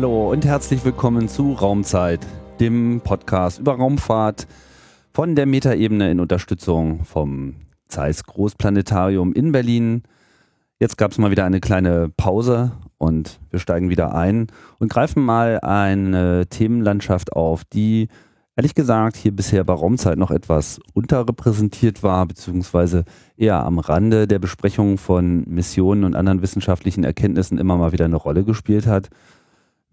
Hallo und herzlich willkommen zu Raumzeit, dem Podcast über Raumfahrt von der Metaebene in Unterstützung vom Zeiss Großplanetarium in Berlin. Jetzt gab es mal wieder eine kleine Pause und wir steigen wieder ein und greifen mal eine Themenlandschaft auf, die ehrlich gesagt hier bisher bei Raumzeit noch etwas unterrepräsentiert war, beziehungsweise eher am Rande der Besprechung von Missionen und anderen wissenschaftlichen Erkenntnissen immer mal wieder eine Rolle gespielt hat,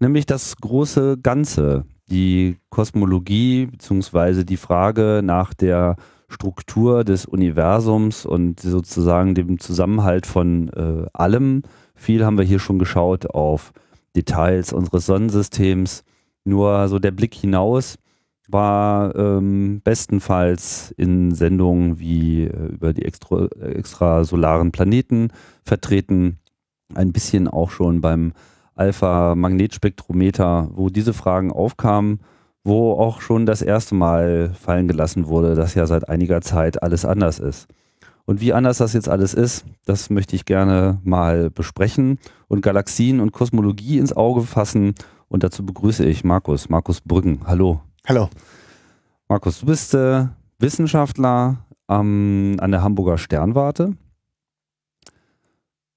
nämlich das große Ganze, die Kosmologie, beziehungsweise die Frage nach der Struktur des Universums und sozusagen dem Zusammenhalt von äh, allem. Viel haben wir hier schon geschaut auf Details unseres Sonnensystems. Nur so der Blick hinaus war ähm, bestenfalls in Sendungen wie äh, über die extra, extrasolaren Planeten vertreten, ein bisschen auch schon beim Alpha-Magnetspektrometer, wo diese Fragen aufkamen, wo auch schon das erste Mal fallen gelassen wurde, dass ja seit einiger Zeit alles anders ist. Und wie anders das jetzt alles ist, das möchte ich gerne mal besprechen und Galaxien und Kosmologie ins Auge fassen. Und dazu begrüße ich Markus, Markus Brüggen. Hallo. Hallo. Markus, du bist äh, Wissenschaftler ähm, an der Hamburger Sternwarte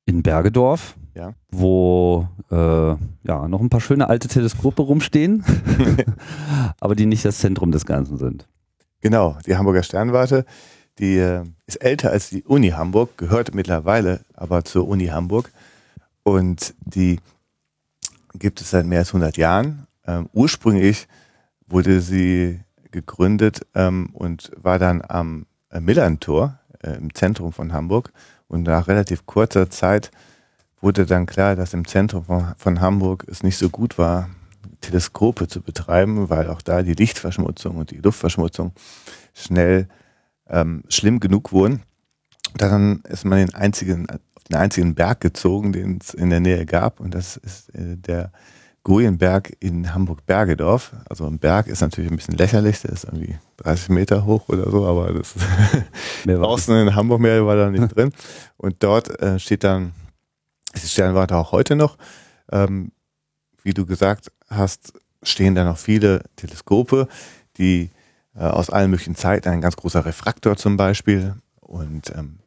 in Bergedorf, ja. wo äh, ja, noch ein paar schöne alte Teleskope rumstehen, aber die nicht das Zentrum des Ganzen sind. Genau, die Hamburger Sternwarte, die äh, ist älter als die Uni Hamburg, gehört mittlerweile aber zur Uni Hamburg und die gibt es seit mehr als 100 Jahren. Ähm, ursprünglich wurde sie gegründet ähm, und war dann am äh, Millantor äh, im Zentrum von Hamburg. Und nach relativ kurzer Zeit wurde dann klar, dass im Zentrum von, von Hamburg es nicht so gut war, Teleskope zu betreiben, weil auch da die Lichtverschmutzung und die Luftverschmutzung schnell ähm, schlimm genug wurden. Dann ist man den einzigen, den einzigen Berg gezogen, den es in der Nähe gab, und das ist äh, der Gojenberg in Hamburg-Bergedorf. Also ein Berg ist natürlich ein bisschen lächerlich, der ist irgendwie 30 Meter hoch oder so, aber das draußen in Hamburg mehr war da nicht drin. Und dort äh, steht dann, ist die Sternwarte auch heute noch. Ähm, wie du gesagt hast, stehen da noch viele Teleskope, die äh, aus allen möglichen Zeiten, ein ganz großer Refraktor zum Beispiel und ähm,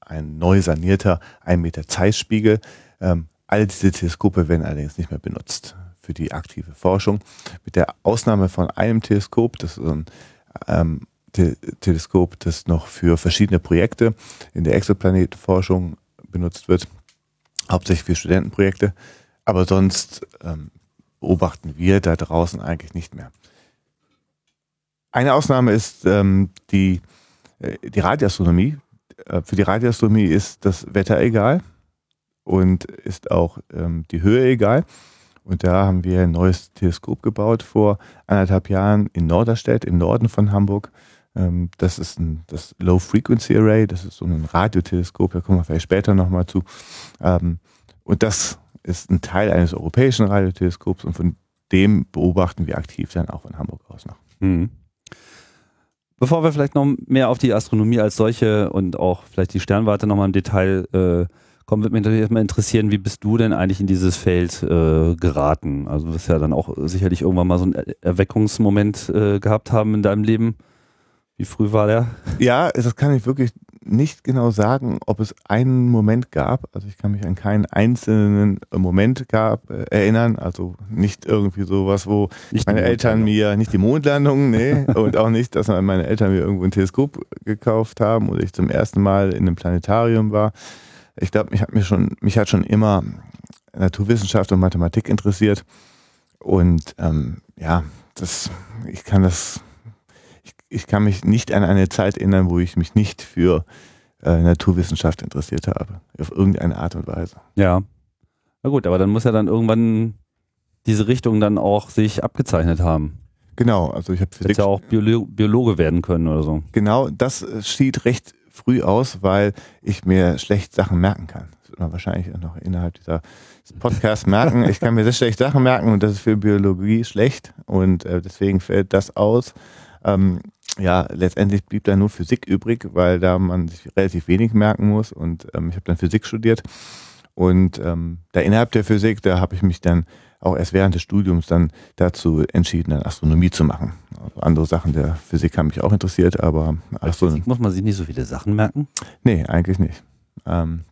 ein neu sanierter 1 Meter Zeitspiegel. Ähm, All diese Teleskope werden allerdings nicht mehr benutzt für die aktive Forschung. Mit der Ausnahme von einem Teleskop, das ist ein ähm, Te Teleskop, das noch für verschiedene Projekte in der Exoplanetenforschung benutzt wird, hauptsächlich für Studentenprojekte. Aber sonst ähm, beobachten wir da draußen eigentlich nicht mehr. Eine Ausnahme ist ähm, die, äh, die Radioastronomie. Äh, für die Radioastronomie ist das Wetter egal und ist auch ähm, die Höhe egal. Und da haben wir ein neues Teleskop gebaut vor anderthalb Jahren in Norderstedt, im Norden von Hamburg. Ähm, das ist ein, das Low Frequency Array, das ist so ein Radioteleskop, da kommen wir vielleicht später nochmal zu. Ähm, und das ist ein Teil eines europäischen Radioteleskops und von dem beobachten wir aktiv dann auch in Hamburg aus noch. Mhm. Bevor wir vielleicht noch mehr auf die Astronomie als solche und auch vielleicht die Sternwarte nochmal im Detail äh, Komm, würde mich natürlich erstmal interessieren, wie bist du denn eigentlich in dieses Feld äh, geraten? Also du wirst ja dann auch sicherlich irgendwann mal so einen Erweckungsmoment äh, gehabt haben in deinem Leben. Wie früh war der? Ja, das kann ich wirklich nicht genau sagen, ob es einen Moment gab. Also ich kann mich an keinen einzelnen Moment gab, äh, erinnern. Also nicht irgendwie sowas, wo nicht meine Eltern mir, nicht die Mondlandung, nee, und auch nicht, dass meine Eltern mir irgendwo ein Teleskop gekauft haben oder ich zum ersten Mal in einem Planetarium war ich glaube, mich hat mir schon, mich hat schon immer Naturwissenschaft und Mathematik interessiert. Und ähm, ja, das, ich kann das, ich, kann mich nicht an eine Zeit erinnern, wo ich mich nicht für äh, Naturwissenschaft interessiert habe. Auf irgendeine Art und Weise. Ja. Na gut, aber dann muss ja dann irgendwann diese Richtung dann auch sich abgezeichnet haben. Genau, also ich habe Physik. ja auch Biolo Biologe werden können oder so. Genau, das schied recht früh aus, weil ich mir schlecht Sachen merken kann. Das wird man wahrscheinlich noch innerhalb dieser Podcasts merken. Ich kann mir sehr schlecht Sachen merken und das ist für Biologie schlecht und äh, deswegen fällt das aus. Ähm, ja, letztendlich blieb da nur Physik übrig, weil da man sich relativ wenig merken muss und ähm, ich habe dann Physik studiert und ähm, da innerhalb der Physik, da habe ich mich dann auch erst während des Studiums dann dazu entschieden, dann Astronomie zu machen. Andere Sachen der Physik haben mich auch interessiert, aber Bei Physik muss man sich nicht so viele Sachen merken? Nee, eigentlich nicht. Ähm,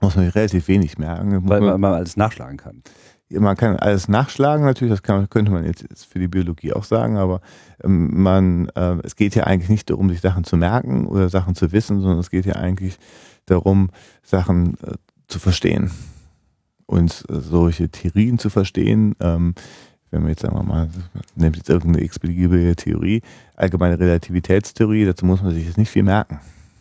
muss man sich relativ wenig merken. Weil man, man alles nachschlagen kann. Man kann alles nachschlagen, natürlich, das kann, könnte man jetzt für die Biologie auch sagen, aber ähm, man, äh, es geht ja eigentlich nicht darum, sich Sachen zu merken oder Sachen zu wissen, sondern es geht ja eigentlich darum, Sachen äh, zu verstehen und äh, solche Theorien zu verstehen. Ähm, wenn man jetzt sagen wir mal, nimmt jetzt irgendeine x-beliebige Theorie, allgemeine Relativitätstheorie, dazu muss man sich jetzt nicht viel merken.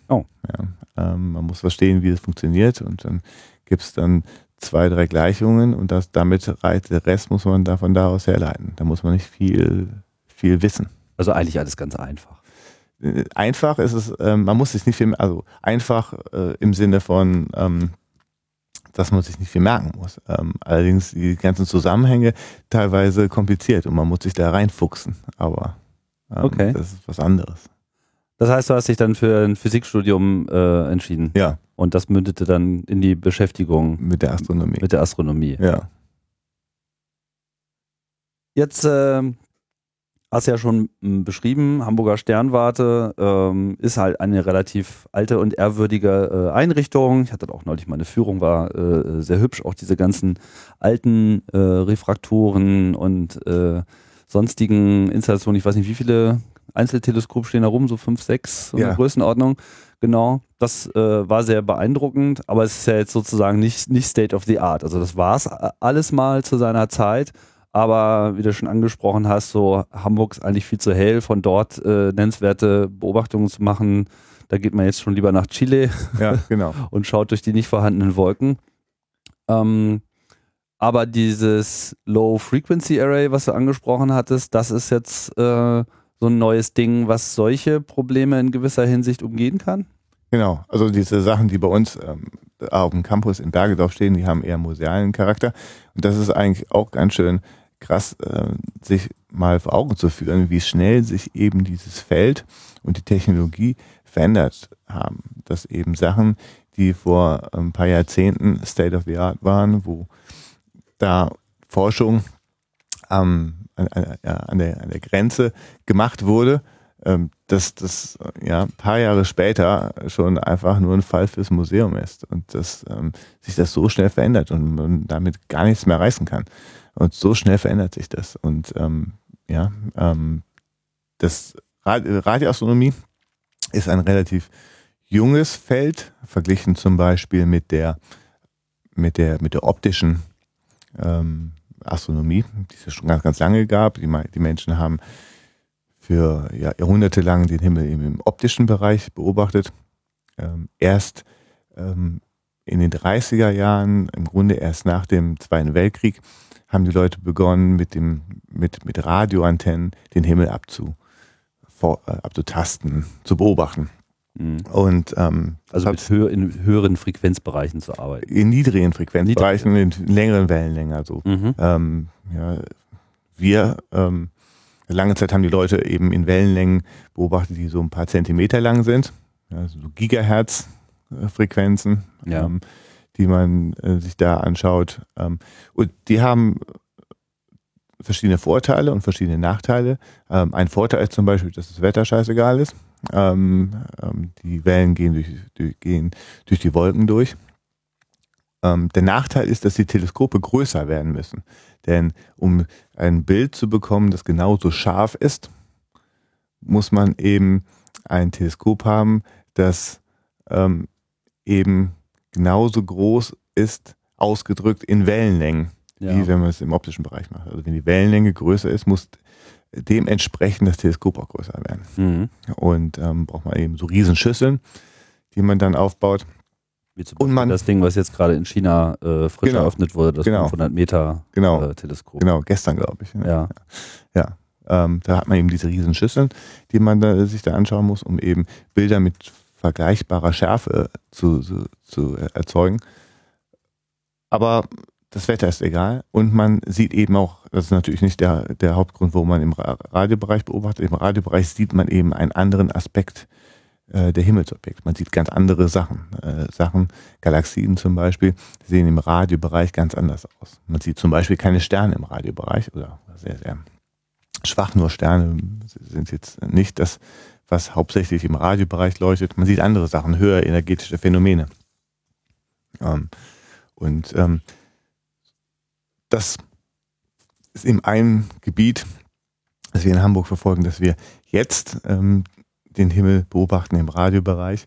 Oh. Ja, ähm, man muss verstehen, wie das funktioniert und dann gibt es dann zwei, drei Gleichungen und das damit der Rest muss man davon daraus herleiten. Da muss man nicht viel, viel wissen. Also eigentlich alles ganz einfach. Äh, einfach ist es, äh, man muss sich nicht viel, also einfach äh, im Sinne von, ähm, dass man sich nicht viel merken muss. Ähm, allerdings die ganzen Zusammenhänge teilweise kompliziert und man muss sich da reinfuchsen. Aber ähm, okay. das ist was anderes. Das heißt, du hast dich dann für ein Physikstudium äh, entschieden. Ja. Und das mündete dann in die Beschäftigung mit der Astronomie. Mit der Astronomie. Ja. Jetzt äh, hast du ja schon m, beschrieben, Hamburger Sternwarte ähm, ist halt eine relativ alte und ehrwürdige äh, Einrichtung. Ich hatte auch neulich mal eine Führung, war äh, sehr hübsch. Auch diese ganzen alten äh, Refraktoren und äh, sonstigen Installationen. Ich weiß nicht, wie viele Einzelteleskope stehen da rum, so fünf, sechs, so Ja. Größenordnung. Genau, das äh, war sehr beeindruckend, aber es ist ja jetzt sozusagen nicht, nicht State of the Art. Also das war es alles mal zu seiner Zeit, aber wie du schon angesprochen hast, so Hamburg ist eigentlich viel zu hell, von dort äh, nennenswerte Beobachtungen zu machen. Da geht man jetzt schon lieber nach Chile Ja, genau. und schaut durch die nicht vorhandenen Wolken. Ähm, aber dieses Low Frequency Array, was du angesprochen hattest, das ist jetzt äh, so ein neues Ding, was solche Probleme in gewisser Hinsicht umgehen kann. Genau, also diese Sachen, die bei uns ähm, auf dem Campus in Bergedorf stehen, die haben eher musealen Charakter. Und das ist eigentlich auch ganz schön krass, äh, sich mal vor Augen zu führen, wie schnell sich eben dieses Feld und die Technologie verändert haben. Dass eben Sachen, die vor ein paar Jahrzehnten State of the Art waren, wo da Forschung am, an, an, der, an der Grenze gemacht wurde, ähm, dass das äh, ja ein paar Jahre später schon einfach nur ein Fall fürs Museum ist und dass ähm, sich das so schnell verändert und man damit gar nichts mehr reißen kann. Und so schnell verändert sich das. Und ähm, ja, ähm, das Rad Radioastronomie ist ein relativ junges Feld, verglichen zum Beispiel mit der, mit der, mit der optischen ähm, Astronomie, die es ja schon ganz, ganz lange gab. Die, die Menschen haben für ja, Jahrhunderte lang den Himmel im optischen Bereich beobachtet. Ähm, erst ähm, in den 30er Jahren, im Grunde erst nach dem Zweiten Weltkrieg, haben die Leute begonnen, mit, dem, mit, mit Radioantennen den Himmel abzu, vor, äh, abzutasten, zu beobachten. Und ähm, Also mit hö in höheren Frequenzbereichen zu arbeiten. in niedrigen Frequenzbereichen, in längeren Wellenlängen. Also Mhm. ähm, ja, wir, ähm, lange Zeit haben die Leute eben in Wellenlängen beobachtet, die so ein paar Zentimeter lang sind, ja, so Gigahertz-Frequenzen, Ja. ähm, die man äh, sich da anschaut. Ähm, und die haben verschiedene Vorteile und verschiedene Nachteile. Ähm, ein Vorteil ist zum Beispiel, dass das Wetter scheißegal ist. Ähm, ähm, die Wellen gehen durch, durch, gehen durch die Wolken durch. Ähm, der Nachteil ist, dass die Teleskope größer werden müssen. Denn um ein Bild zu bekommen, das genauso scharf ist, muss man eben ein Teleskop haben, das ähm, eben genauso groß ist, ausgedrückt in Wellenlängen, Ja. wie wenn man es im optischen Bereich macht. Also wenn die Wellenlänge größer ist, muss dementsprechend das Teleskop auch größer werden. Mhm. Und ähm, braucht man eben so Riesenschüsseln, die man dann aufbaut. Wie zum Und Beispiel man- das Ding, was jetzt gerade in China äh, frisch Genau. eröffnet wurde, das Genau. 500 Meter Genau. äh, Teleskop. Genau, gestern glaube ich. ne? Ja. Ja, ähm, da hat man eben diese riesen Schüsseln, die man da, sich da anschauen muss, um eben Bilder mit vergleichbarer Schärfe zu, zu, zu erzeugen. Aber das Wetter ist egal und man sieht eben auch, das ist natürlich nicht der, der Hauptgrund, wo man im Ra- Radiobereich beobachtet, im Radiobereich sieht man eben einen anderen Aspekt äh, der Himmelsobjekte. Man sieht ganz andere Sachen. Äh, Sachen, Galaxien zum Beispiel, sehen im Radiobereich ganz anders aus. Man sieht zum Beispiel keine Sterne im Radiobereich oder sehr, sehr schwach nur Sterne sind jetzt nicht das, was hauptsächlich im Radiobereich leuchtet. Man sieht andere Sachen, höher energetische Phänomene. Ähm, und ähm, das ist eben ein Gebiet, das wir in Hamburg verfolgen, dass wir jetzt ähm, den Himmel beobachten im Radiobereich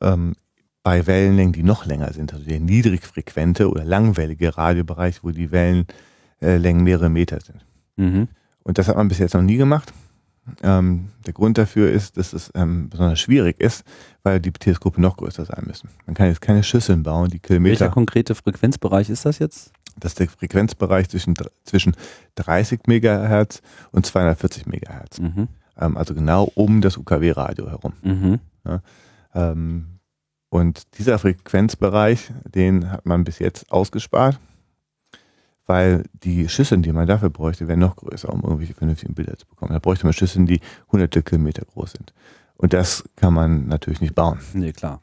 ähm, bei Wellenlängen, die noch länger sind, also der niedrigfrequente oder langwellige Radiobereich, wo die Wellenlängen mehrere Meter sind. Mhm. Und das hat man bis jetzt noch nie gemacht. Ähm, der Grund dafür ist, dass es ähm, besonders schwierig ist, weil die Teleskope noch größer sein müssen. Man kann jetzt keine Schüsseln bauen, die Kilometer. Welcher konkrete Frequenzbereich ist das jetzt? Das ist der Frequenzbereich zwischen, zwischen 30 Megahertz und 240 Megahertz. Mhm. Ähm, also genau um das UKW-Radio herum. Mhm. Ja, ähm, und dieser Frequenzbereich, den hat man bis jetzt ausgespart weil die Schüsseln, die man dafür bräuchte, wären noch größer, um irgendwelche vernünftigen Bilder zu bekommen. Da bräuchte man Schüsseln, die hunderte Kilometer groß sind. Und das kann man natürlich nicht bauen. Nee, klar.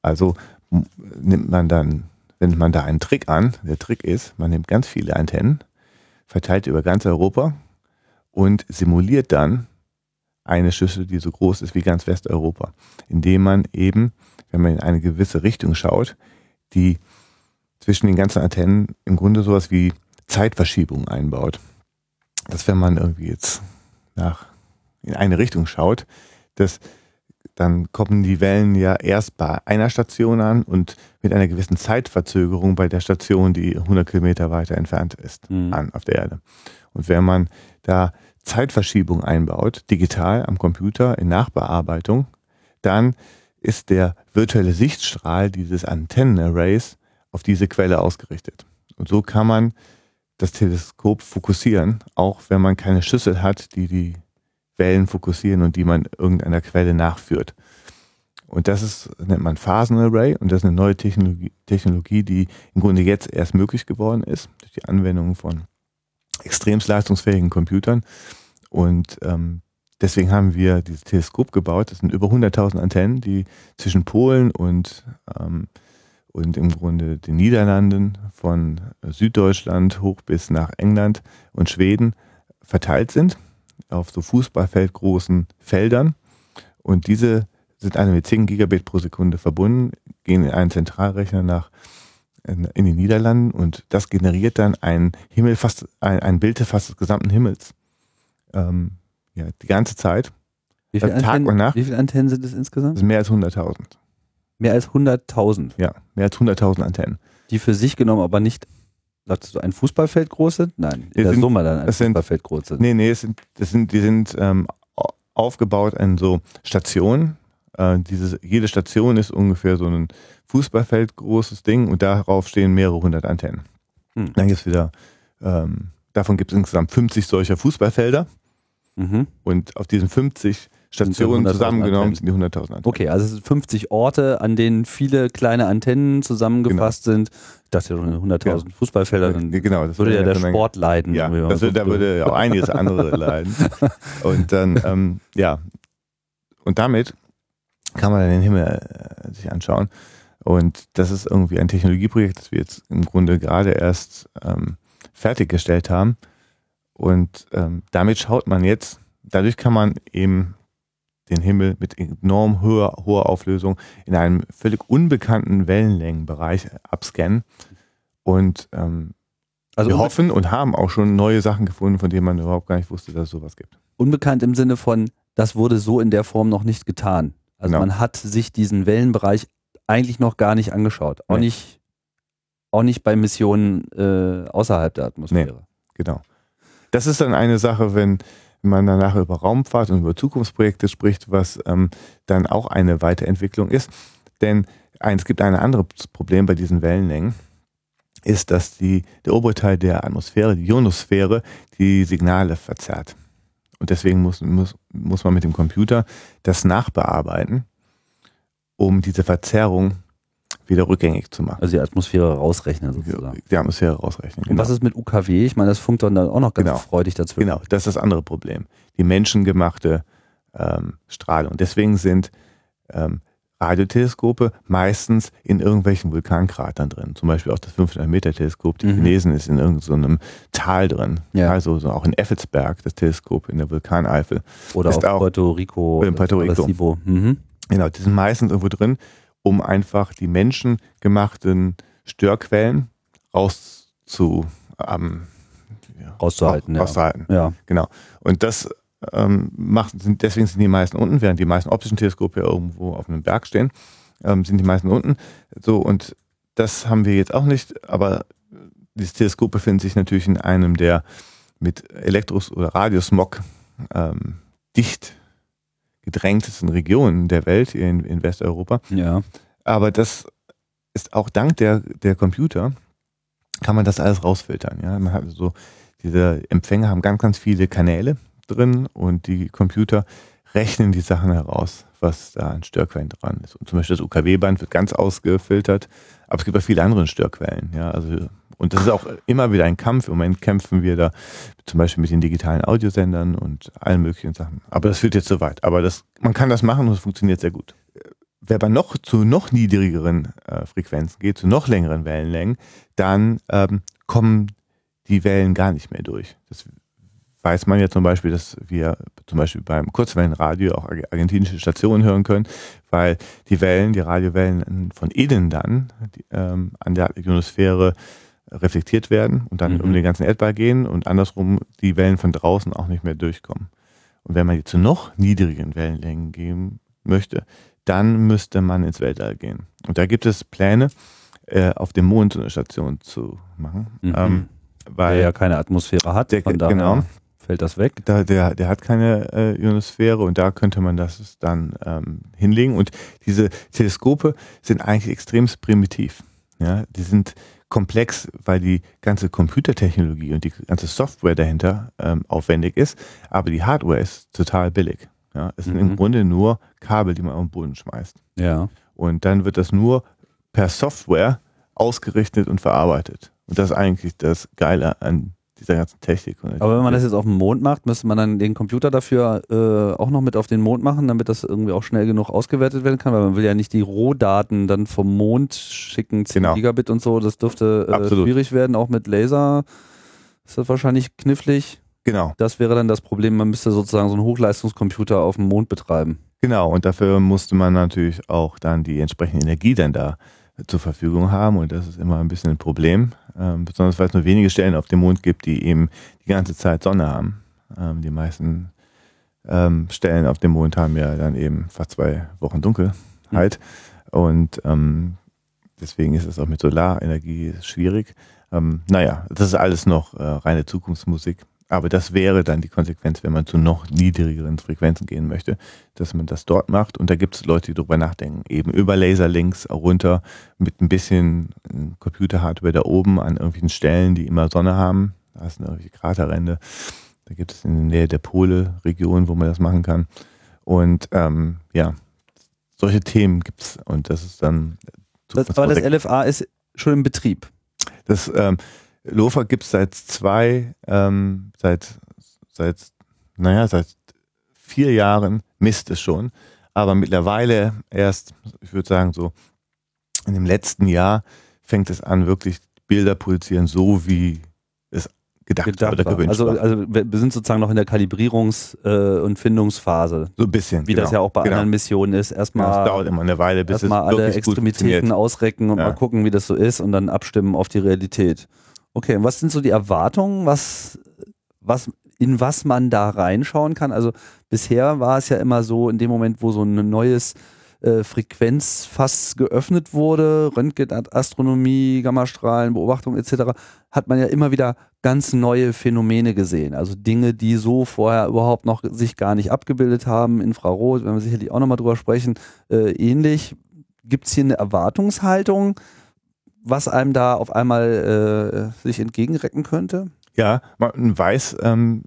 Also nimmt man dann, wendet man da einen Trick an. Der Trick ist, man nimmt ganz viele Antennen, verteilt über ganz Europa und simuliert dann eine Schüssel, die so groß ist wie ganz Westeuropa, indem man eben, wenn man in eine gewisse Richtung schaut, die zwischen den ganzen Antennen im Grunde sowas wie Zeitverschiebung einbaut. Dass wenn man irgendwie jetzt nach in eine Richtung schaut, dass dann kommen die Wellen ja erst bei einer Station an und mit einer gewissen Zeitverzögerung bei der Station, die 100 Kilometer weiter entfernt ist, mhm. an auf der Erde. Und wenn man da Zeitverschiebung einbaut, digital am Computer in Nachbearbeitung, dann ist der virtuelle Sichtstrahl dieses Antennenarrays auf diese Quelle ausgerichtet. Und so kann man das Teleskop fokussieren, auch wenn man keine Schüssel hat, die die Wellen fokussieren und die man irgendeiner Quelle nachführt. Und das ist, nennt man Phasenarray und das ist eine neue Technologie, Technologie, die im Grunde jetzt erst möglich geworden ist, durch die Anwendung von extrem leistungsfähigen Computern. Und ähm, deswegen haben wir dieses Teleskop gebaut. Das sind über 100.000 Antennen, die zwischen Polen und ähm, und im Grunde den Niederlanden von Süddeutschland hoch bis nach England und Schweden verteilt sind auf so Fußballfeldgroßen Feldern. Und diese sind alle mit 10 Gigabit pro Sekunde verbunden, gehen in einen Zentralrechner nach in den Niederlanden und das generiert dann ein Himmel fast ein, ein Bild fast des gesamten Himmels. Ähm, ja, die ganze Zeit. Wie viele, Tag Antennen, und Nacht. wie viele Antennen sind es insgesamt? Das sind mehr als 100.000. Mehr als 100.000. Ja, mehr als 100.000 Antennen. Die für sich genommen aber nicht, sagst du, ein Fußballfeld groß sind? Nein, in der sind, Summe dann ein Fußballfeld groß sind. Nee, nee, es sind, das sind, die sind ähm, aufgebaut in so Stationen. Äh, diese, jede Station ist ungefähr so ein Fußballfeld großes Ding und darauf stehen mehrere hundert Antennen. Hm. Dann gibt es wieder, ähm, davon gibt es insgesamt 50 solcher Fußballfelder. Mhm. Und auf diesen 50 Stationen zusammengenommen sind die 100.000 Antennen. Okay, also es sind 50 Orte, an denen viele kleine Antennen zusammengefasst genau. sind. Ich dachte, 100.000 ja. Fußballfelder, dann genau, das würde ja der Sport leiden. Ja, das würde, da würde auch einiges andere leiden. Und dann, ähm, ja, und damit kann man den Himmel äh, sich anschauen. Und das ist irgendwie ein Technologieprojekt, das wir jetzt im Grunde gerade erst ähm, fertiggestellt haben. Und ähm, damit schaut man jetzt, dadurch kann man eben den Himmel mit enorm hoher, hoher Auflösung in einem völlig unbekannten Wellenlängenbereich abscannen. Und ähm, also wir hoffen und haben auch schon neue Sachen gefunden, von denen man überhaupt gar nicht wusste, dass es sowas gibt. Unbekannt im Sinne von, das wurde so in der Form noch nicht getan. Also genau. man hat sich diesen Wellenbereich eigentlich noch gar nicht angeschaut. Auch, nee. nicht, auch nicht bei Missionen äh, außerhalb der Atmosphäre. Nee, genau. Das ist dann eine Sache, wenn wenn man danach über Raumfahrt und über Zukunftsprojekte spricht, was ähm, dann auch eine Weiterentwicklung ist. Denn es gibt ein anderes Problem bei diesen Wellenlängen, ist, dass die, der obere Teil der Atmosphäre, die Ionosphäre, die Signale verzerrt. Und deswegen muss, muss, muss man mit dem Computer das nachbearbeiten, um diese Verzerrung wieder rückgängig zu machen. Also die Atmosphäre rausrechnen sozusagen. Die Atmosphäre rausrechnen. Genau. Und was ist mit UKW? Ich meine, das funkt dann auch noch ganz genau. freudig dazwischen. Genau, das ist das andere Problem. Die menschengemachte ähm, Strahlung. Deswegen sind ähm, Radioteleskope meistens in irgendwelchen Vulkankratern drin. Zum Beispiel auch das 500 Meter Teleskop, die mhm. Chinesen ist in irgendeinem so Tal drin. Ja. Also so auch in Effelsberg, das Teleskop in der Vulkaneifel. Oder ist auch Puerto Rico. Oder in Puerto Rico. Mhm. Genau, die sind meistens irgendwo drin, um einfach die menschengemachten Störquellen rauszu, ähm, rauszuhalten. Ja. Rauszuhalten. Ja. Genau. Und das ähm, macht, sind, deswegen sind die meisten unten, während die meisten optischen Teleskope ja irgendwo auf einem Berg stehen, ähm, sind die meisten unten. So, und das haben wir jetzt auch nicht, aber dieses Teleskop befindet sich natürlich in einem der mit Elektros- oder Radiosmog ähm, dicht gedrängtesten Regionen der Welt, hier in, in Westeuropa. Ja. Aber das ist auch dank der, der Computer, kann man das alles rausfiltern. Ja? Man hat so, diese Empfänger haben ganz, ganz viele Kanäle drin und die Computer rechnen die Sachen heraus, was da an Störquellen dran ist. Und zum Beispiel das UKW-Band wird ganz ausgefiltert, aber es gibt auch viele andere Störquellen. Ja, also, und das ist auch immer wieder ein Kampf. Im Moment kämpfen wir da zum Beispiel mit den digitalen Audiosendern und allen möglichen Sachen. Aber das führt jetzt so weit. Aber das, man kann das machen und es funktioniert sehr gut. Wer aber noch zu noch niedrigeren äh, Frequenzen geht, zu noch längeren Wellenlängen, dann ähm, kommen die Wellen gar nicht mehr durch. Das weiß man ja zum Beispiel, dass wir zum Beispiel beim Kurzwellenradio auch argentinische Stationen hören können, weil die Wellen, die Radiowellen von innen dann die, ähm, an der Ionosphäre reflektiert werden und dann mhm. um den ganzen Erdball gehen und andersrum die Wellen von draußen auch nicht mehr durchkommen. Und wenn man die zu noch niedrigen Wellenlängen gehen möchte, dann müsste man ins Weltall gehen. Und da gibt es Pläne, äh, auf dem Mond so eine Station zu machen. Mhm. Ähm, weil der ja keine Atmosphäre hat. Der, genau fällt das weg. Da, der, der hat keine äh, Ionosphäre und da könnte man das dann ähm, hinlegen. Und diese Teleskope sind eigentlich extrem primitiv. Ja, die sind komplex, weil die ganze Computertechnologie und die ganze Software dahinter ähm, aufwendig ist, aber die Hardware ist total billig. Ja, es sind mhm. im Grunde nur Kabel, die man auf den Boden schmeißt. Ja. Und dann wird das nur per Software ausgerichtet und verarbeitet. Und das ist eigentlich das Geile an dieser ganzen Technik. Aber wenn man das jetzt auf dem Mond macht, müsste man dann den Computer dafür äh, auch noch mit auf den Mond machen, damit das irgendwie auch schnell genug ausgewertet werden kann, weil man will ja nicht die Rohdaten dann vom Mond schicken, 10 genau. Gigabit und so, das dürfte äh, schwierig werden, auch mit Laser ist das wahrscheinlich knifflig. Genau. Das wäre dann das Problem, man müsste sozusagen so einen Hochleistungscomputer auf dem Mond betreiben. Genau, und dafür musste man natürlich auch dann die entsprechende Energie dann da zur Verfügung haben und das ist immer ein bisschen ein Problem, ähm, besonders weil es nur wenige Stellen auf dem Mond gibt, die eben die ganze Zeit Sonne haben. Ähm, die meisten ähm, Stellen auf dem Mond haben ja dann eben fast zwei Wochen Dunkelheit mhm. und ähm, deswegen ist es auch mit Solarenergie schwierig. Ähm, naja, das ist alles noch äh, reine Zukunftsmusik. Aber das wäre dann die Konsequenz, wenn man zu noch niedrigeren Frequenzen gehen möchte, dass man das dort macht. Und da gibt es Leute, die darüber nachdenken, eben über Laserlinks runter mit ein bisschen äh, Computerhardware da oben an irgendwelchen Stellen, die immer Sonne haben. Da ist eine Kraterrände. Da gibt es in der Nähe der Pole-Region, wo man das machen kann. Und ähm, ja, solche Themen gibt es. Und das ist dann. Das, aber das LFA ist schon im Betrieb. Das ähm, Lofer gibt es seit zwei, ähm, seit, seit, naja, seit vier Jahren misst es schon. Aber mittlerweile erst, ich würde sagen, so in dem letzten Jahr fängt es an, wirklich Bilder produzieren, so wie es gedacht, gedacht oder gewünscht also, war. Also wir sind sozusagen noch in der Kalibrierungs- äh, und Findungsphase. So ein bisschen. Wie genau, das ja auch bei genau. anderen Missionen ist. Erstmal ja, dauert immer eine Weile, bis es alle Extremitäten ausrecken und ja. mal gucken, wie das so ist und dann abstimmen auf die Realität. Okay, und was sind so die Erwartungen, was, was, in was man da reinschauen kann? Also bisher war es ja immer so, in dem Moment, wo so ein neues äh, Frequenzfass geöffnet wurde, Röntgen, Astronomie, Gammastrahlen, Beobachtung etc., hat man ja immer wieder ganz neue Phänomene gesehen. Also Dinge, die so vorher überhaupt noch sich gar nicht abgebildet haben, Infrarot, werden wir sicherlich auch nochmal drüber sprechen, äh, ähnlich. Gibt es hier eine Erwartungshaltung? Was einem da auf einmal äh, sich entgegenrecken könnte? Ja, man weiß, ähm,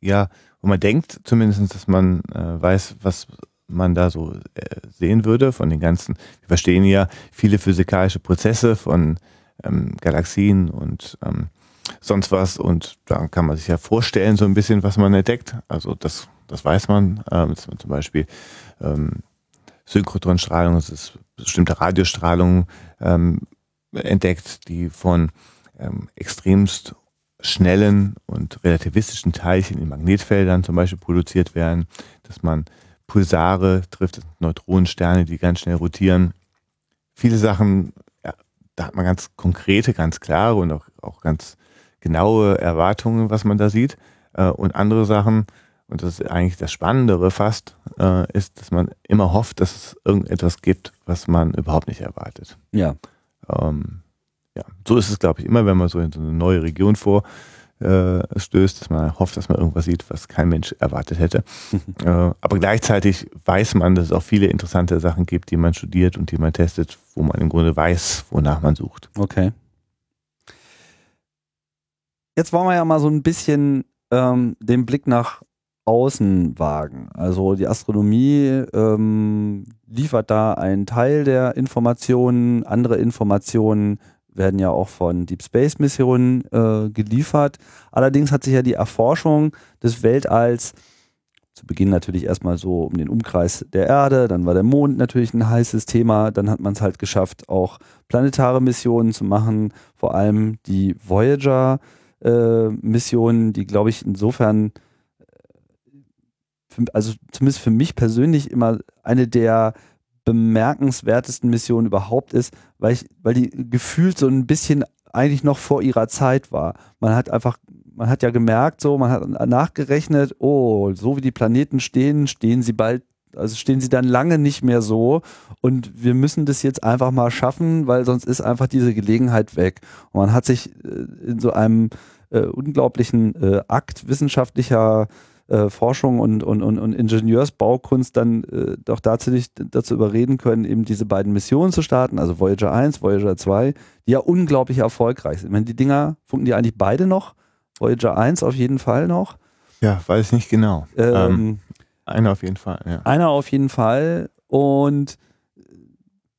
ja, und man denkt zumindest, dass man äh, weiß, was man da so äh, sehen würde von den ganzen, wir verstehen ja viele physikalische Prozesse von ähm, Galaxien und ähm, sonst was und da kann man sich ja vorstellen so ein bisschen, was man entdeckt. Also das, das weiß man, ähm, dass man zum Beispiel ähm, Synchrotronstrahlung, es ist bestimmte Radiostrahlung ähm, entdeckt, die von ähm, extremst schnellen und relativistischen Teilchen in Magnetfeldern zum Beispiel produziert werden, dass man Pulsare trifft, Neutronensterne, die ganz schnell rotieren. Viele Sachen, ja, da hat man ganz konkrete, ganz klare und auch, auch ganz genaue Erwartungen, was man da sieht. Äh, und andere Sachen, und das ist eigentlich das Spannendere fast, äh, ist, dass man immer hofft, dass es irgendetwas gibt, was man überhaupt nicht erwartet. Ja. Ähm, ja, so ist es, glaube ich, immer, wenn man so in so eine neue Region vorstößt, äh, dass man hofft, dass man irgendwas sieht, was kein Mensch erwartet hätte. äh, aber gleichzeitig weiß man, dass es auch viele interessante Sachen gibt, die man studiert und die man testet, wo man im Grunde weiß, wonach man sucht. Okay. Jetzt wollen wir ja mal so ein bisschen ähm, den Blick nach außen wagen. Also die Astronomie ähm, liefert da einen Teil der Informationen, andere Informationen werden ja auch von Deep Space Missionen äh, geliefert. Allerdings hat sich ja die Erforschung des Weltalls zu Beginn natürlich erstmal so um den Umkreis der Erde, dann war der Mond natürlich ein heißes Thema, dann hat man es halt geschafft, auch planetare Missionen zu machen, vor allem die Voyager äh, die glaube ich insofern für, also zumindest für mich persönlich immer eine der bemerkenswertesten Missionen überhaupt ist, weil ich, weil die gefühlt so ein bisschen eigentlich noch vor ihrer Zeit war. Man hat einfach, man hat ja gemerkt, so, man hat nachgerechnet, oh, so wie die Planeten stehen, stehen sie bald, also stehen sie dann lange nicht mehr so und wir müssen das jetzt einfach mal schaffen, weil sonst ist einfach diese Gelegenheit weg. Und man hat sich äh, in so einem äh, unglaublichen äh, Akt wissenschaftlicher äh, Forschung und, und, und, und Ingenieursbaukunst dann äh, doch tatsächlich dazu überreden können, eben diese beiden Missionen zu starten, also Voyager 1, Voyager 2, die ja unglaublich erfolgreich sind. Ich meine, die Dinger funken die eigentlich beide noch? Voyager 1 auf jeden Fall noch. Ja, weiß nicht genau. Ähm, ähm, einer auf jeden Fall, ja. Einer auf jeden Fall. Und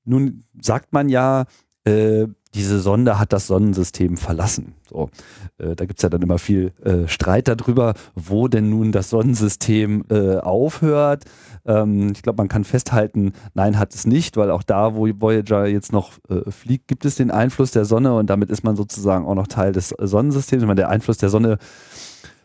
nun sagt man ja, äh, diese Sonde hat das Sonnensystem verlassen. So, äh, da gibt's ja dann immer viel äh, Streit darüber, wo denn nun das Sonnensystem äh, aufhört. Ähm, ich glaube, man kann festhalten, nein, hat es nicht, weil auch da, wo Voyager jetzt noch äh, fliegt, gibt es den Einfluss der Sonne und damit ist man sozusagen auch noch Teil des Sonnensystems. Ich meine, der Einfluss der Sonne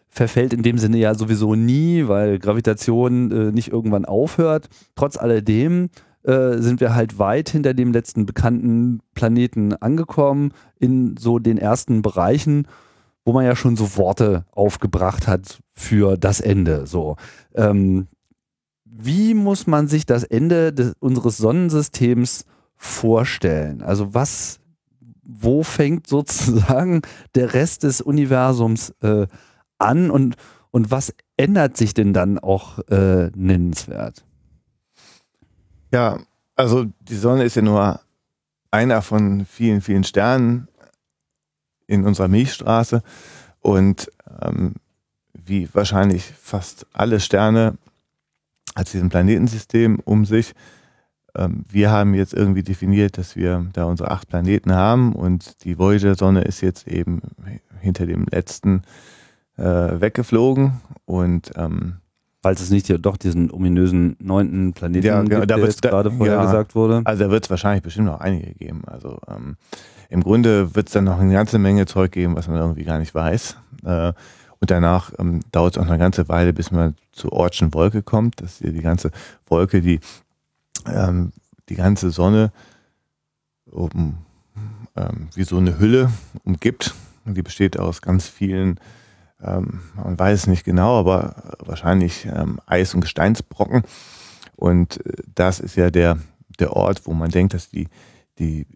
verfällt in dem Sinne ja sowieso nie, weil Gravitation äh, nicht irgendwann aufhört. Trotz alledem äh, sind wir halt weit hinter dem letzten bekannten Planeten angekommen, in so den ersten Bereichen, wo man ja schon so Worte aufgebracht hat für das Ende. So. Ähm, wie muss man sich das Ende des, unseres Sonnensystems vorstellen? Also was, wo fängt sozusagen der Rest des Universums äh, an und, und was ändert sich denn dann auch äh, nennenswert? Ja, also die Sonne ist ja nur einer von vielen, vielen Sternen in unserer Milchstraße und ähm, wie wahrscheinlich fast alle Sterne hat sie ein Planetensystem um sich. Ähm, wir haben jetzt irgendwie definiert, dass wir da unsere acht Planeten haben und die Voyager-Sonne ist jetzt eben hinter dem letzten äh, weggeflogen und ähm, Falls es nicht ja doch diesen ominösen neunten Planeten ja, genau, gibt, der jetzt gerade vorher ja, gesagt wurde. Also da wird es wahrscheinlich bestimmt noch einige geben. Also ähm, im Grunde wird es dann noch eine ganze Menge Zeug geben, was man irgendwie gar nicht weiß. Äh, und danach ähm, dauert es auch eine ganze Weile, bis man zur Ortschen Wolke kommt. Das ist die ganze Wolke, die ähm, die ganze Sonne oben ähm, wie so eine Hülle umgibt. Die besteht aus ganz vielen ähm, man weiß es nicht genau, aber wahrscheinlich ähm, Eis- und Gesteinsbrocken. Und äh, das ist ja der, der Ort, wo man denkt, dass die, die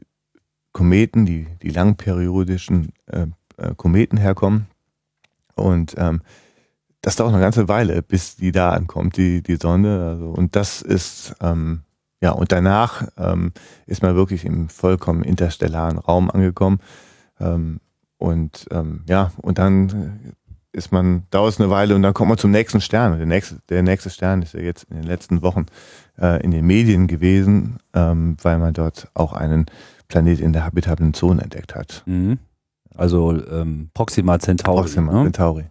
Kometen, die, die langperiodischen äh, äh, Kometen herkommen. Und ähm, das dauert eine ganze Weile, bis die da ankommt, die, die Sonne. Also, und das ist, ähm, ja, und danach ähm, ist man wirklich im vollkommen interstellaren Raum angekommen. Ähm, und ähm, ja, und dann ist man, dauert es eine Weile und dann kommt man zum nächsten Stern. Der nächste, der nächste Stern ist ja jetzt in den letzten Wochen äh, in den Medien gewesen, ähm, weil man dort auch einen Planet in der habitablen Zone entdeckt hat. Mhm. Also ähm, Proxima Centauri. Proxima ne? Centauri.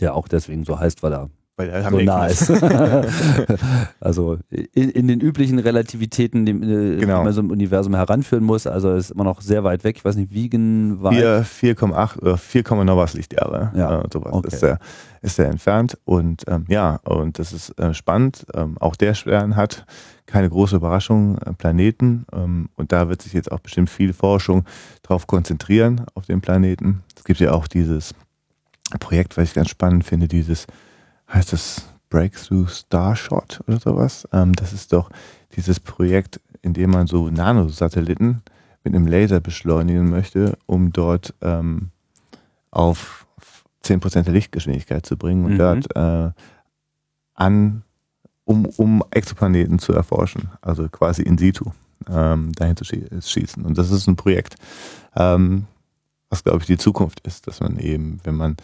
Der auch deswegen so heißt, weil er Weil da so nah ist. also in, in, den üblichen Relativitäten, die, äh, genau. die man so im Universum heranführen muss, also ist immer noch sehr weit weg. Ich weiß nicht, wiegen weit. 4,8 oder 4, noch was Lichtjahre. Ja, äh, sowas okay. ist, der, ist der entfernt. Und ähm, ja, und das ist äh, spannend. Ähm, auch der Stern hat keine große Überraschung, äh, Planeten. Ähm, und da wird sich jetzt auch bestimmt viel Forschung drauf konzentrieren, auf den Planeten. Es gibt ja auch dieses Projekt, was ich ganz spannend finde, dieses heißt das Breakthrough Starshot oder sowas. Ähm, das ist doch dieses Projekt, in dem man so Nanosatelliten mit einem Laser beschleunigen möchte, um dort ähm, auf 10% der Lichtgeschwindigkeit zu bringen und mhm. dort äh, an, um, um Exoplaneten zu erforschen, also quasi in situ ähm, dahin zu schießen. Und das ist ein Projekt, ähm, was glaube ich die Zukunft ist, dass man eben, wenn man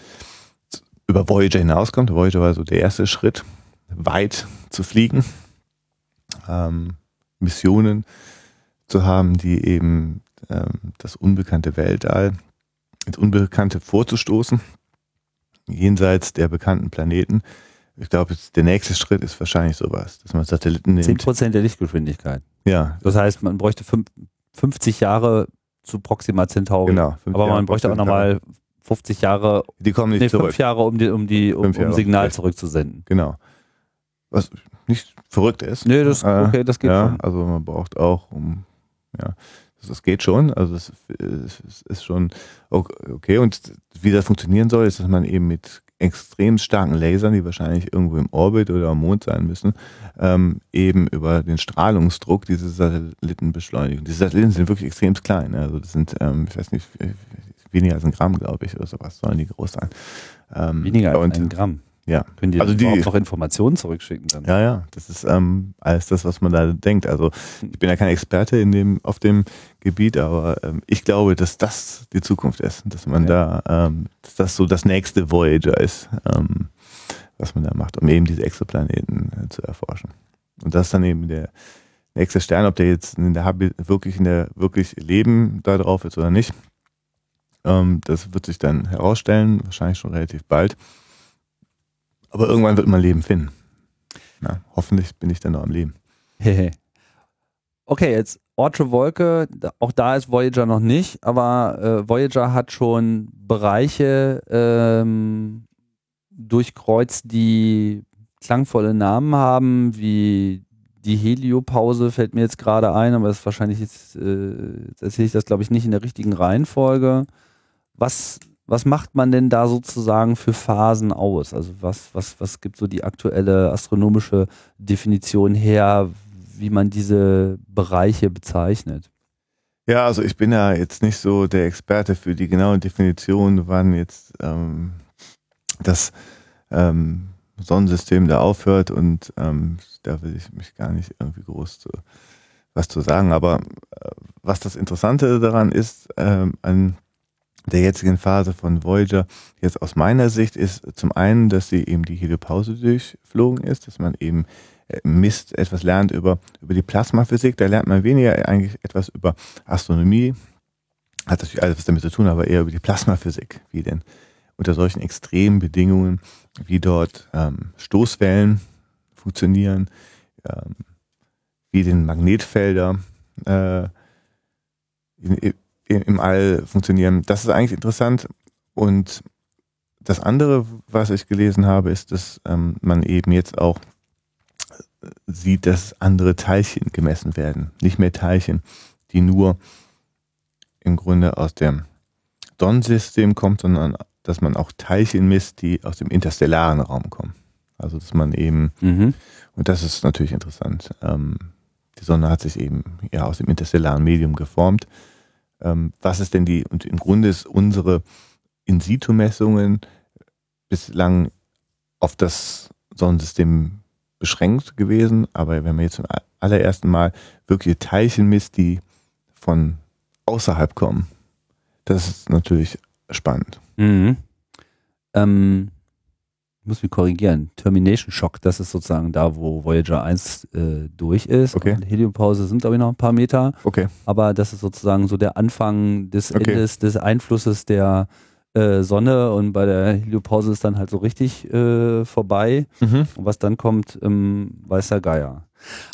über Voyager hinauskommt. Voyager war so der erste Schritt, weit zu fliegen, ähm, Missionen zu haben, die eben ähm, das unbekannte Weltall ins Unbekannte vorzustoßen, jenseits der bekannten Planeten. Ich glaube, der nächste Schritt ist wahrscheinlich sowas, dass man Satelliten nimmt. 10% der Lichtgeschwindigkeit. Ja. Das heißt, man bräuchte 50 Jahre zu Proxima Centauri. Genau. Aber man bräuchte auch nochmal 50 Jahre, die kommen nicht nee, zurück. fünf Jahre, um die, um die, um, um Signal vielleicht. zurückzusenden. Genau. Was nicht verrückt ist. Nee, das, okay, das geht ja, schon. Also man braucht auch, um, ja, das, geht schon. Also es ist, ist schon okay. Und wie das funktionieren soll, ist, dass man eben mit extrem starken Lasern, die wahrscheinlich irgendwo im Orbit oder am Mond sein müssen, ähm, eben über den Strahlungsdruck diese Satelliten beschleunigen. Diese Satelliten sind wirklich extrem klein. Also das sind, ähm, ich weiß nicht, weniger als ein Gramm, glaube ich, oder sowas, sollen die groß sein. Ähm, weniger als ein Gramm. Ja. Können die also die, auch noch Informationen zurückschicken dann? Ja, ja, das ist ähm, alles das, was man da denkt. Also ich bin ja kein Experte in dem, auf dem Gebiet, aber ähm, ich glaube, dass das die Zukunft ist, dass man ja. da, ähm, dass das so das nächste Voyager ist, ähm, was man da macht, um eben diese Exoplaneten äh, zu erforschen. Und das ist dann eben der nächste Stern, ob der jetzt in der wirklich in der wirklich Leben da drauf ist oder nicht. Ähm, das wird sich dann herausstellen, wahrscheinlich schon relativ bald. Aber irgendwann wird man Leben finden. Na, hoffentlich bin ich dann noch am Leben. okay, jetzt Orte Wolke, auch da ist Voyager noch nicht, aber äh, Voyager hat schon Bereiche ähm, durchkreuzt, die klangvolle Namen haben, wie die Heliopause fällt mir jetzt gerade ein, aber das ist wahrscheinlich jetzt, äh, jetzt erzähle ich das glaube ich nicht in der richtigen Reihenfolge. Was, was macht man denn da sozusagen für Phasen aus? Also was, was, was gibt so die aktuelle astronomische Definition her, wie man diese Bereiche bezeichnet? Ja, also ich bin ja jetzt nicht so der Experte für die genaue Definition, wann jetzt ähm, das ähm, Sonnensystem da aufhört und ähm, da will ich mich gar nicht irgendwie groß zu, was zu sagen. Aber äh, was das Interessante daran ist, ähm, an der jetzigen Phase von Voyager jetzt aus meiner Sicht ist zum einen, dass sie eben die Heliopause durchflogen ist, dass man eben äh, misst, etwas lernt über, über die Plasmaphysik. Da lernt man weniger eigentlich etwas über Astronomie, hat natürlich alles was damit zu tun, aber eher über die Plasmaphysik, wie denn unter solchen extremen Bedingungen, wie dort ähm, Stoßwellen funktionieren, ähm, wie den Magnetfelder äh, in, im All funktionieren. Das ist eigentlich interessant. Und das andere, was ich gelesen habe, ist, dass ähm, man eben jetzt auch sieht, dass andere Teilchen gemessen werden. Nicht mehr Teilchen, die nur im Grunde aus dem Sonnensystem kommen, sondern dass man auch Teilchen misst, die aus dem interstellaren Raum kommen. Also dass man eben, mhm. und das ist natürlich interessant, ähm, die Sonne hat sich eben ja aus dem interstellaren Medium geformt ähm, was ist denn die, und im Grunde ist unsere In-Situ-Messungen bislang auf das Sonnensystem beschränkt gewesen, aber wenn man jetzt zum allerersten Mal wirklich Teilchen misst, die von außerhalb kommen, das ist natürlich spannend. Mhm. Ähm, muss mich korrigieren. Termination Shock, das ist sozusagen da, wo Voyager 1 äh, durch ist. Okay. Und Heliopause sind, glaube ich, noch ein paar Meter. Okay. Aber das ist sozusagen so der Anfang des okay. Endes des Einflusses der äh, Sonne und bei der Heliopause ist dann halt so richtig äh, vorbei. Mhm. Und was dann kommt, ähm, weiß der Geier.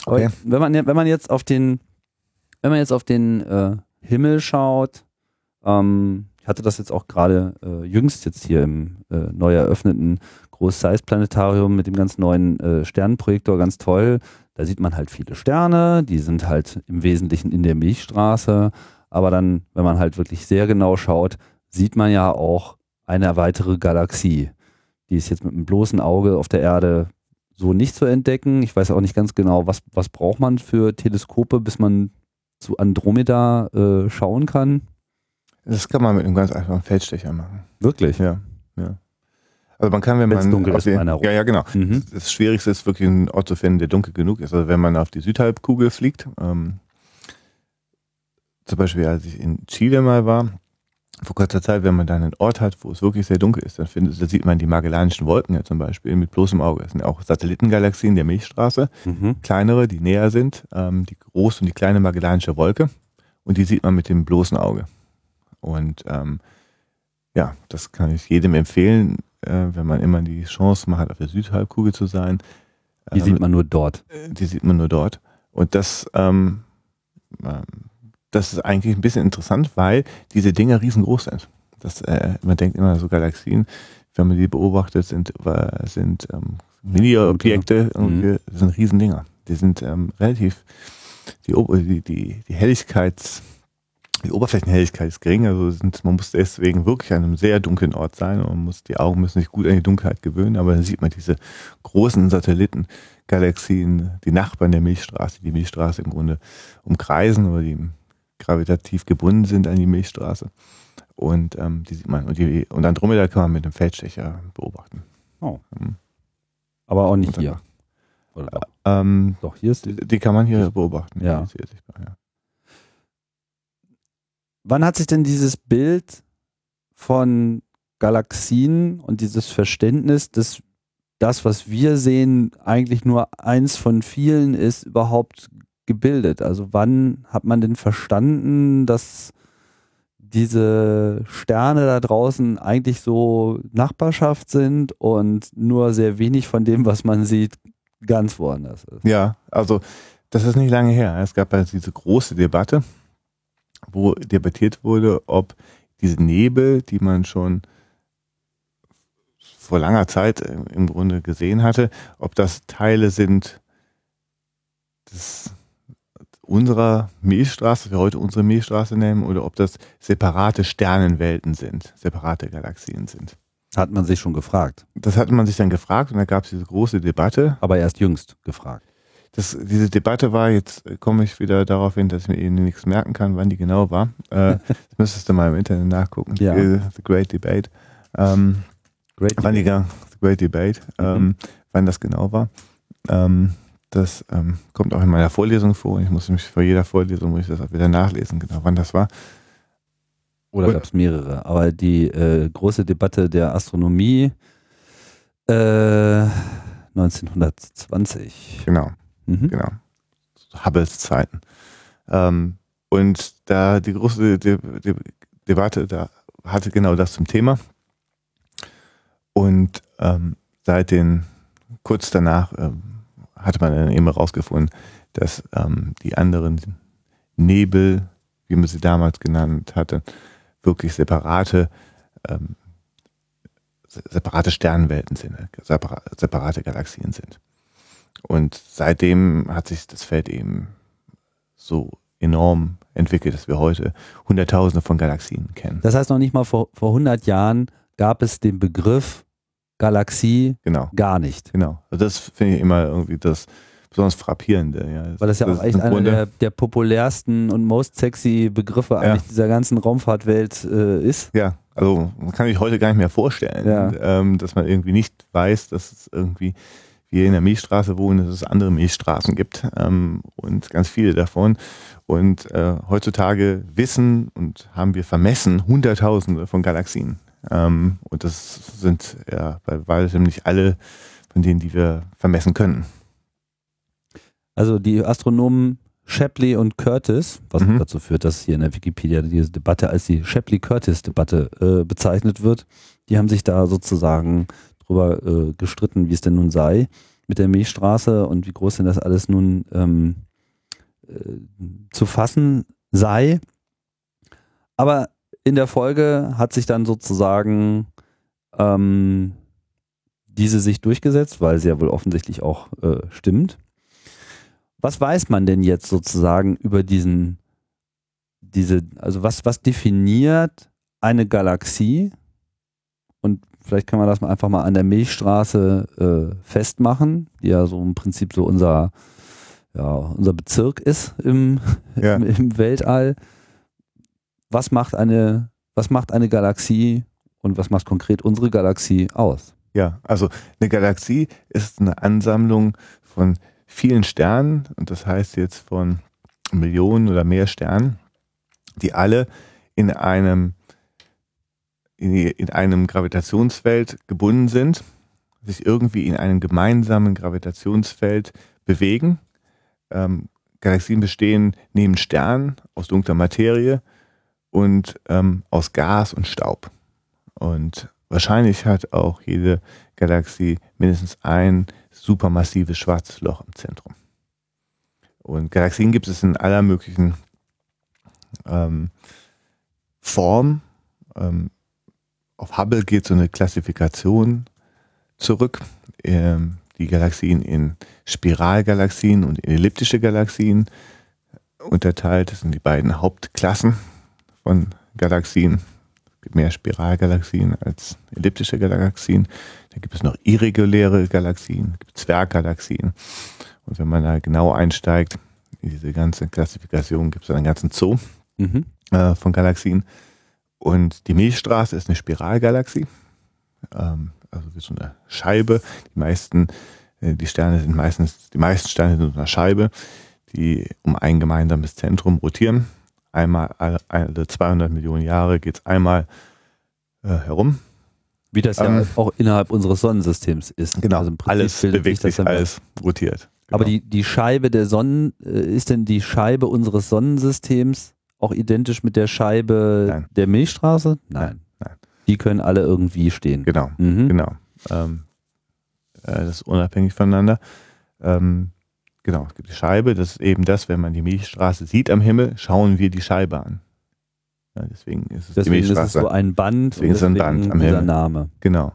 Aber Okay. wenn man, wenn man jetzt auf den, wenn man jetzt auf den äh, Himmel schaut, ähm, ich hatte das jetzt auch gerade äh, jüngst jetzt hier im äh, neu eröffneten Groß-Size-Planetarium mit dem ganz neuen äh, Sternenprojektor, ganz toll. Da sieht man halt viele Sterne, die sind halt im Wesentlichen in der Milchstraße. Aber dann, wenn man halt wirklich sehr genau schaut, sieht man ja auch eine weitere Galaxie. Die ist jetzt mit einem bloßen Auge auf der Erde so nicht zu entdecken. Ich weiß auch nicht ganz genau, was, was braucht man für Teleskope, bis man zu Andromeda äh, schauen kann. Das kann man mit einem ganz einfachen Feldstecher machen. Wirklich? Ja, ja. Also man kann, wenn Wenn's man auf den, ja, ja, genau. Mhm. Das Schwierigste ist wirklich einen Ort zu finden, der dunkel genug ist. Also wenn man auf die Südhalbkugel fliegt, ähm, zum Beispiel als ich in Chile mal war, vor kurzer Zeit, wenn man dann einen Ort hat, wo es wirklich sehr dunkel ist, dann findet, da sieht man die Magellanischen Wolken ja zum Beispiel mit bloßem Auge. Das sind auch Satellitengalaxien der Milchstraße, Mhm. kleinere, die näher sind, ähm, die große und die kleine Magellanische Wolke und die sieht man mit dem bloßen Auge. Und ähm, ja, das kann ich jedem empfehlen, äh, wenn man immer die Chance mal hat, auf der Südhalbkugel zu sein. Die Ähm, sieht man nur dort. äh, die sieht man nur dort. Und das, ähm, ähm, das ist eigentlich ein bisschen interessant, weil diese Dinger riesengroß sind. Das, äh, man denkt immer so Galaxien, wenn man die beobachtet, sind, äh, sind ähm, Mini-Objekte, Mhm. sind Riesendinger. Die sind ähm, relativ, die, die, die Helligkeits, die Oberflächenhelligkeit ist gering, also sind, man muss deswegen wirklich an einem sehr dunklen Ort sein und man muss, die Augen müssen sich gut an die Dunkelheit gewöhnen, aber dann sieht man diese großen Satelliten, Galaxien, die Nachbarn der Milchstraße, die Milchstraße im Grunde umkreisen oder die gravitativ gebunden sind an die Milchstraße. Und ähm, die sieht man. Und, die, und Andromeda kann man mit einem Feldstecher beobachten. Oh. Mhm. Aber auch nicht hier. Oder doch? Ähm, doch, hier ist die, die kann man hier beobachten. Ja. Ja. Wann hat sich denn dieses Bild von Galaxien und dieses Verständnis, dass das, was wir sehen, eigentlich nur eins von vielen ist, überhaupt gebildet? Also wann hat man denn verstanden, dass diese Sterne da draußen eigentlich so Nachbarschaft sind und nur sehr wenig von dem, was man sieht, ganz woanders ist? Ja, also das ist nicht lange her. Es gab also diese große Debatte, wo debattiert wurde, ob diese Nebel, die man schon vor langer Zeit im Grunde gesehen hatte, ob das Teile sind des, unserer Milchstraße, wir heute unsere Milchstraße nennen, oder ob das separate Sternenwelten sind, separate Galaxien sind. Hat man sich schon gefragt, Das hatte man sich dann gefragt und da gab es diese große Debatte. aber erst jüngst gefragt. Das, diese Debatte war, jetzt äh, komme ich wieder darauf hin, dass ich mir eben nichts merken kann, wann die genau war. Äh, das müsstest du mal im Internet nachgucken. Ja. Die, the Great Debate. Ähm, Great wann die, ga- the Great Debate, ähm, wann das genau war. Ähm, das ähm, kommt auch in meiner Vorlesung vor. Ich muss mich vor jeder Vorlesung muss ich das auch wieder nachlesen, genau wann das war. Oder gab es mehrere? Aber die äh, große Debatte der Astronomie äh, 1920. Genau. Mhm. Genau. Hubbles Zeiten. Ähm, und da die große De De Debatte, da hatte genau das zum Thema. Und ähm, seit den, kurz danach ähm, hatte man dann eben herausgefunden, dass ähm, die anderen Nebel, wie man sie damals genannt hatte, wirklich separate, ähm, se- separate Sternenwelten sind, separa separate Galaxien sind. Und seitdem hat sich das Feld eben so enorm entwickelt, dass wir heute Hunderttausende von Galaxien kennen. Das heißt noch nicht mal vor, vor 100 Jahren gab es den Begriff Galaxie Genau, gar nicht. genau. Also das finde ich immer irgendwie das besonders frappierende. Ja. Weil das ja auch echt einer der, der populärsten und most sexy Begriffe eigentlich dieser ganzen Raumfahrtwelt äh, ist. Ja, also man kann sich heute gar nicht mehr vorstellen, Ja. ähm, dass man irgendwie nicht weiß, dass es irgendwie wir in der Milchstraße wohnen, dass es andere Milchstraßen gibt ähm, und ganz viele davon. Und äh, heutzutage wissen und haben wir vermessen Hunderttausende von Galaxien. Ähm, und das sind ja bei weitem nicht alle von denen, die wir vermessen können. Also die Astronomen Shapley und Curtis, was Mhm. dazu führt, dass hier in der Wikipedia diese Debatte als die Shapley-Curtis-Debatte äh, bezeichnet wird. Die haben sich da sozusagen drüber äh, gestritten, wie es denn nun sei mit der Milchstraße und wie groß denn das alles nun ähm, äh, zu fassen sei. Aber in der Folge hat sich dann sozusagen ähm, diese sich durchgesetzt, weil sie ja wohl offensichtlich auch äh, stimmt. Was weiß man denn jetzt sozusagen über diesen, diese, also was, was definiert eine Galaxie? Vielleicht kann man das mal einfach mal an der Milchstraße äh, festmachen, die ja so im Prinzip so unser, ja, unser Bezirk ist im, Ja. im, im Weltall. Was macht eine, was macht eine Galaxie und was macht konkret unsere Galaxie aus? Ja, also eine Galaxie ist eine Ansammlung von vielen Sternen und das heißt jetzt von Millionen oder mehr Sternen, die alle in einem in, in einem Gravitationsfeld gebunden sind, sich irgendwie in einem gemeinsamen Gravitationsfeld bewegen. Ähm, Galaxien bestehen neben Sternen aus dunkler Materie und ähm, aus Gas und Staub. Und wahrscheinlich hat auch jede Galaxie mindestens ein supermassives schwarzes Loch im Zentrum. Und Galaxien gibt es in aller möglichen ähm, Formen. Ähm, auf Hubble geht so eine Klassifikation zurück. Ähm, die Galaxien in Spiralgalaxien und in elliptische Galaxien unterteilt. Das sind die beiden Hauptklassen von Galaxien. Es gibt mehr Spiralgalaxien als elliptische Galaxien. Da gibt es noch irreguläre Galaxien, es gibt Zwerggalaxien. Und wenn man da genau einsteigt, in diese ganze Klassifikation, gibt es einen ganzen Zoo Mhm. äh, von Galaxien. Und die Milchstraße ist eine Spiralgalaxie, ähm, also wie so eine Scheibe. Die meisten, äh, die Sterne sind meistens, die meisten Sterne sind so eine Scheibe, die um ein gemeinsames Zentrum rotieren. Einmal alle, alle 200 Millionen Jahre geht es einmal äh, herum. Wie das ja Ähm, auch innerhalb unseres Sonnensystems ist. Also im Prinzip alles bewegt sich, alles rotiert. Aber Genau. die, die Scheibe der Sonnen, äh, ist denn die Scheibe unseres Sonnensystems auch identisch mit der Scheibe Nein. der Milchstraße? Nein. Nein. Die können alle irgendwie stehen. Genau. Mhm. Genau. Ähm, äh, das ist unabhängig voneinander. Ähm, genau, es gibt die Scheibe, das ist eben das, wenn man die Milchstraße sieht am Himmel, schauen wir die Scheibe an. Ja, deswegen ist es die Deswegen ist es Milchstraße. so ein Band Deswegen ist es ein Band am Himmel. Name. genau.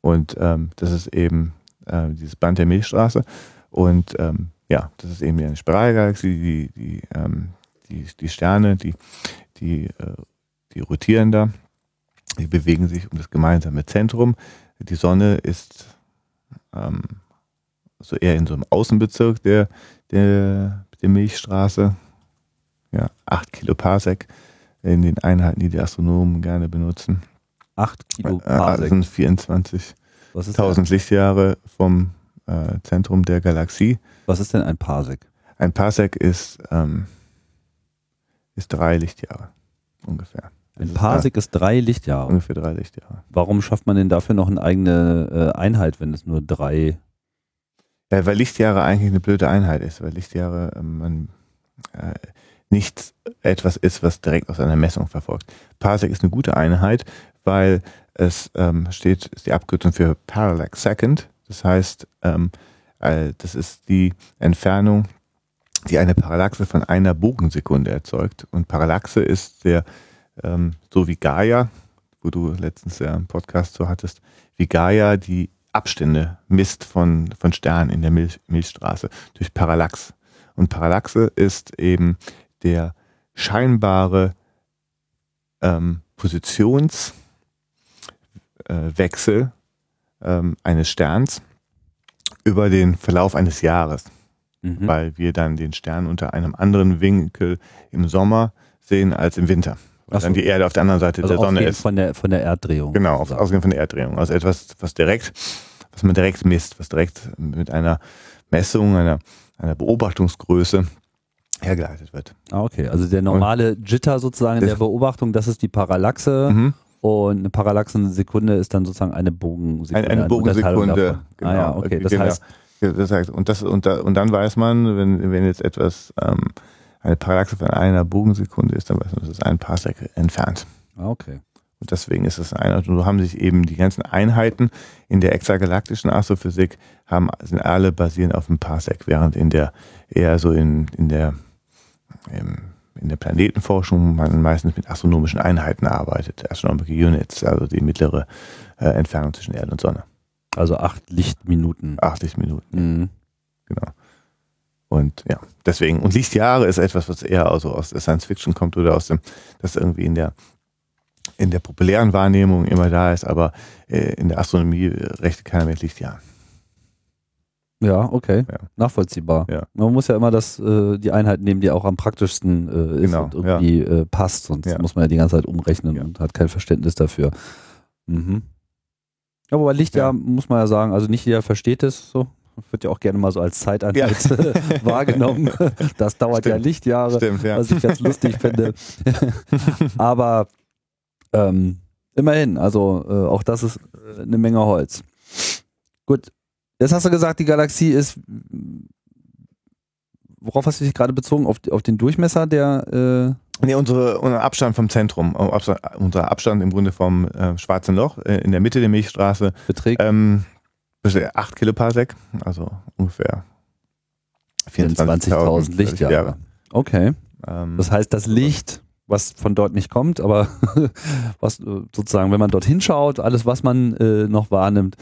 Und ähm, das ist eben äh, dieses Band der Milchstraße. Und ähm, ja, das ist eben eine Spiralgalaxie, die, die, ähm, die, die Sterne, die, die, äh, die rotieren da, die bewegen sich um das gemeinsame Zentrum. Die Sonne ist ähm, so eher in so einem Außenbezirk der, der, der Milchstraße. Ja, 8 Kiloparsec in den Einheiten, die die Astronomen gerne benutzen. 8 Kilo Äh, das Parsec. sind 24.000 Was ist, denn, Lichtjahre vom äh, Zentrum der Galaxie. was ist denn ein Parsec? Ein Parsec ist, ähm, ist drei Lichtjahre ungefähr. Ein Parsec ist drei Lichtjahre. äh, ungefähr drei Lichtjahre. Warum schafft man denn dafür noch eine eigene äh, Einheit, wenn es nur drei Ja, weil Lichtjahre eigentlich eine blöde Einheit ist, weil Lichtjahre ähm, man äh, nicht etwas ist, was direkt aus einer Messung verfolgt. Parsec ist eine gute Einheit, weil es ähm, steht, ist die Abkürzung für Parallax Second. Das heißt, ähm, äh, das ist die Entfernung, die eine Parallaxe von einer Bogensekunde erzeugt. Und Parallaxe ist der, ähm, so wie Gaia, wo du letztens ja einen Podcast so hattest, wie Gaia die Abstände misst von, von Sternen in der Milch, Milchstraße durch Parallax. Und Parallaxe ist eben der scheinbare ähm, Positionswechsel äh, ähm, eines Sterns über den Verlauf eines Jahres, Mhm. weil wir dann den Stern unter einem anderen Winkel im Sommer sehen als im Winter. Weil so. dann die Erde auf der anderen Seite also der Sonne ist. Von der, von der Erddrehung. Genau, auf, ausgehend von der Erddrehung. Also etwas, was direkt, was man direkt misst, was direkt mit einer Messung, einer, einer Beobachtungsgröße hergeleitet wird. Ah, okay. Also der normale Jitter sozusagen der Beobachtung, das ist die Parallaxe Mhm. und eine Parallaxensekunde ist dann sozusagen eine Bogensekunde. Eine, eine Bogensekunde, genau. Ah ja, okay. Das Genau. heißt, Heißt, und, das, und, da, und dann weiß man, wenn, wenn jetzt etwas ähm, eine Parallaxe von einer Bogensekunde ist, dann weiß man, das ist ein Parsec entfernt. Ah, okay. Und deswegen ist es eine. Und so haben sich eben die ganzen Einheiten in der extragalaktischen Astrophysik haben, sind alle basieren auf dem Parsec, während in der eher so in, in der in der Planetenforschung man meistens mit astronomischen Einheiten arbeitet, Astronomical Units, also die mittlere äh, Entfernung zwischen Erde und Sonne. Also acht Lichtminuten. Acht Lichtminuten. Mhm. Genau. Und ja, deswegen, und Lichtjahre ist etwas, was eher also aus der Science Fiction kommt oder aus dem, das irgendwie in der in der populären Wahrnehmung immer da ist, aber äh, in der Astronomie rechnet keiner mit Lichtjahren. Ja, okay. Ja. Nachvollziehbar. Ja. Man muss ja immer das, äh, die Einheit nehmen, die auch am praktischsten äh, ist genau, und irgendwie ja. äh, passt, sonst muss man ja die ganze Zeit umrechnen und hat kein Verständnis dafür. Mhm. Aber bei Lichtjahr muss man ja sagen, also nicht jeder versteht es so. Wird ja auch gerne mal so als Zeiteinheit wahrgenommen. Das dauert Stimmt. ja Lichtjahre, Stimmt, was ich ganz lustig finde. Aber ähm, immerhin, also äh, auch das ist äh, eine Menge Holz. Gut, Jetzt hast du gesagt, die Galaxie ist. Worauf hast du dich gerade bezogen? Auf, auf den Durchmesser der. Äh nee, unsere, unser Abstand vom Zentrum, unser Abstand im Grunde vom äh, Schwarzen Loch äh, in der Mitte der Milchstraße beträgt ähm, 8 Kiloparsec, also ungefähr 24.000 24 Lichtjahre. Jahre. Okay. Ähm, das heißt, das Licht, was von dort nicht kommt, aber was äh, sozusagen, wenn man dort hinschaut, alles, was man äh, noch wahrnimmt,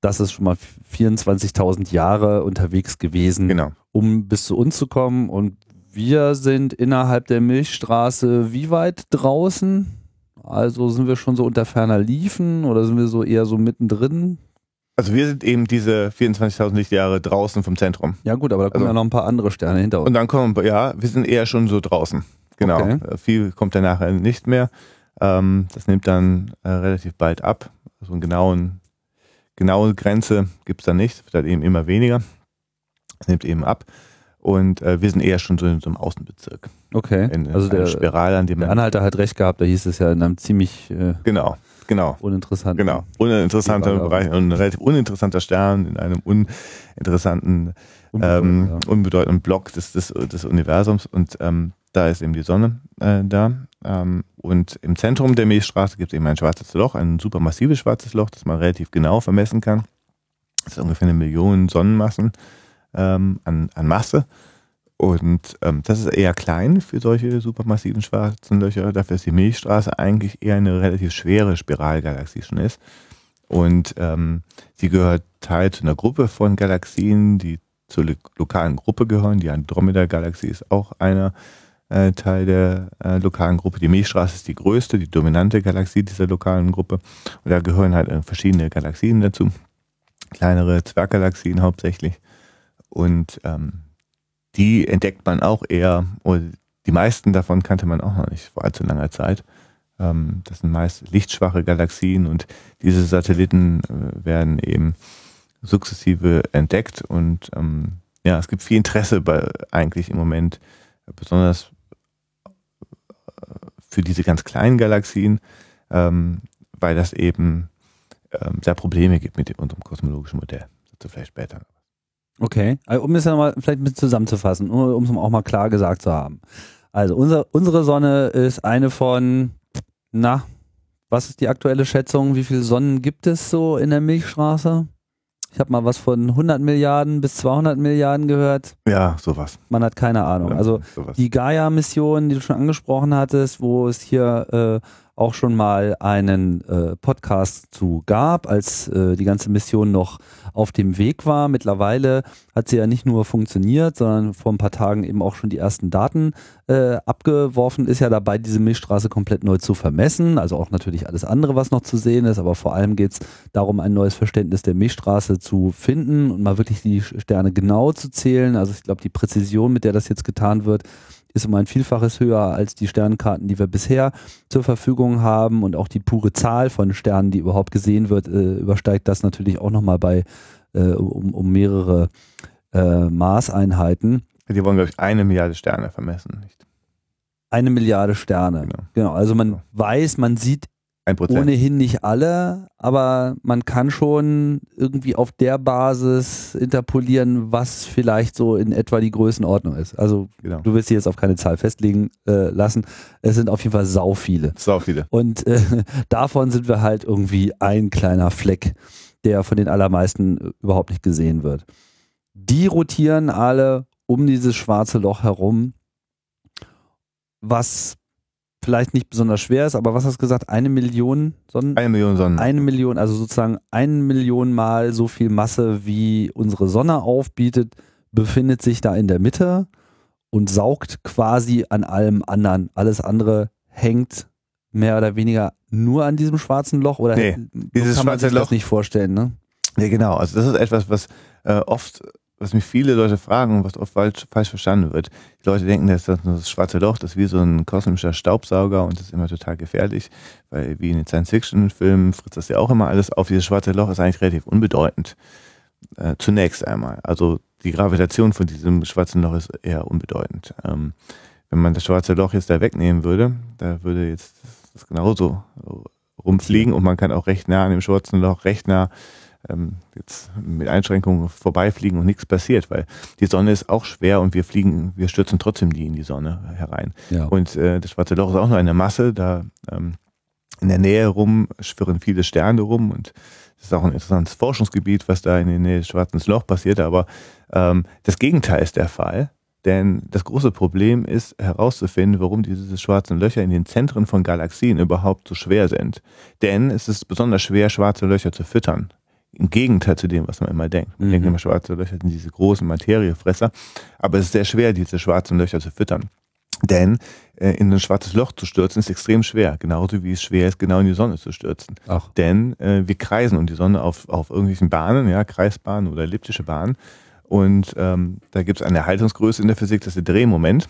das ist schon mal 24.000 Jahre unterwegs gewesen, genau. um bis zu uns zu kommen. Und wir sind innerhalb der Milchstraße wie weit draußen? Also sind wir schon so unter ferner Liefen oder sind wir so eher so mittendrin? Also wir sind eben diese 24.000 Lichtjahre draußen vom Zentrum. Ja gut, aber da kommen also, ja noch ein paar andere Sterne hinter uns. Und dann kommen, ja, wir sind eher schon so draußen. Genau. Okay. Äh, viel kommt dann nachher nicht mehr. Ähm, das nimmt dann äh, relativ bald ab. So also einen genauen genaue Grenze gibt es da nicht, wird halt eben immer weniger. Es nimmt eben ab. Und äh, wir sind eher schon so in so einem Außenbezirk. Okay. In, in also der Spirale, an dem der Anhalter hat recht gehabt, da hieß es ja in einem ziemlich äh, genau, genau. uninteressanten genau. uninteressanter Bereich, ein relativ uninteressanter Stern in einem uninteressanten, ähm, ja. unbedeutenden Block des, des, des Universums. Und ähm, da ist eben die Sonne äh, da. Ähm, und im Zentrum der Milchstraße gibt es eben ein schwarzes Loch, ein supermassives schwarzes Loch, das man relativ genau vermessen kann. Das ist ungefähr eine Million Sonnenmassen ähm, an, an Masse. Und ähm, das ist eher klein für solche supermassiven schwarzen Löcher. Dafür ist die Milchstraße eigentlich eher eine relativ schwere Spiralgalaxie schon ist. Und ähm, sie gehört Teil zu einer Gruppe von Galaxien, die zur lokalen Gruppe gehören. Die Andromeda-Galaxie ist auch einer äh, Teil der äh, lokalen Gruppe. Die Milchstraße ist die größte, die dominante Galaxie dieser lokalen Gruppe. Und da gehören halt äh, verschiedene Galaxien dazu. Kleinere Zwerggalaxien hauptsächlich. Und ähm, die entdeckt man auch eher, oder die meisten davon kannte man auch noch nicht vor allzu langer Zeit. Ähm, das sind meist lichtschwache Galaxien und diese Satelliten äh, werden eben sukzessive entdeckt und ähm, ja, es gibt viel Interesse bei eigentlich im Moment, besonders für diese ganz kleinen Galaxien, ähm, weil das eben ähm, sehr Probleme gibt mit unserem kosmologischen Modell. Dazu vielleicht später. Okay, also, um es ja mal vielleicht ein bisschen zusammenzufassen, um es auch mal klar gesagt zu haben. Also unser, unsere Sonne ist eine von, na, was ist die aktuelle Schätzung? Wie viele Sonnen gibt es so in der Milchstraße? Ich habe mal was von 100 Milliarden bis 200 Milliarden gehört. Ja, sowas. Man hat keine Ahnung. also sowas. die Gaia-Mission, die du schon angesprochen hattest, wo es hier äh, auch schon mal einen äh, Podcast zu gab, als äh, die ganze Mission noch auf dem Weg war. Mittlerweile hat sie ja nicht nur funktioniert, sondern vor ein paar Tagen eben auch schon die ersten Daten äh, abgeworfen. Ist ja dabei, diese Milchstraße komplett neu zu vermessen. Also auch natürlich alles andere, was noch zu sehen ist. Aber vor allem geht es darum, ein neues Verständnis der Milchstraße zu finden und mal wirklich die Sterne genau zu zählen. Also ich glaube, die Präzision, mit der das jetzt getan wird, ist um ein Vielfaches höher als die Sternkarten, die wir bisher zur Verfügung haben und auch die pure Zahl von Sternen, die überhaupt gesehen wird, äh, übersteigt das natürlich auch nochmal bei äh, um, um mehrere äh, Maßeinheiten. Die wollen, glaube ich, eine Milliarde Sterne vermessen, nicht? Eine Milliarde Sterne. Genau. genau. Also man genau. weiß, man sieht Ein Prozent. ohnehin nicht alle, aber man kann schon irgendwie auf der Basis interpolieren, was vielleicht so in etwa die Größenordnung ist. Also Genau. du willst dich jetzt auf keine Zahl festlegen äh, lassen. Es sind auf jeden Fall sau viele. So viele. Und äh, davon sind wir halt irgendwie ein kleiner Fleck, der von den allermeisten überhaupt nicht gesehen wird. Die rotieren alle um dieses schwarze Loch herum, was vielleicht nicht besonders schwer ist, aber was hast du gesagt? Eine Million Sonnen? Eine Million Sonnen. Eine Million, also sozusagen eine Million Mal so viel Masse, wie unsere Sonne aufbietet, befindet sich da in der Mitte und saugt quasi an allem anderen. Alles andere hängt mehr oder weniger nur an diesem schwarzen Loch oder Nee, dieses kann man schwarze sich das Loch- nicht vorstellen, ne? Ja, genau. Also das ist etwas, was äh, oft, was mich viele Leute fragen und was oft falsch, falsch verstanden wird. Die Leute denken, dass das, das schwarze Loch, das ist wie so ein kosmischer Staubsauger und das ist immer total gefährlich, weil wie in den Science-Fiction-Filmen fritzt das ja auch immer alles auf. Dieses schwarze Loch ist eigentlich relativ unbedeutend. Äh, zunächst einmal. Also die Gravitation von diesem schwarzen Loch ist eher unbedeutend. Ähm, wenn man das schwarze Loch jetzt da wegnehmen würde, da würde jetzt das genauso rumfliegen und man kann auch recht nah an dem schwarzen Loch, recht nah ähm, jetzt mit Einschränkungen vorbeifliegen und nichts passiert, weil die Sonne ist auch schwer und wir fliegen, wir stürzen trotzdem nie in die Sonne herein. Ja. Und äh, das schwarze Loch ist auch nur eine Masse, da ähm, in der Nähe rum schwirren viele Sterne rum und das ist auch ein interessantes Forschungsgebiet, was da in der Nähe des schwarzen Lochs passiert, aber ähm, das Gegenteil ist der Fall. Denn das große Problem ist herauszufinden, warum diese schwarzen Löcher in den Zentren von Galaxien überhaupt so schwer sind. Denn es ist besonders schwer, schwarze Löcher zu füttern. Im Gegenteil zu dem, was man immer denkt. Man Mhm. denkt immer, schwarze Löcher sind diese großen Materiefresser. Aber es ist sehr schwer, diese schwarzen Löcher zu füttern. Denn äh, in ein schwarzes Loch zu stürzen ist extrem schwer. Genauso wie es schwer ist, genau in die Sonne zu stürzen. Ach, Denn äh, wir kreisen um die Sonne auf, auf irgendwelchen Bahnen, ja, Kreisbahnen oder elliptische Bahnen. Und ähm, da gibt es eine Erhaltungsgröße in der Physik, das ist der Drehmoment.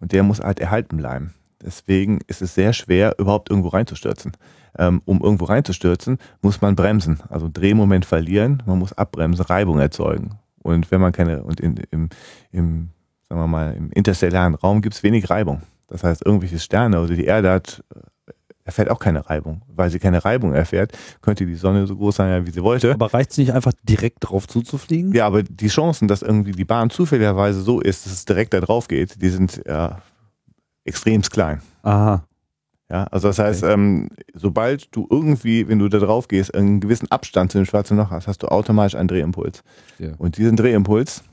Und der muss halt erhalten bleiben. Deswegen ist es sehr schwer, überhaupt irgendwo reinzustürzen. Ähm, um irgendwo reinzustürzen, muss man bremsen, also Drehmoment verlieren, man muss abbremsen, Reibung erzeugen. Und wenn man keine, und in, im, im, sagen wir mal, im interstellaren Raum gibt es wenig Reibung. Das heißt, irgendwelche Sterne oder die Erde hat, äh, erfährt auch keine Reibung. Weil sie keine Reibung erfährt, könnte die Sonne so groß sein, wie sie wollte. aber reicht es nicht einfach direkt drauf zuzufliegen? Ja, aber die Chancen, dass irgendwie die Bahn zufälligerweise so ist, dass es direkt da drauf geht, die sind ja extremst klein. Aha. Ja, also das heißt, ähm, sobald du irgendwie, wenn du da drauf gehst, einen gewissen Abstand zu dem schwarzen Loch hast, hast du automatisch einen Drehimpuls. Verstehe. Und diesen Drehimpuls,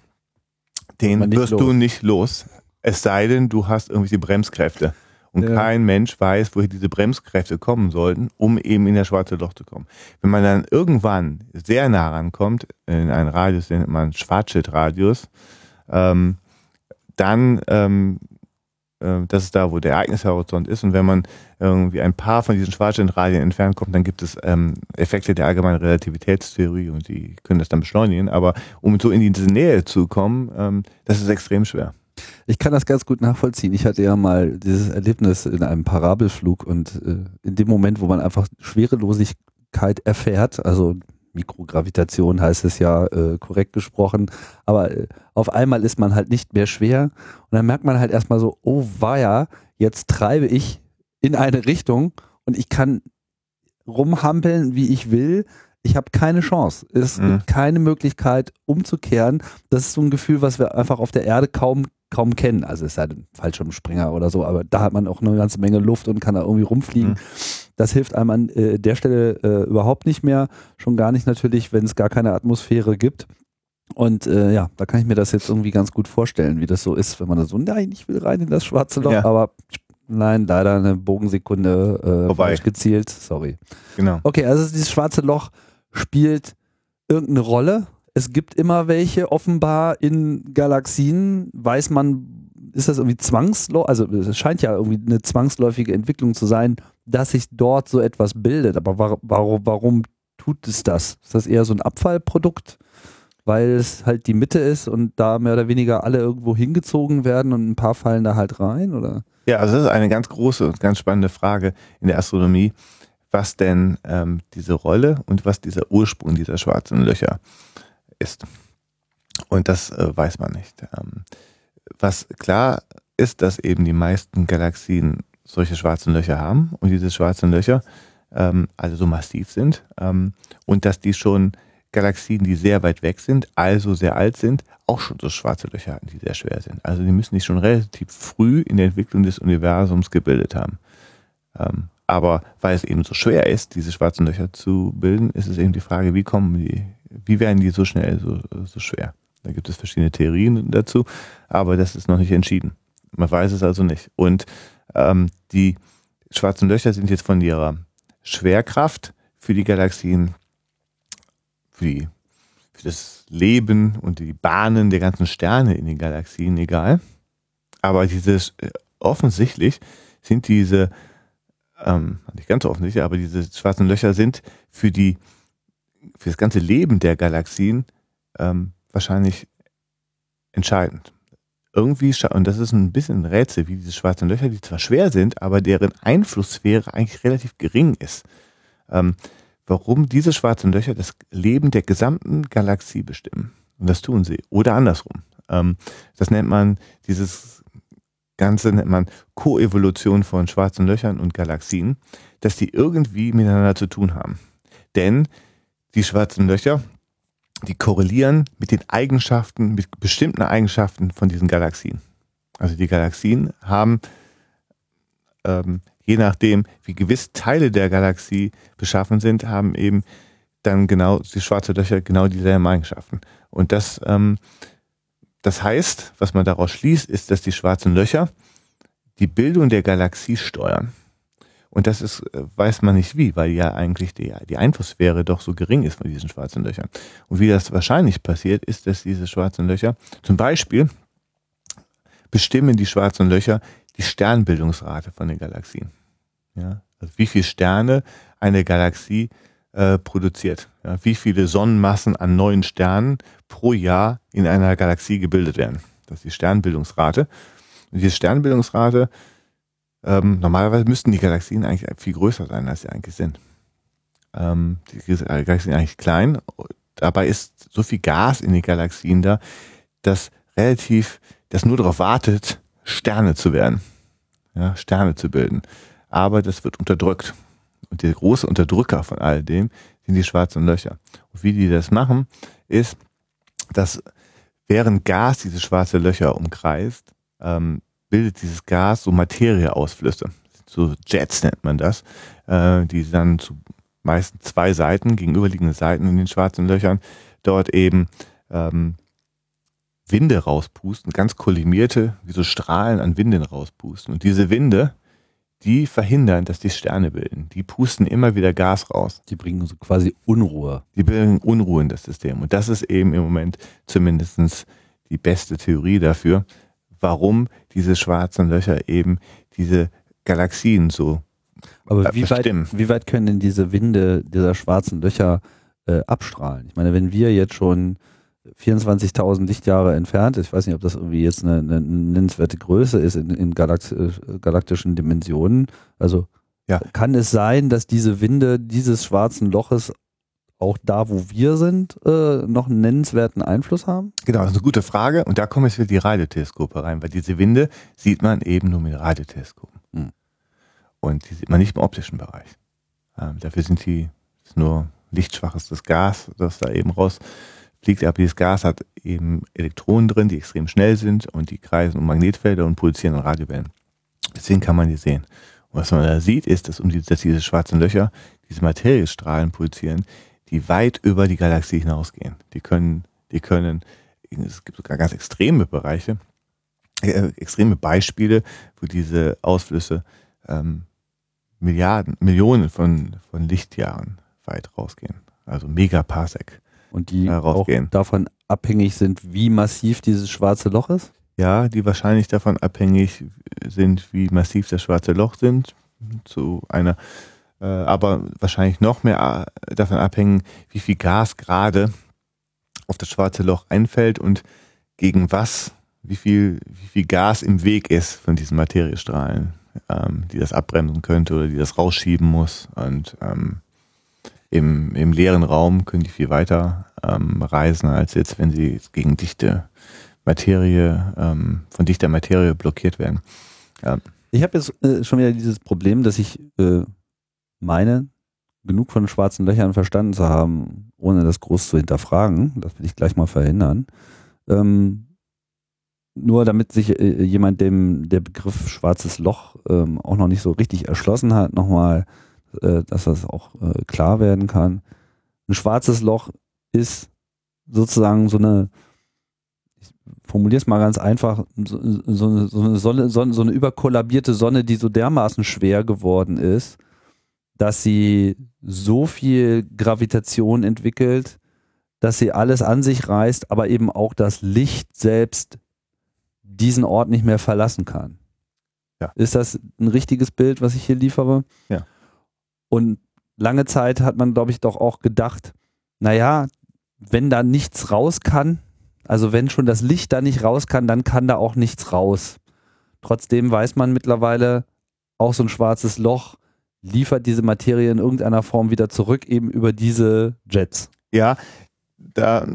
den wirst los. du nicht los. Es sei denn, du hast irgendwelche Bremskräfte. Und Ja. kein Mensch weiß, woher diese Bremskräfte kommen sollten, um eben in das schwarze Loch zu kommen. Wenn man dann irgendwann sehr nah rankommt, in einen Radius, den nennt man Schwarzschildradius, ähm, dann, ähm, äh, das ist da, wo der Ereignishorizont ist. Und wenn man irgendwie ein paar von diesen Schwarzschildradien entfernt kommt, dann gibt es ähm, Effekte der allgemeinen Relativitätstheorie und die können das dann beschleunigen. Aber um so in diese Nähe zu kommen, ähm, das ist extrem schwer. Ich kann das ganz gut nachvollziehen. Ich hatte ja mal dieses Erlebnis in einem Parabelflug und äh, in dem Moment, wo man einfach Schwerelosigkeit erfährt, also Mikrogravitation heißt es ja äh, korrekt gesprochen, aber äh, auf einmal ist man halt nicht mehr schwer und dann merkt man halt erstmal so, oh weia, jetzt treibe ich in eine Richtung und ich kann rumhampeln, wie ich will. Ich habe keine Chance. Es Mhm. gibt keine Möglichkeit umzukehren. Das ist so ein Gefühl, was wir einfach auf der Erde kaum kaum kennen. Also es sei denn Fallschirmspringer oder so, aber da hat man auch eine ganze Menge Luft und kann da irgendwie rumfliegen. Mhm. Das hilft einem an äh, der Stelle äh, überhaupt nicht mehr. Schon gar nicht natürlich, wenn es gar keine Atmosphäre gibt. Und äh, ja, da kann ich mir das jetzt irgendwie ganz gut vorstellen, wie das so ist, wenn man da so, nein, ich will rein in das schwarze Loch, Ja. aber nein, leider eine Bogensekunde äh, falsch gezielt. Sorry. Genau. Okay, also dieses schwarze Loch spielt irgendeine Rolle. Es gibt immer welche, offenbar in Galaxien, weiß man, ist das irgendwie zwangsläufig, also es scheint ja irgendwie eine zwangsläufige Entwicklung zu sein, dass sich dort so etwas bildet. Aber war, warum, warum tut es das? Ist das eher so ein Abfallprodukt? Weil es halt die Mitte ist und da mehr oder weniger alle irgendwo hingezogen werden und ein paar fallen da halt rein, oder? Ja, also das ist eine ganz große und ganz spannende Frage in der Astronomie, was denn ähm, diese Rolle und was dieser Ursprung dieser schwarzen Löcher ist. Und das äh, weiß man nicht. Ähm, was klar ist, dass eben die meisten Galaxien solche schwarzen Löcher haben und diese schwarzen Löcher ähm, also so massiv sind ähm, und dass die schon Galaxien, die sehr weit weg sind, also sehr alt sind, auch schon so schwarze Löcher hatten, die sehr schwer sind. Also die müssen die schon relativ früh in der Entwicklung des Universums gebildet haben. Ähm, aber weil es eben so schwer ist, diese schwarzen Löcher zu bilden, ist es eben die Frage, wie kommen die, wie werden die so schnell so, so schwer? Da gibt es verschiedene Theorien dazu, aber das ist noch nicht entschieden. Man weiß es also nicht. Und ähm, die schwarzen Löcher sind jetzt von ihrer Schwerkraft für die Galaxien, für, die, für das Leben und die Bahnen der ganzen Sterne in den Galaxien egal. Aber dieses äh, offensichtlich sind diese, ähm, nicht ganz offensichtlich, aber diese schwarzen Löcher sind für die, für das ganze Leben der Galaxien ähm, wahrscheinlich entscheidend. Irgendwie, und das ist ein bisschen ein Rätsel, wie diese schwarzen Löcher, die zwar schwer sind, aber deren Einflusssphäre eigentlich relativ gering ist. Ähm, warum diese schwarzen Löcher das Leben der gesamten Galaxie bestimmen. Und das tun sie. Oder andersrum. Ähm, das nennt man, dieses Ganze nennt man Koevolution von schwarzen Löchern und Galaxien, dass die irgendwie miteinander zu tun haben. Denn die schwarzen Löcher die korrelieren mit den Eigenschaften, mit bestimmten Eigenschaften von diesen Galaxien. Also die Galaxien haben, ähm, je nachdem, wie gewiss Teile der Galaxie beschaffen sind, haben eben dann genau die schwarze Löcher genau dieselben Eigenschaften. Und das, ähm, das heißt, was man daraus schließt, ist, dass die schwarzen Löcher die Bildung der Galaxie steuern. Und das ist, äh, weiß man nicht wie, weil ja eigentlich die, die Einflusssphäre doch so gering ist von diesen schwarzen Löchern. Und wie das wahrscheinlich passiert, ist, dass diese schwarzen Löcher zum Beispiel bestimmen die schwarzen Löcher die Sternbildungsrate von den Galaxien. Ja, also wie viele Sterne eine Galaxie äh, produziert. Ja, wie viele Sonnenmassen an neuen Sternen pro Jahr in einer Galaxie gebildet werden. Das ist die Sternbildungsrate. Und diese Sternbildungsrate ähm, normalerweise müssten die Galaxien eigentlich viel größer sein, als sie eigentlich sind. Ähm, die Galaxien sind eigentlich klein. Dabei ist so viel Gas in den Galaxien da, dass relativ, das nur darauf wartet, Sterne zu werden. Ja, Sterne zu bilden. Aber das wird unterdrückt. Und der große Unterdrücker von all dem sind die schwarzen Löcher. Und wie die das machen, ist, dass während Gas diese schwarze Löcher umkreist, ähm, bildet dieses Gas so Materieausflüsse. So Jets nennt man das, äh, die dann zu meistens zwei Seiten, gegenüberliegende Seiten in den schwarzen Löchern, dort eben ähm, Winde rauspusten, ganz kollimierte, wie so Strahlen an Winden rauspusten. Und diese Winde, die verhindern, dass die Sterne bilden. Die pusten immer wieder Gas raus. Die bringen so quasi Unruhe. Die bringen Unruhe in das System. Und das ist eben im Moment zumindest die beste Theorie dafür, warum diese schwarzen Löcher eben diese Galaxien so aber äh, wie weit, wie weit können denn diese Winde dieser schwarzen Löcher äh, abstrahlen? Ich meine, wenn wir jetzt schon 24.000 Lichtjahre entfernt, ich weiß nicht, ob das irgendwie jetzt eine, eine nennenswerte Größe ist in, in Galax äh, galaktischen Dimensionen, also ja. kann es sein, dass diese Winde dieses schwarzen Loches auch da, wo wir sind, äh, noch einen nennenswerten Einfluss haben? Genau, das ist eine gute Frage. Und da kommen jetzt wieder die Radioteleskope rein, weil diese Winde sieht man eben nur mit Radioteleskopen. Hm. Und die sieht man nicht im optischen Bereich. Ähm, dafür sind die nur lichtschwaches das Gas, das da eben rausfliegt. Aber dieses Gas hat eben Elektronen drin, die extrem schnell sind und die kreisen um Magnetfelder und produzieren Radiowellen. Deswegen kann man die sehen. Und was man da sieht, ist, dass, um die, dass diese schwarzen Löcher diese Materiestrahlen produzieren, die weit über die Galaxie hinausgehen. Die können, die können, es gibt sogar ganz extreme Bereiche, äh, extreme Beispiele, wo diese Ausflüsse ähm, Milliarden, Millionen von, von Lichtjahren weit rausgehen. Also Megaparsec. Und die äh, auch davon abhängig sind, wie massiv dieses schwarze Loch ist? Ja, die wahrscheinlich davon abhängig sind, wie massiv das schwarze Loch sind. Zu einer aber wahrscheinlich noch mehr äh, davon abhängen, wie viel Gas gerade auf das schwarze Loch einfällt und gegen was, wie viel, wie viel Gas im Weg ist von diesen Materiestrahlen, ähm, die das abbremsen könnte oder die das rausschieben muss. Und ähm, im, im leeren Raum können die viel weiter ähm, reisen, als jetzt, wenn sie gegen dichte Materie, ähm, von dichter Materie blockiert werden. Ja. Ich habe jetzt äh, schon wieder dieses Problem, dass ich äh, meine, genug von schwarzen Löchern verstanden zu haben, ohne das groß zu hinterfragen. Das will ich gleich mal verhindern. Ähm, nur damit sich äh, jemand dem der Begriff schwarzes Loch ähm, auch noch nicht so richtig erschlossen hat, nochmal, äh, dass das auch äh, klar werden kann. Ein schwarzes Loch ist sozusagen so eine, ich formuliere es mal ganz einfach, so, so, so, eine Sonne, so eine überkollabierte Sonne, die so dermaßen schwer geworden ist, dass sie so viel Gravitation entwickelt, dass sie alles an sich reißt, aber eben auch das Licht selbst diesen Ort nicht mehr verlassen kann. Ja. Ist das ein richtiges Bild, was ich hier liefere? Ja. Und lange Zeit hat man, glaube ich, doch auch gedacht, naja, wenn da nichts raus kann, also wenn schon das Licht da nicht raus kann, dann kann da auch nichts raus. Trotzdem weiß man mittlerweile, auch so ein schwarzes Loch liefert diese Materie in irgendeiner Form wieder zurück, eben über diese Jets. Ja, da,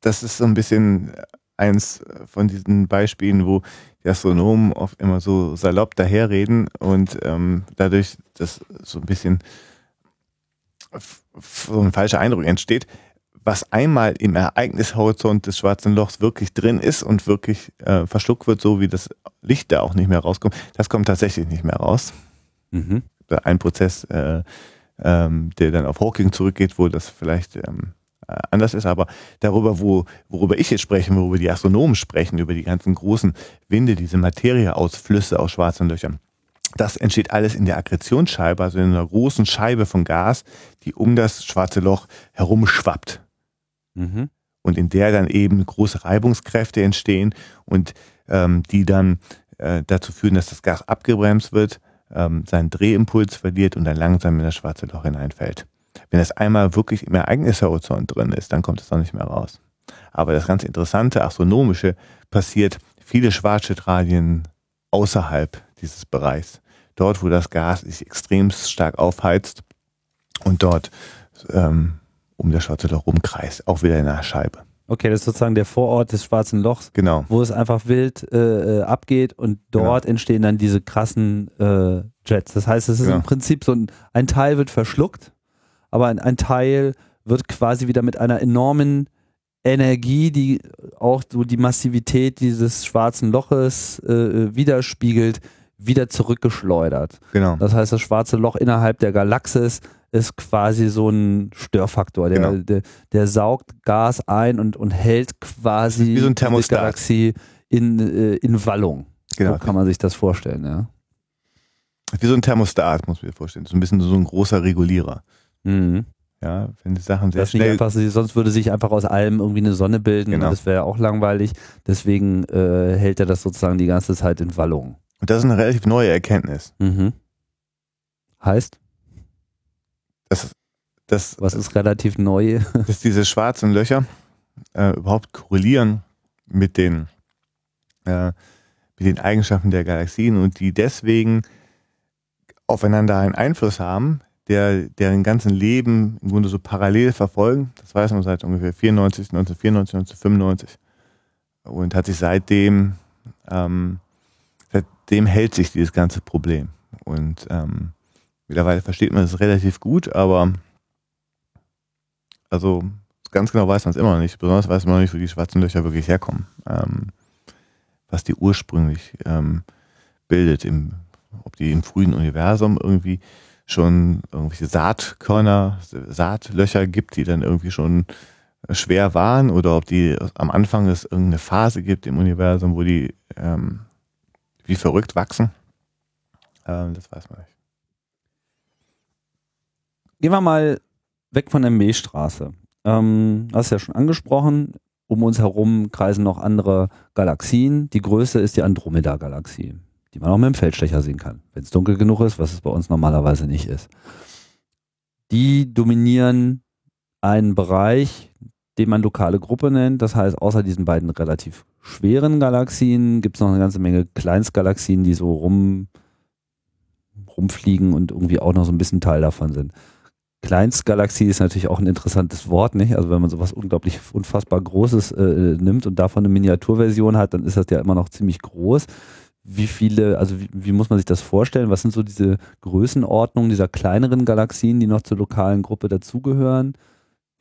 das ist so ein bisschen eins von diesen Beispielen, wo die Astronomen oft immer so salopp daherreden und ähm, dadurch das so ein bisschen so ein falscher Eindruck entsteht. Was einmal im Ereignishorizont des Schwarzen Lochs wirklich drin ist und wirklich äh, verschluckt wird, so wie das Licht da auch nicht mehr rauskommt, das kommt tatsächlich nicht mehr raus. Mhm. Ein Prozess, äh, ähm, der dann auf Hawking zurückgeht, wo das vielleicht ähm, äh, anders ist, aber darüber, wo, worüber ich jetzt spreche, worüber die Astronomen sprechen, über die ganzen großen Winde, diese Materieausflüsse aus schwarzen Löchern. Das entsteht alles in der Akkretionsscheibe, also in einer großen Scheibe von Gas, die um das schwarze Loch herumschwappt. Mhm. Und in der dann eben große Reibungskräfte entstehen und ähm, die dann äh, dazu führen, dass das Gas abgebremst wird, ähm, seinen Drehimpuls verliert und dann langsam in das schwarze Loch hineinfällt. Wenn es einmal wirklich im Ereignishorizont drin ist, dann kommt es auch nicht mehr raus. Aber das ganz Interessante, Astronomische, passiert viele Schwarzschildradien außerhalb dieses Bereichs. Dort, wo das Gas sich extrem stark aufheizt und dort ähm, um das schwarze Loch rumkreist, auch wieder in einer Scheibe. Okay, das ist sozusagen der Vorort des schwarzen Lochs, genau. wo es einfach wild äh, äh abgeht und dort genau. entstehen dann diese krassen äh, Jets. Das heißt, es ist genau. im Prinzip so ein, ein Teil wird verschluckt aber ein, ein Teil wird quasi wieder mit einer enormen Energie, die auch so die Massivität dieses schwarzen Loches äh, widerspiegelt, wieder zurückgeschleudert. Genau. Das heißt, das schwarze Loch innerhalb der Galaxis ist quasi so ein Störfaktor. Der, genau. der, der, saugt Gas ein und, und hält quasi so die Galaxie in, äh, in Wallung. Genau. So kann man sich das vorstellen, ja. Wie so ein Thermostat, muss man sich vorstellen. So ein bisschen so ein großer Regulierer. Mhm. Ja, wenn die Sachen sehr das schnell... Einfach, sonst würde sich einfach aus allem irgendwie eine Sonne bilden. Genau. Das wäre ja auch langweilig. Deswegen äh, hält er das sozusagen die ganze Zeit in Wallung. Und das ist eine relativ neue Erkenntnis. Mhm. Heißt? Das, das, Was ist relativ neu? dass diese schwarzen Löcher äh, überhaupt korrelieren mit den, äh, mit den Eigenschaften der Galaxien und die deswegen aufeinander einen Einfluss haben, der deren ganzen Leben im Grunde so parallel verfolgen. Das weiß man seit ungefähr 94, 1994, 1995 und hat sich seitdem ähm, seitdem hält sich dieses ganze Problem und ähm, mittlerweile versteht man es relativ gut, aber also ganz genau weiß man es immer noch nicht. Besonders weiß man noch nicht, wo die schwarzen Löcher wirklich herkommen, ähm, was die ursprünglich ähm, bildet, im, ob die im frühen Universum irgendwie schon irgendwelche Saatkörner, Saatlöcher gibt, die dann irgendwie schon schwer waren oder ob die am Anfang es irgendeine Phase gibt im Universum, wo die ähm, wie verrückt wachsen. Ähm, das weiß man nicht. Gehen wir mal weg von der Milchstraße. Ähm, hast ja schon angesprochen, um uns herum kreisen noch andere Galaxien. Die größte ist die Andromeda-Galaxie die man auch mit dem Feldstecher sehen kann, wenn es dunkel genug ist, was es bei uns normalerweise nicht ist. Die dominieren einen Bereich, den man lokale Gruppe nennt. Das heißt, außer diesen beiden relativ schweren Galaxien gibt es noch eine ganze Menge Kleinstgalaxien, die so rum, rumfliegen und irgendwie auch noch so ein bisschen Teil davon sind. Kleinstgalaxie ist natürlich auch ein interessantes Wort, nicht? Also wenn man sowas unglaublich unfassbar Großes äh, nimmt und davon eine Miniaturversion hat, dann ist das ja immer noch ziemlich groß wie viele, also wie, wie, muss man sich das vorstellen? Was sind so diese Größenordnungen dieser kleineren Galaxien, die noch zur lokalen Gruppe dazugehören?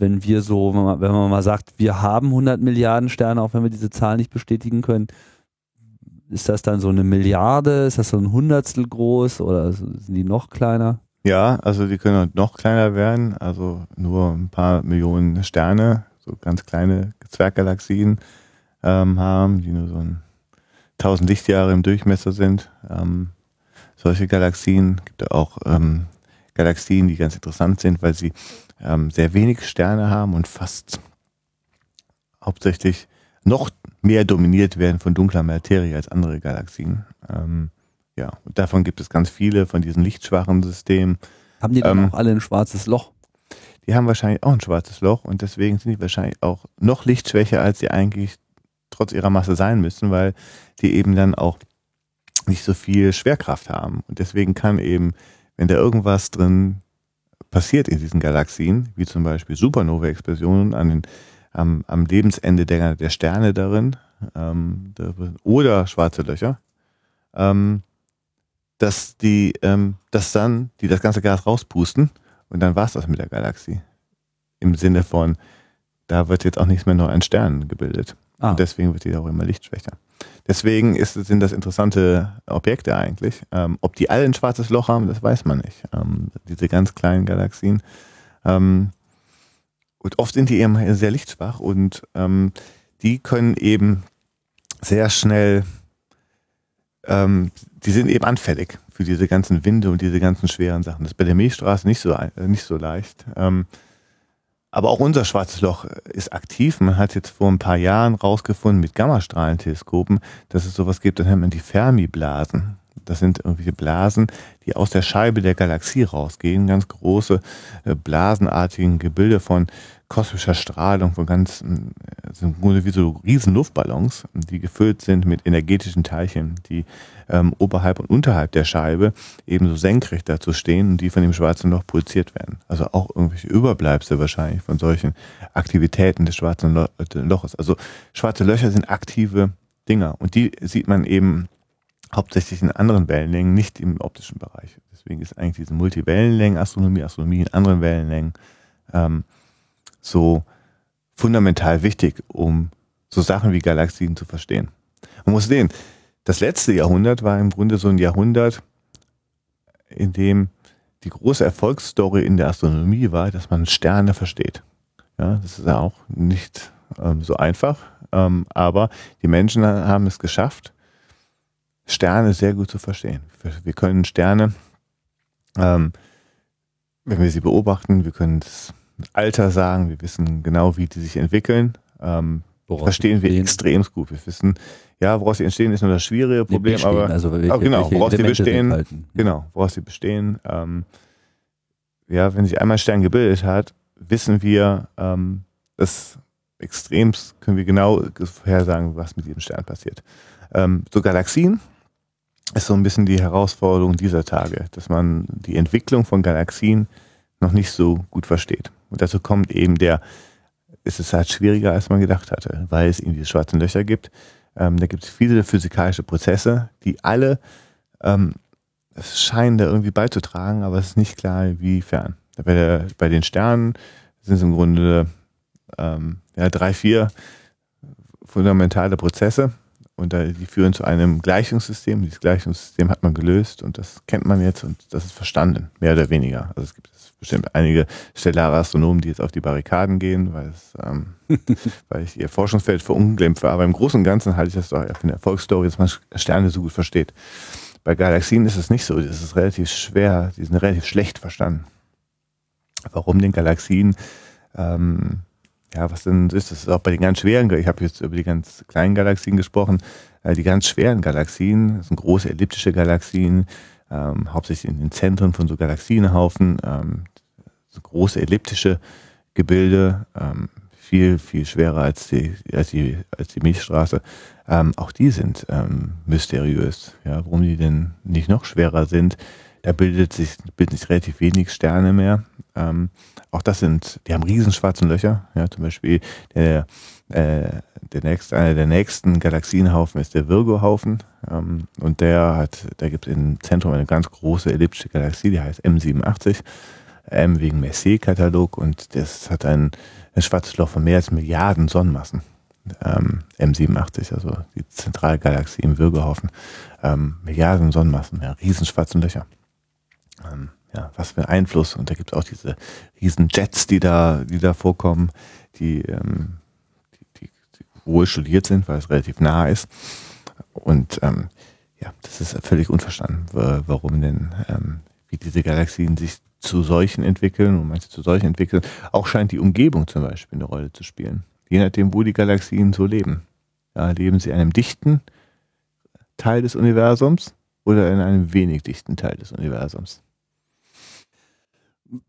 Wenn wir so, wenn man mal sagt, wir haben 100 Milliarden Sterne, auch wenn wir diese Zahl nicht bestätigen können, ist das dann so eine Milliarde? Ist das so ein Hundertstel groß oder sind die noch kleiner? Ja, also die können noch kleiner werden, also nur ein paar Millionen Sterne, so ganz kleine Zwerggalaxien ähm, haben, die nur so ein 1000 Lichtjahre im Durchmesser sind. Ähm, solche Galaxien gibt es auch ähm, Galaxien, die ganz interessant sind, weil sie ähm, sehr wenig Sterne haben und fast hauptsächlich noch mehr dominiert werden von dunkler Materie als andere Galaxien. Ähm, ja, und davon gibt es ganz viele von diesen lichtschwachen Systemen. Haben die dann ähm, auch alle ein schwarzes Loch? Die haben wahrscheinlich auch ein schwarzes Loch und deswegen sind die wahrscheinlich auch noch lichtschwächer, als sie eigentlich trotz ihrer Masse sein müssen, weil die eben dann auch nicht so viel Schwerkraft haben. Und deswegen kann eben, wenn da irgendwas drin passiert in diesen Galaxien, wie zum Beispiel Supernova-Explosionen an den, am, am Lebensende der, der Sterne darin ähm, oder schwarze Löcher, ähm, dass die, ähm, dass dann die das ganze Gas rauspusten und dann war es das mit der Galaxie. Im Sinne von, da wird jetzt auch nichts mehr neu an Sternen gebildet. Ah. Und deswegen wird die auch immer lichtschwächer. Deswegen ist, sind das interessante Objekte eigentlich. Ähm, ob die alle ein schwarzes Loch haben, das weiß man nicht. Ähm, diese ganz kleinen Galaxien. Ähm, und oft sind die eben sehr lichtschwach und ähm, die können eben sehr schnell, ähm, die sind eben anfällig für diese ganzen Winde und diese ganzen schweren Sachen. Das ist bei der Milchstraße nicht so, nicht so leicht. Aber auch unser schwarzes Loch ist aktiv. Man hat jetzt vor ein paar Jahren rausgefunden mit Gammastrahlenteleskopen, dass es sowas gibt, dann nennt man die Fermi-Blasen. Das sind irgendwelche Blasen, die aus der Scheibe der Galaxie rausgehen. Ganz große, äh, blasenartigen Gebilde von kosmischer Strahlung, von ganz, äh, sind wie so riesen Luftballons, die gefüllt sind mit energetischen Teilchen, die ähm, oberhalb und unterhalb der Scheibe ebenso senkrecht dazu stehen und die von dem schwarzen Loch pulsiert werden. Also auch irgendwelche Überbleibsel wahrscheinlich von solchen Aktivitäten des schwarzen Lo äh, Loches. Also schwarze Löcher sind aktive Dinger und die sieht man eben hauptsächlich in anderen Wellenlängen, nicht im optischen Bereich. Deswegen ist eigentlich diese Multiwellenlängen-Astronomie, Astronomie in anderen Wellenlängen ähm, so fundamental wichtig, um so Sachen wie Galaxien zu verstehen. Man muss sehen, das letzte Jahrhundert war im Grunde so ein Jahrhundert, in dem die große Erfolgsstory in der Astronomie war, dass man Sterne versteht. Ja, das ist ja auch nicht ähm, so einfach, ähm, aber die Menschen haben es geschafft, Sterne sehr gut zu verstehen. Wir können Sterne, ähm, wenn wir sie beobachten, wir können das Alter sagen, wir wissen genau, wie die sich entwickeln. Ähm, verstehen wir extrem gut. Wir wissen, ja, woraus sie entstehen, ist nur das schwierige Problem, bestehen, aber, also welche, aber genau, woraus sie bestehen, genau, woraus sie bestehen. Ähm, ja, wenn sich einmal ein Stern gebildet hat, wissen wir, ähm, das extremst können wir genau vorhersagen, was mit diesem Stern passiert. Ähm, so Galaxien ist so ein bisschen die Herausforderung dieser Tage, dass man die Entwicklung von Galaxien noch nicht so gut versteht. Und dazu kommt eben der, ist es halt schwieriger, als man gedacht hatte, weil es eben diese schwarzen Löcher gibt. Ähm, da gibt es viele physikalische Prozesse, die alle ähm, scheinen da irgendwie beizutragen, aber es ist nicht klar, inwiefern. Bei, der, bei den Sternen sind es im Grunde ähm, ja, drei, vier fundamentale Prozesse, und da, die führen zu einem Gleichungssystem. Dieses Gleichungssystem hat man gelöst und das kennt man jetzt und das ist verstanden, mehr oder weniger. Also es gibt bestimmt einige stellare Astronomen, die jetzt auf die Barrikaden gehen, weil, es, ähm, weil ich ihr Forschungsfeld verunglimpfe. Aber im Großen und Ganzen halte ich das doch für eine Erfolgsstory, dass man Sterne so gut versteht. Bei Galaxien ist es nicht so. Das ist relativ schwer, die sind relativ schlecht verstanden. Warum den Galaxien ähm, ja, was denn ist das? Auch bei den ganz schweren, ich habe jetzt über die ganz kleinen Galaxien gesprochen, äh, die ganz schweren Galaxien, das sind große elliptische Galaxien, ähm, hauptsächlich in den Zentren von so Galaxienhaufen, ähm, so große elliptische Gebilde, ähm, viel, viel schwerer als die, als die, als die Milchstraße. Ähm, auch die sind ähm, mysteriös. Ja, warum die denn nicht noch schwerer sind, da bildet sich, bildet sich relativ wenig Sterne mehr. Ähm, auch das sind, die haben riesen schwarzen Löcher. Ja, zum Beispiel der, äh, der nächste, einer der nächsten Galaxienhaufen ist der Virgo-Haufen. Ähm, und der hat, da gibt es im Zentrum eine ganz große elliptische Galaxie, die heißt M87. M wegen Messier-Katalog und das hat ein, ein schwarzes Loch von mehr als Milliarden Sonnenmassen. Ähm, M87, also die Zentralgalaxie im Virgo-Haufen. Ähm, Milliarden Sonnenmassen, ja, riesen schwarzen Löcher. Ähm, ja, was für ein Einfluss. Und da gibt es auch diese riesen Jets, die da, die da vorkommen, die, ähm, die, die, die wohl studiert sind, weil es relativ nah ist. Und ähm, ja, das ist völlig unverstanden, warum denn, ähm, wie diese Galaxien sich zu solchen entwickeln und manche zu solchen entwickeln. Auch scheint die Umgebung zum Beispiel eine Rolle zu spielen. Je nachdem, wo die Galaxien so leben. Ja, leben sie in einem dichten Teil des Universums oder in einem wenig dichten Teil des Universums?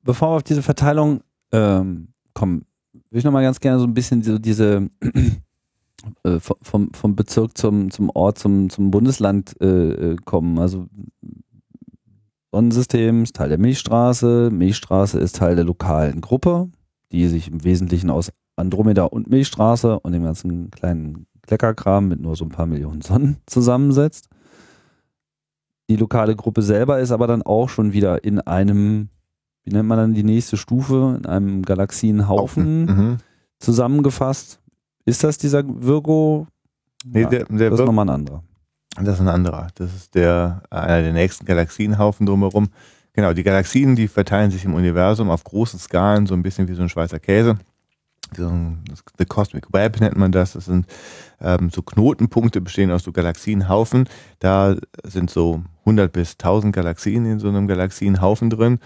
Bevor wir auf diese Verteilung ähm, kommen, würde ich nochmal ganz gerne so ein bisschen so diese äh, vom, vom Bezirk zum, zum Ort, zum, zum Bundesland äh, äh, kommen. Also Sonnensystem ist Teil der Milchstraße, Milchstraße ist Teil der lokalen Gruppe, die sich im Wesentlichen aus Andromeda und Milchstraße und dem ganzen kleinen Kleckerkram mit nur so ein paar Millionen Sonnen zusammensetzt. Die lokale Gruppe selber ist aber dann auch schon wieder in einem wie nennt man dann die nächste Stufe, in einem Galaxienhaufen mhm. zusammengefasst. Ist das dieser Virgo? Nee, der, der das ist nochmal ein anderer. Das ist ein anderer. Das ist der, einer der nächsten Galaxienhaufen drumherum. Genau, die Galaxien, die verteilen sich im Universum auf großen Skalen, so ein bisschen wie so ein Schweizer Käse. The Cosmic Web nennt man das. Das sind ähm, so Knotenpunkte, bestehen aus so Galaxienhaufen. Da sind so 100 bis 1000 Galaxien in so einem Galaxienhaufen drin.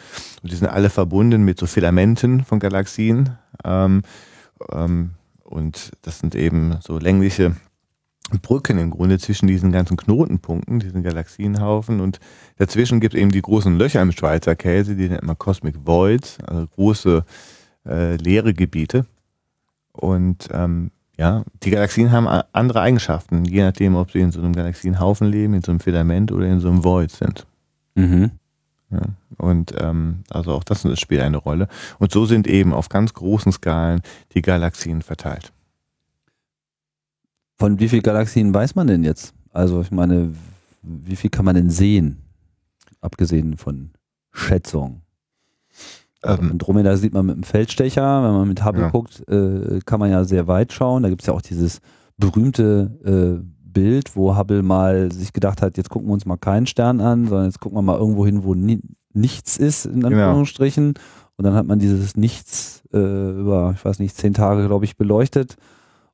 Und die sind alle verbunden mit so Filamenten von Galaxien. Ähm, ähm, und das sind eben so längliche Brücken im Grunde zwischen diesen ganzen Knotenpunkten, diesen Galaxienhaufen. Und dazwischen gibt es eben die großen Löcher im Schweizer Käse, die nennt man Cosmic Voids, also große äh, leere Gebiete. Und ähm, ja, die Galaxien haben andere Eigenschaften, je nachdem, ob sie in so einem Galaxienhaufen leben, in so einem Filament oder in so einem Void sind. Mhm. Ja, und ähm, also auch das spielt eine Rolle. Und so sind eben auf ganz großen Skalen die Galaxien verteilt. Von wie vielen Galaxien weiß man denn jetzt? Also ich meine, wie viel kann man denn sehen? Abgesehen von Schätzung. Ähm, Andromeda sieht man mit dem Feldstecher, wenn man mit Hubble ja. guckt, äh, kann man ja sehr weit schauen. Da gibt es ja auch dieses berühmte äh, Bild, wo Hubble mal sich gedacht hat, jetzt gucken wir uns mal keinen Stern an, sondern jetzt gucken wir mal irgendwo hin, wo ni nichts ist, in. Anführungsstrichen. Genau. Und dann hat man dieses Nichts äh, über, ich weiß nicht, zehn Tage, glaube ich, beleuchtet.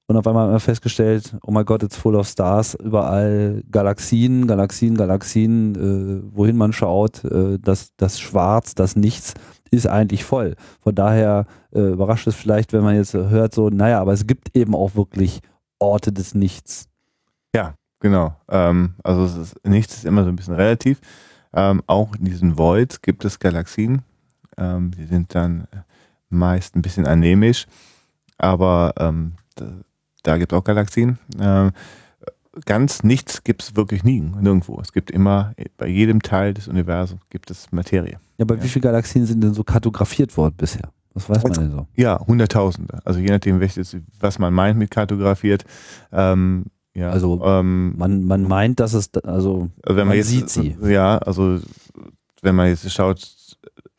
Und auf einmal hat man festgestellt, oh mein Gott, it's full of stars, überall Galaxien, Galaxien, Galaxien, äh, wohin man schaut, äh, das, das Schwarz, das Nichts ist eigentlich voll. Von daher äh, überrascht es vielleicht, wenn man jetzt hört, so, naja, aber es gibt eben auch wirklich Orte des Nichts. Ja, genau. Ähm, also ist, nichts ist immer so ein bisschen relativ. Ähm, auch in diesen Voids gibt es Galaxien. Ähm, die sind dann meist ein bisschen anämisch, aber ähm, da, da gibt es auch Galaxien. Ganz nichts gibt es wirklich nie, nirgendwo. Es gibt immer, bei jedem Teil des Universums gibt es Materie. Ja, aber ja. wie viele Galaxien sind denn so kartografiert worden bisher? Was weiß man denn so? Ja, Hunderttausende. Also je nachdem, welches, was man meint mit kartografiert. Ähm, ja, also ähm, man, man meint, dass es, also wenn man, man jetzt, sieht sie. Ja, also wenn man jetzt schaut,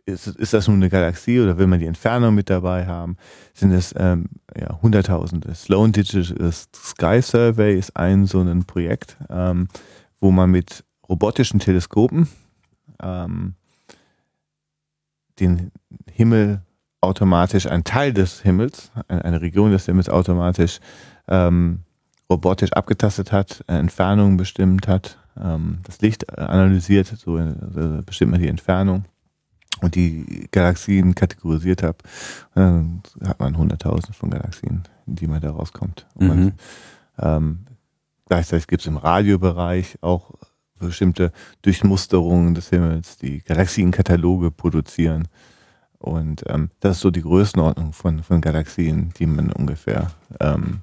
ist, ist das nun eine Galaxie oder will man die Entfernung mit dabei haben? Sind es ähm, ja, Hunderttausende. Sloan Digital Sky Survey ist ein so ein Projekt, ähm, wo man mit robotischen Teleskopen ähm, den Himmel automatisch, ein Teil des Himmels, eine Region des Himmels automatisch ähm, robotisch abgetastet hat, äh, Entfernungen bestimmt hat, ähm, das Licht äh, analysiert, so äh, bestimmt man die Entfernung und die Galaxien kategorisiert habe, dann hat man hunderttausend von Galaxien, die man da rauskommt. Mhm. Und, ähm, gleichzeitig gibt es im Radiobereich auch bestimmte Durchmusterungen des Himmels, die Galaxienkataloge produzieren. Und ähm, das ist so die Größenordnung von, von Galaxien, die man ungefähr ähm,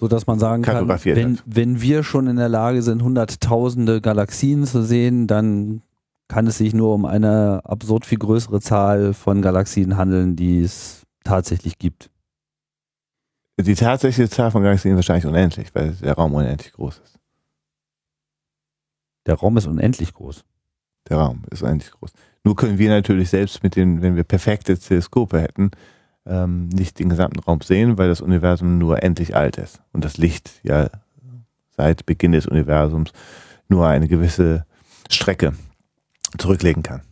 so dass man sagen kann, wenn, wenn wir schon in der Lage sind, hunderttausende Galaxien zu sehen, dann kann es sich nur um eine absurd viel größere Zahl von Galaxien handeln, die es tatsächlich gibt. Die tatsächliche Zahl von Galaxien ist wahrscheinlich unendlich, weil der Raum unendlich groß ist. Der Raum ist unendlich groß. Der Raum ist unendlich groß. Nur können wir natürlich selbst mit den, wenn wir perfekte Teleskope hätten, ähm, nicht den gesamten Raum sehen, weil das Universum nur endlich alt ist und das Licht ja seit Beginn des Universums nur eine gewisse Strecke zurücklegen kann.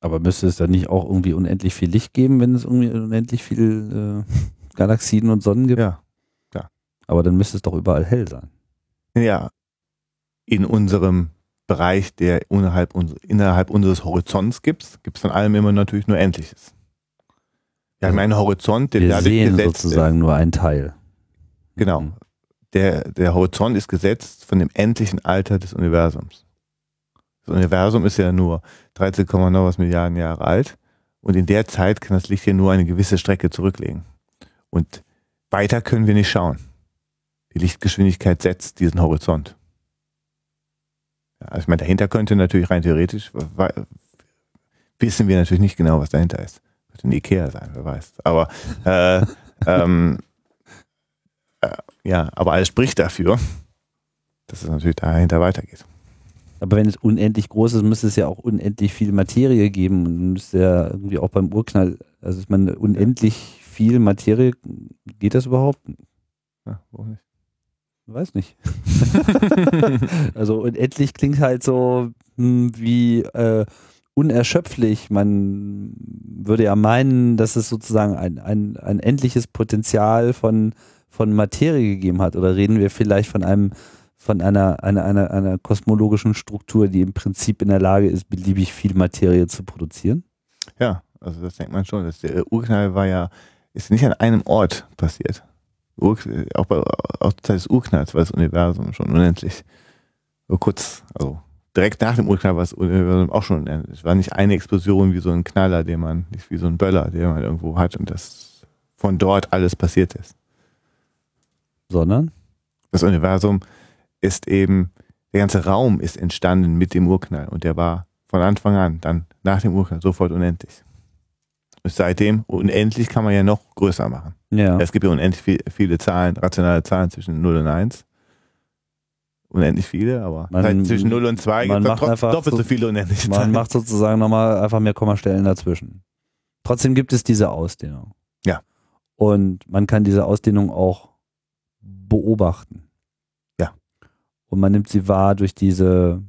Aber müsste es dann nicht auch irgendwie unendlich viel Licht geben, wenn es irgendwie unendlich viel äh, Galaxien und Sonnen gibt? Ja, ja. Aber dann müsste es doch überall hell sein. Ja, in unserem Bereich, der innerhalb, innerhalb unseres Horizonts gibt, gibt es von allem immer natürlich nur Endliches. Ja, ich meine Horizont, der Wir sehen sozusagen ist. nur einen Teil. Genau. Mhm. Der, der Horizont ist gesetzt von dem endlichen Alter des Universums. Das Universum ist ja nur 13, noch was Milliarden Jahre alt und in der Zeit kann das Licht hier nur eine gewisse Strecke zurücklegen. Und weiter können wir nicht schauen. Die Lichtgeschwindigkeit setzt diesen Horizont. Also ich meine, dahinter könnte natürlich rein theoretisch, wissen wir natürlich nicht genau, was dahinter ist. Wird ein Ikea sein, wer weiß. Aber äh, ähm, äh, ja, aber alles spricht dafür, dass es natürlich dahinter weitergeht. Aber wenn es unendlich groß ist, müsste es ja auch unendlich viel Materie geben und müsste ja irgendwie auch beim Urknall, also ich meine, unendlich viel Materie, geht das überhaupt? Ja, warum nicht? Weiß nicht. also unendlich klingt halt so hm, wie äh, unerschöpflich. Man würde ja meinen, dass es sozusagen ein, ein, ein endliches Potenzial von, von Materie gegeben hat. Oder reden wir vielleicht von einem von einer, einer, einer, einer kosmologischen Struktur, die im Prinzip in der Lage ist, beliebig viel Materie zu produzieren? Ja, also das denkt man schon. Das, der Urknall war ja, ist nicht an einem Ort passiert. Ur, auch bei auch zur Zeit des Urknalls war das Universum schon unendlich. Nur kurz, also direkt nach dem Urknall war das Universum auch schon unendlich. Es war nicht eine Explosion wie so ein Knaller, den man, nicht wie so ein Böller, den man irgendwo hat und das von dort alles passiert ist. Sondern? Das Universum ist eben, der ganze Raum ist entstanden mit dem Urknall und der war von Anfang an, dann nach dem Urknall sofort unendlich. Und seitdem, unendlich kann man ja noch größer machen. Ja. Es gibt ja unendlich viel, viele Zahlen, rationale Zahlen zwischen 0 und 1. Unendlich viele, aber man, zwischen 0 und 2 gibt es doppelt so, viele unendliche Man Zahlen. macht sozusagen nochmal einfach mehr Kommastellen dazwischen. Trotzdem gibt es diese Ausdehnung. Ja. Und man kann diese Ausdehnung auch beobachten. Und man nimmt sie wahr durch diese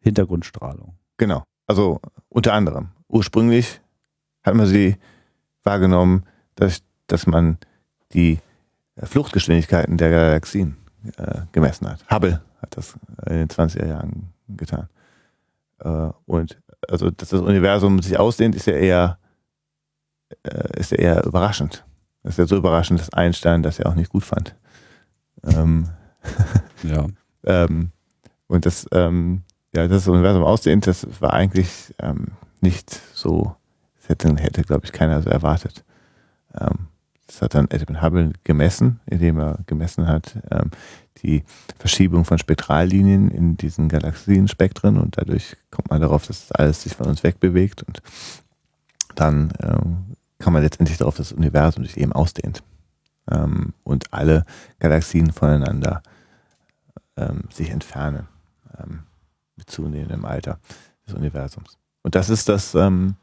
Hintergrundstrahlung. Genau. Also unter anderem. Ursprünglich hat man sie wahrgenommen, dass, dass man die Fluchtgeschwindigkeiten der Galaxien äh, gemessen hat. Hubble hat das in den 20er Jahren getan. Äh, und also, dass das Universum sich ausdehnt, ist ja eher, äh, ist ja eher überraschend. Das ist ja so überraschend, dass Einstein das ja auch nicht gut fand. Ähm, ja. Ähm, und das, ähm, ja, das Universum ausdehnt, das war eigentlich ähm, nicht so, das hätte, hätte glaube ich, keiner so erwartet. Ähm, das hat dann Edwin Hubble gemessen, indem er gemessen hat, ähm, die Verschiebung von Spektrallinien in diesen Galaxienspektren und dadurch kommt man darauf, dass alles sich von uns wegbewegt und dann ähm, kann man letztendlich darauf, dass das Universum sich eben ausdehnt und alle Galaxien voneinander ähm, sich entfernen ähm, mit zunehmendem Alter des Universums. Und das ist das, ähm,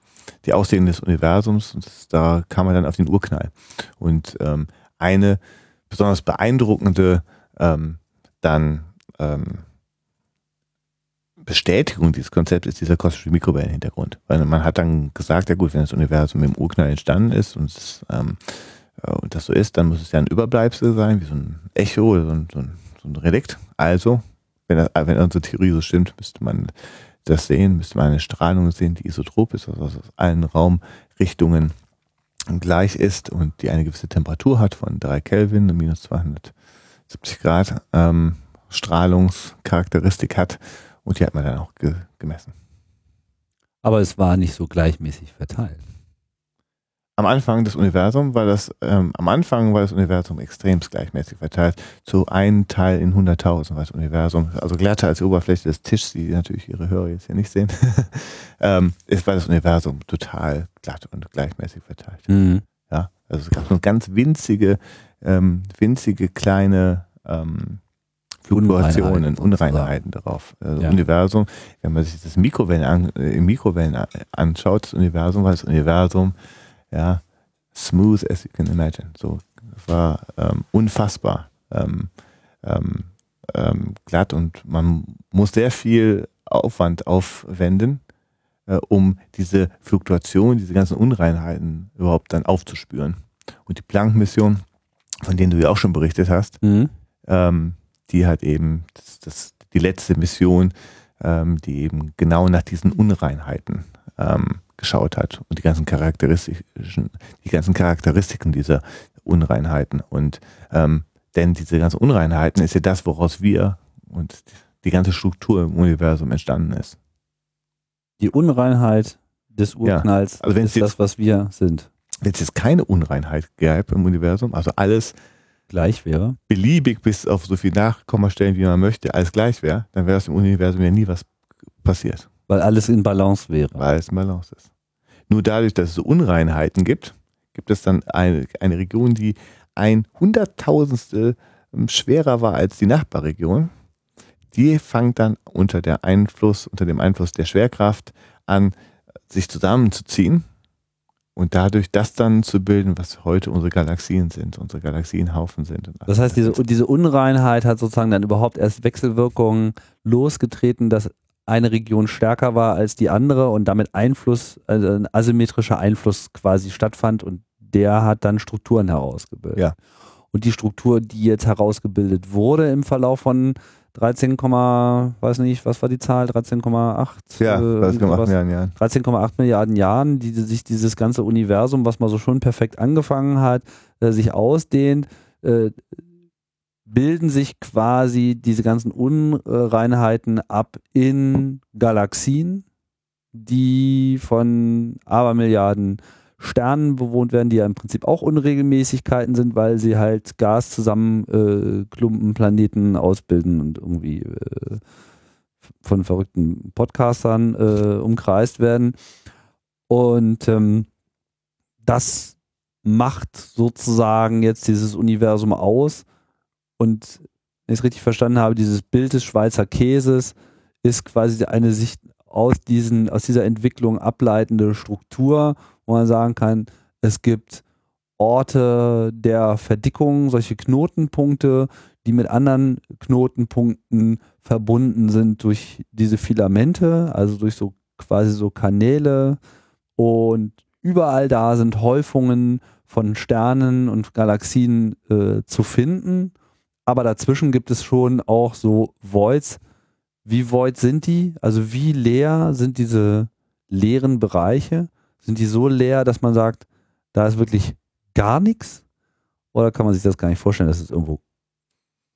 die Ausdehnung des Universums und das, da kam man dann auf den Urknall. Und ähm, eine besonders beeindruckende ähm, dann ähm, Bestätigung dieses Konzepts ist dieser kosmische Mikrowellenhintergrund. Weil man hat dann gesagt, ja gut, wenn das Universum im Urknall entstanden ist und, es, ähm, äh, das so ist, dann muss es ja ein Überbleibsel sein, wie so ein Echo oder so ein, so ein so ein Relikt. Also, wenn, das, wenn unsere Theorie so stimmt, müsste man das sehen, müsste man eine Strahlung sehen, die isotrop ist, also aus allen Raumrichtungen gleich ist und die eine gewisse Temperatur hat von 3 Kelvin, minus 270 Grad ähm, Strahlungscharakteristik hat und die hat man dann auch ge gemessen. Aber es war nicht so gleichmäßig verteilt. Am Anfang des Universums war das, ähm, am Anfang war das Universum extrem gleichmäßig verteilt. Zu einem Teil in 100.000 war das Universum, also glatter als die Oberfläche des Tisches, die natürlich ihre Hörer jetzt hier nicht sehen, ähm, ist, war das Universum total glatt und gleichmäßig verteilt. Mhm. Ja, also es gab nur ganz winzige, ähm, winzige kleine ähm, Fluktuationen, Unreinheiten darauf. Also Ja. Universum, wenn man sich das Mikrowellen an, äh, im Mikrowellen anschaut, das Universum war das Universum, ja, smooth as you can imagine. So, es war ähm, unfassbar ähm, ähm, ähm, glatt und man muss sehr viel Aufwand aufwenden, äh, um diese Fluktuation, diese ganzen Unreinheiten überhaupt dann aufzuspüren. Und die Planck-Mission, von denen du ja auch schon berichtet hast, Mhm. ähm, die hat eben das, das, die letzte Mission, ähm, die eben genau nach diesen Unreinheiten ähm, geschaut hat und die ganzen charakteristischen, die ganzen Charakteristiken dieser Unreinheiten. Und ähm, denn diese ganzen Unreinheiten ist ja das, woraus wir und die ganze Struktur im Universum entstanden ist. Die Unreinheit des Urknalls Also wenn ist jetzt- das, was wir sind. Wenn es jetzt keine Unreinheit gäbe im Universum, also alles Gleich wäre. beliebig bis auf so viel Nachkommastellen, wie man möchte, alles gleich wäre, dann wäre es im Universum ja nie was passiert. Weil alles in Balance wäre. weil es in Balance ist. Nur dadurch, dass es so Unreinheiten gibt, gibt es dann eine, eine Region, die ein Hunderttausendstel ähm, schwerer war als die Nachbarregion. Die fängt dann unter der Einfluss, unter dem Einfluss der Schwerkraft an, sich zusammenzuziehen und dadurch das dann zu bilden, was heute unsere Galaxien sind, unsere Galaxienhaufen sind. Das heißt, diese, diese Unreinheit hat sozusagen dann überhaupt erst Wechselwirkungen losgetreten, dass eine Region stärker war als die andere und damit Einfluss, also ein asymmetrischer Einfluss quasi stattfand und der hat dann Strukturen herausgebildet. Ja. Und die Struktur, die jetzt herausgebildet wurde im Verlauf von 13, weiß nicht, was war die Zahl? 13,8? ja, äh, sowas? Jahren, ja. 13,8 Milliarden Jahren, die sich dieses ganze Universum, was mal so schon perfekt angefangen hat, äh, sich ausdehnt, äh, bilden sich quasi diese ganzen Unreinheiten ab in Galaxien, die von Abermilliarden Sternen bewohnt werden, die ja im Prinzip auch Unregelmäßigkeiten sind, weil sie halt Gas zusammen äh, Planeten ausbilden und irgendwie äh, von verrückten Podcastern äh, umkreist werden. Und ähm, das macht sozusagen jetzt dieses Universum aus. Und wenn ich es richtig verstanden habe, dieses Bild des Schweizer Käses ist quasi eine sich aus, diesen, aus dieser Entwicklung ableitende Struktur, wo man sagen kann, es gibt Orte der Verdickung, solche Knotenpunkte, die mit anderen Knotenpunkten verbunden sind durch diese Filamente, also durch so quasi so Kanäle. Und überall da sind Häufungen von Sternen und Galaxien äh, zu finden, aber dazwischen gibt es schon auch so Voids. Wie void sind die? Also wie leer sind diese leeren Bereiche? Sind die so leer, dass man sagt, da ist wirklich gar nichts? Oder kann man sich das gar nicht vorstellen, dass es irgendwo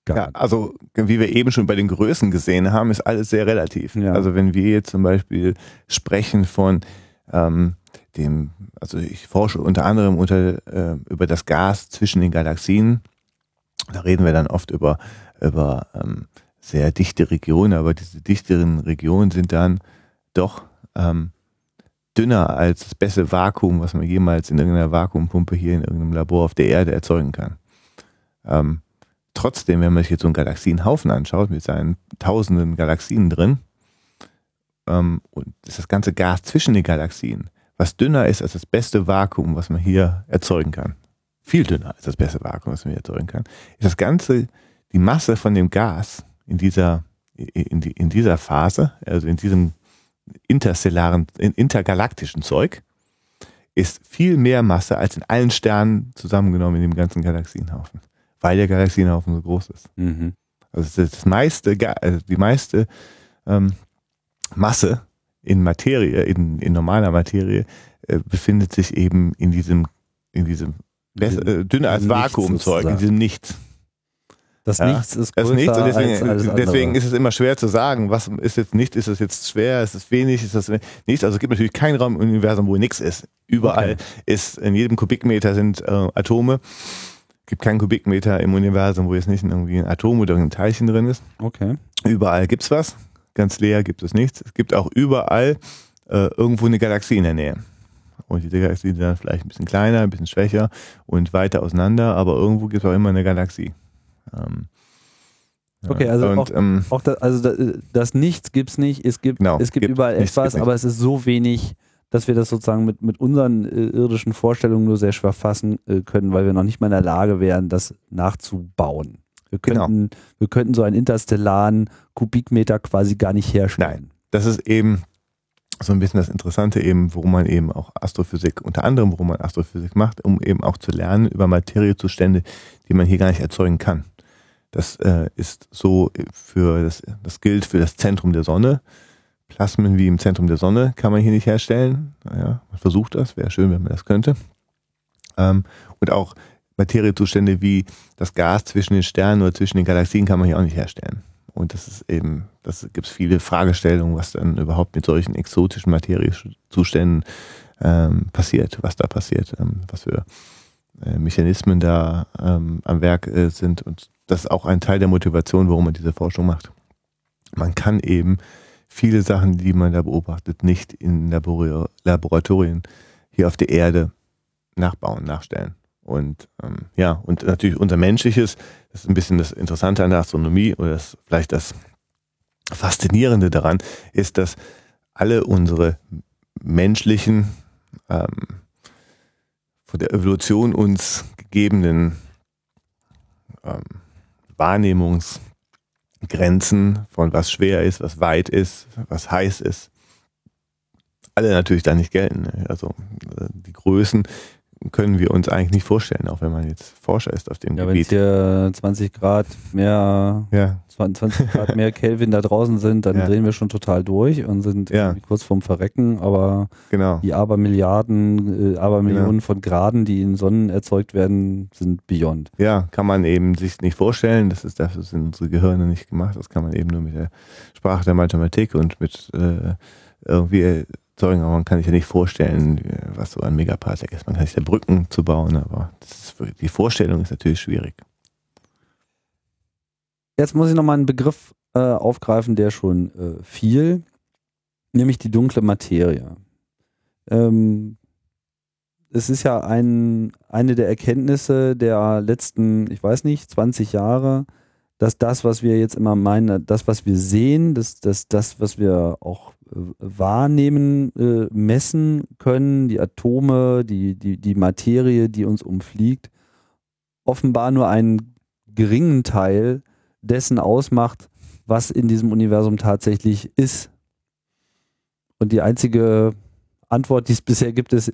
gar Ja, also wie wir eben schon bei den Größen gesehen haben, ist alles sehr relativ. Ja. Also wenn wir jetzt zum Beispiel sprechen von ähm, dem, also ich forsche unter anderem unter, äh, über das Gas zwischen den Galaxien. Da reden wir dann oft über, über ähm, sehr dichte Regionen, aber diese dichteren Regionen sind dann doch ähm, dünner als das beste Vakuum, was man jemals in irgendeiner Vakuumpumpe hier in irgendeinem Labor auf der Erde erzeugen kann. Ähm, trotzdem, wenn man sich jetzt so einen Galaxienhaufen anschaut, mit seinen tausenden Galaxien drin, ähm, und ist das ganze Gas zwischen den Galaxien, was dünner ist als das beste Vakuum, was man hier erzeugen kann, viel dünner als das beste Vakuum, was man hier erzeugen kann, ist das ganze, die Masse von dem Gas in dieser, in, die, in dieser Phase, also in diesem interstellaren, in intergalaktischen Zeug, ist viel mehr Masse als in allen Sternen zusammengenommen in dem ganzen Galaxienhaufen, weil der Galaxienhaufen so groß ist. Mhm. Also das, meiste, also die meiste ähm, Masse in Materie, in, in normaler Materie, äh, befindet sich eben in diesem, in diesem besser, äh, dünner als Vakuumzeug, in diesem Nichts. Das Ja, Nichts ist Das größer ist nichts und deswegen, als deswegen ist es immer schwer zu sagen, was ist jetzt nicht, ist es jetzt schwer, ist es wenig, ist das nichts. Also es gibt natürlich keinen Raum im Universum, wo nichts ist. Überall Okay. ist, in jedem Kubikmeter sind äh, Atome. Es gibt keinen Kubikmeter im Universum, wo jetzt nicht irgendwie ein Atom oder ein Teilchen drin ist. okay. Überall gibt's was. Ganz leer gibt es nichts. Es gibt auch überall äh, irgendwo eine Galaxie in der Nähe. Und diese Galaxie ist dann vielleicht ein bisschen kleiner, ein bisschen schwächer und weiter auseinander, aber irgendwo gibt es auch immer eine Galaxie. Ähm. Okay, also und, auch- ähm, Auch da, also da, das Nichts gibt's nicht. Es gibt, Genau, es gibt gibt überall nichts, etwas, aber es ist so wenig, dass wir das sozusagen mit, mit unseren äh, irdischen Vorstellungen nur sehr schwer fassen äh, können, weil wir noch nicht mal in der Lage wären, das nachzubauen. Wir Genau. könnten, wir könnten so einen interstellaren Kubikmeter quasi gar nicht herstellen. das ist eben so ein bisschen das Interessante eben, worum man eben auch Astrophysik, unter anderem, worum man Astrophysik macht, um eben auch zu lernen über Materiezustände, die man hier gar nicht erzeugen kann. Das äh, ist so für das, das gilt für das Zentrum der Sonne. Plasmen wie im Zentrum der Sonne kann man hier nicht herstellen. Naja, man versucht das, wäre schön, wenn man das könnte. Ähm, und auch Materiezustände wie das Gas zwischen den Sternen oder zwischen den Galaxien kann man hier auch nicht herstellen. Und das ist eben, das gibt es viele Fragestellungen, was dann überhaupt mit solchen exotischen Materiezuständen ähm, passiert, was da passiert, ähm, was für äh, Mechanismen da ähm, am Werk äh, sind. Und das ist auch ein Teil der Motivation, warum man diese Forschung macht. Man kann eben viele Sachen, die man da beobachtet, nicht in Labor Laboratorien hier auf der Erde nachbauen, nachstellen. Und ähm, ja, und natürlich unser menschliches, das ist ein bisschen das Interessante an der Astronomie oder das, vielleicht das Faszinierende daran, ist, dass alle unsere menschlichen, ähm, von der Evolution uns gegebenen ähm, Wahrnehmungsgrenzen von was schwer ist, was weit ist, was heiß ist, alle natürlich da nicht gelten. Also äh, die Größen können wir uns eigentlich nicht vorstellen, auch wenn man jetzt Forscher ist auf dem Ja, wenn Gebiet. hier 20 Grad mehr, Ja, 20 Grad mehr Kelvin da draußen sind, dann Ja. drehen wir schon total durch und sind Ja. kurz vorm Verrecken, aber genau. die Abermilliarden, äh, Abermillionen von Graden, die in Sonnen erzeugt werden, sind beyond. Ja, kann man eben sich nicht vorstellen. Das ist dafür sind unsere Gehirne nicht gemacht. Das kann man eben nur mit der Sprache der Mathematik und mit äh, irgendwie erzeugen. Aber man kann sich ja nicht vorstellen, äh, was so ein Megaparsec ist. Man kann sich da Brücken zu bauen, aber ist, die Vorstellung ist natürlich schwierig. Jetzt muss ich nochmal einen Begriff äh, aufgreifen, der schon äh, fiel, nämlich die dunkle Materie. Ähm, es ist ja ein, eine der Erkenntnisse der letzten, ich weiß nicht, 20 Jahre, dass das, was wir jetzt immer meinen, das, was wir sehen, das, das, das was wir auch wahrnehmen, äh, messen können, die Atome, die, die, die Materie, die uns umfliegt, offenbar nur einen geringen Teil dessen ausmacht, was in diesem Universum tatsächlich ist. Und die einzige Antwort, die es bisher gibt, ist,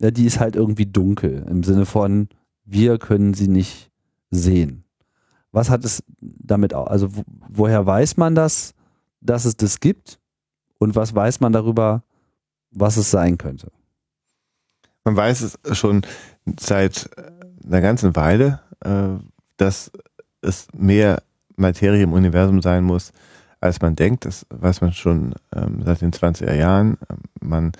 ja, die ist halt irgendwie dunkel, im Sinne von, wir können sie nicht sehen. Was hat es damit, also wo, woher weiß man das, dass es das gibt? Und was weiß man darüber, was es sein könnte? Man weiß es schon seit einer ganzen Weile, äh, dass es mehr Materie im Universum sein muss, als man denkt. Das weiß man schon ähm, seit den 20er Jahren. Ähm, Man,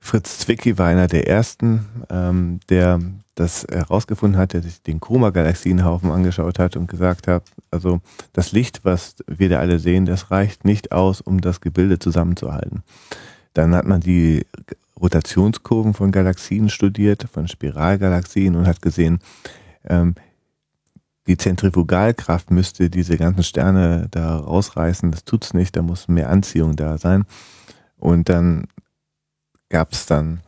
Fritz Zwicky war einer der ersten, ähm, der das herausgefunden hat, der sich den Chroma-Galaxienhaufen angeschaut hat und gesagt hat, also das Licht, was wir da alle sehen, das reicht nicht aus, um das Gebilde zusammenzuhalten. Dann hat man die Rotationskurven von Galaxien studiert, von Spiralgalaxien und hat gesehen, ähm, die Zentrifugalkraft müsste diese ganzen Sterne da rausreißen. Das tut's nicht, da muss mehr Anziehung da sein. Und dann gab's dann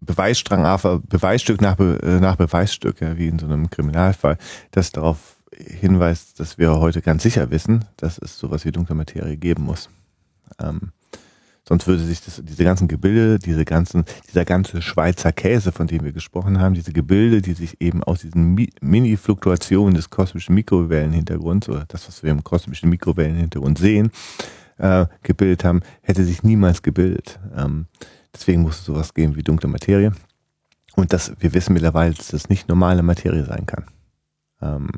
Beweisstrang, Beweisstück nach, Be- äh, nach Beweisstück, ja, wie in so einem Kriminalfall, das darauf hinweist, dass wir heute ganz sicher wissen, dass es sowas wie dunkle Materie geben muss. Ähm, sonst würde sich das, diese ganzen Gebilde, diese ganzen, dieser ganze Schweizer Käse, von dem wir gesprochen haben, diese Gebilde, die sich eben aus diesen Mi Mini-Fluktuationen des kosmischen Mikrowellenhintergrunds oder das, was wir im kosmischen Mikrowellenhintergrund sehen, äh, gebildet haben, hätte sich niemals gebildet. Ähm, deswegen muss es sowas geben wie dunkle Materie. Und dass wir wissen mittlerweile, dass das nicht normale Materie sein kann. Ähm,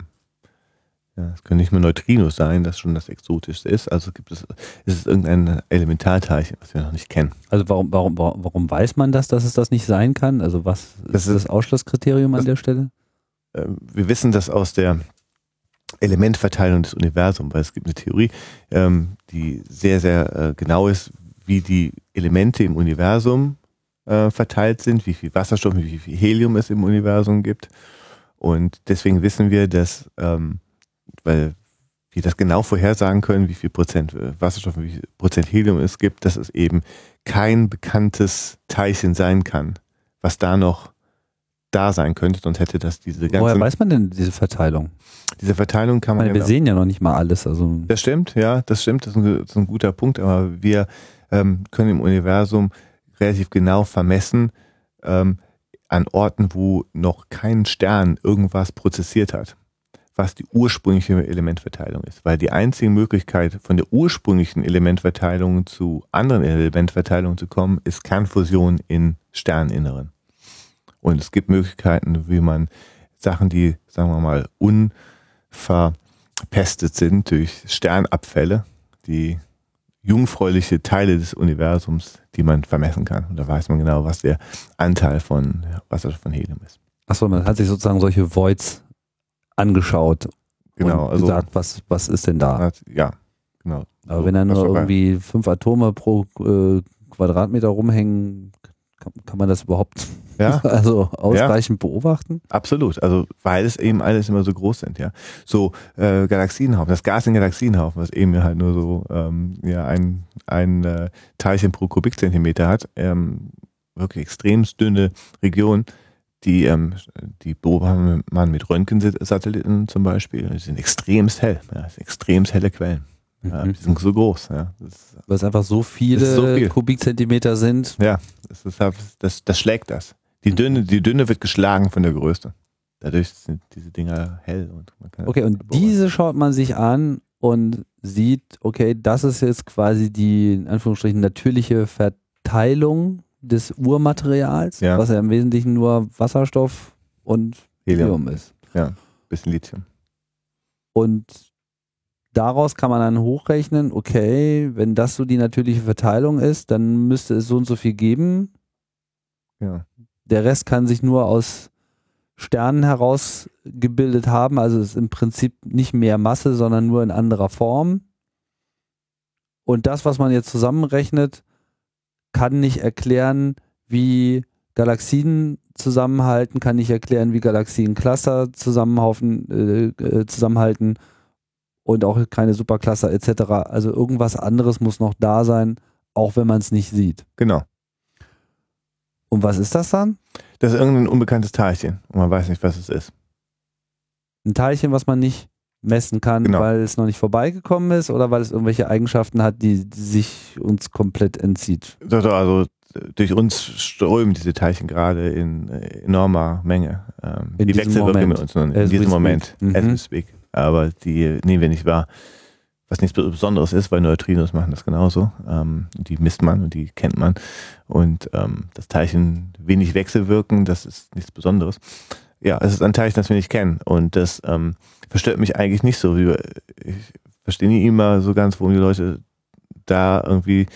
ja, es können nicht nur Neutrinos sein, das schon das Exotischste ist. Also gibt es, ist es irgendein Elementarteilchen, was wir noch nicht kennen. Also warum, warum, warum weiß man das, dass es das nicht sein kann? Also was Das ist das Ausschlusskriterium an das- der Stelle? äh, wir wissen das aus der Elementverteilung des Universums, weil es gibt eine Theorie, ähm, die sehr, sehr äh, genau ist, wie die Elemente im Universum äh, verteilt sind, wie viel Wasserstoff, wie viel Helium es im Universum gibt. Und deswegen wissen wir, dass, ähm, weil wir das genau vorhersagen können, wie viel Prozent äh, Wasserstoff und wie viel Prozent Helium es gibt, dass es eben kein bekanntes Teilchen sein kann, was da noch da sein könnte, sonst hätte das diese ganze Woher weiß man denn diese Verteilung? diese Verteilung kann man meine, wir sehen ja noch nicht mal alles. Also das stimmt, ja, das stimmt, das ist ein, das ist ein guter Punkt, aber wir ähm, können im Universum relativ genau vermessen ähm, an Orten, wo noch kein Stern irgendwas prozessiert hat, was die ursprüngliche Elementverteilung ist. Weil die einzige Möglichkeit, von der ursprünglichen Elementverteilung zu anderen Elementverteilungen zu kommen, ist Kernfusion in Sterninneren. Und es gibt Möglichkeiten, wie man Sachen, die, sagen wir mal, unverpestet sind durch Sternabfälle, die jungfräuliche Teile des Universums, die man vermessen kann. Und da weiß man genau, was der Anteil von Wasserstoff von Helium ist. achso, man hat sich sozusagen solche Voids angeschaut Genau, und also gesagt, was, was ist denn da? hat- ja, genau. Aber So, wenn da nur irgendwie fünf Atome pro äh, Quadratmeter rumhängen, kann, kann man das überhaupt Ja, also ausreichend beobachten? absolut. Also weil es eben alles immer so groß sind, ja. So äh, Galaxienhaufen, das Gas in Galaxienhaufen, was eben halt nur so ähm, ja ein ein äh, Teilchen pro Kubikzentimeter hat, ähm, wirklich extremst dünne Region, die ähm, die beobachtet man mit Röntgensatelliten zum Beispiel. Die sind extremst hell, ja, extremst helle Quellen. Ja, Mhm. die sind so groß, ja. Weil es einfach so viele so viel. Kubikzentimeter sind. ja, das, ist, halt- das, das schlägt das. Die Dünne, die Dünne wird geschlagen von der Größe. Dadurch sind diese Dinger hell und man kann Okay, und diese schaut man sich an und sieht, okay, das ist jetzt quasi die, in Anführungsstrichen, natürliche Verteilung des Urmaterials, Ja. was ja im Wesentlichen nur Wasserstoff und Helium, Helium ist. bisschen Lithium. Und daraus kann man dann hochrechnen, okay, wenn das so die natürliche Verteilung ist, dann müsste es so und so viel geben. Ja. Der Rest kann sich nur aus Sternen herausgebildet haben, also ist im Prinzip nicht mehr Masse, sondern nur in anderer Form. Und das, was man jetzt zusammenrechnet, kann nicht erklären, wie Galaxien zusammenhalten, kann nicht erklären, wie Galaxiencluster zusammenhaufen, äh, äh, zusammenhalten und auch keine Supercluster etc. Also irgendwas anderes muss noch da sein, auch wenn man es nicht sieht. Genau. Und was ist das dann? Das ist irgendein unbekanntes Teilchen und man weiß nicht, was es ist. Ein Teilchen, was man nicht messen kann, Genau. weil es noch nicht vorbeigekommen ist oder weil es irgendwelche Eigenschaften hat, die, sich uns komplett entzieht. So, so, Also durch uns strömen diese Teilchen gerade in enormer Menge. Ähm, In die wechselwirken mit uns nur in diesem. Moment. Mhm. As we speak. Aber die nehmen wir nicht wahr. Was nichts Besonderes ist, weil Neutrinos machen das genauso. Ähm, die misst man und die kennt man. Und ähm, das Teilchen wenig wechselwirken, das ist nichts Besonderes. Ja, es ist ein Teilchen, das wir nicht kennen. Und das ähm, verstört mich eigentlich nicht so. Wie, ich verstehe nie immer so ganz, warum die Leute da irgendwie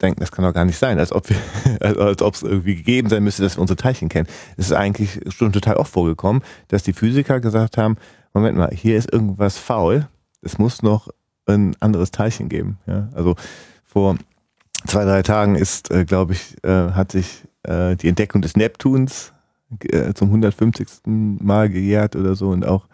denken, das kann doch gar nicht sein, als ob wir, als, ob es irgendwie gegeben sein müsste, dass wir unsere Teilchen kennen. Es ist eigentlich schon total oft vorgekommen, dass die Physiker gesagt haben, Moment mal, hier ist irgendwas faul, es muss noch ein anderes Teilchen geben. Ja? Also vor zwei, drei Tagen ist, äh, glaube ich, äh, hat sich äh, die Entdeckung des Neptuns äh, zum 150. Mal gejährt oder so und auch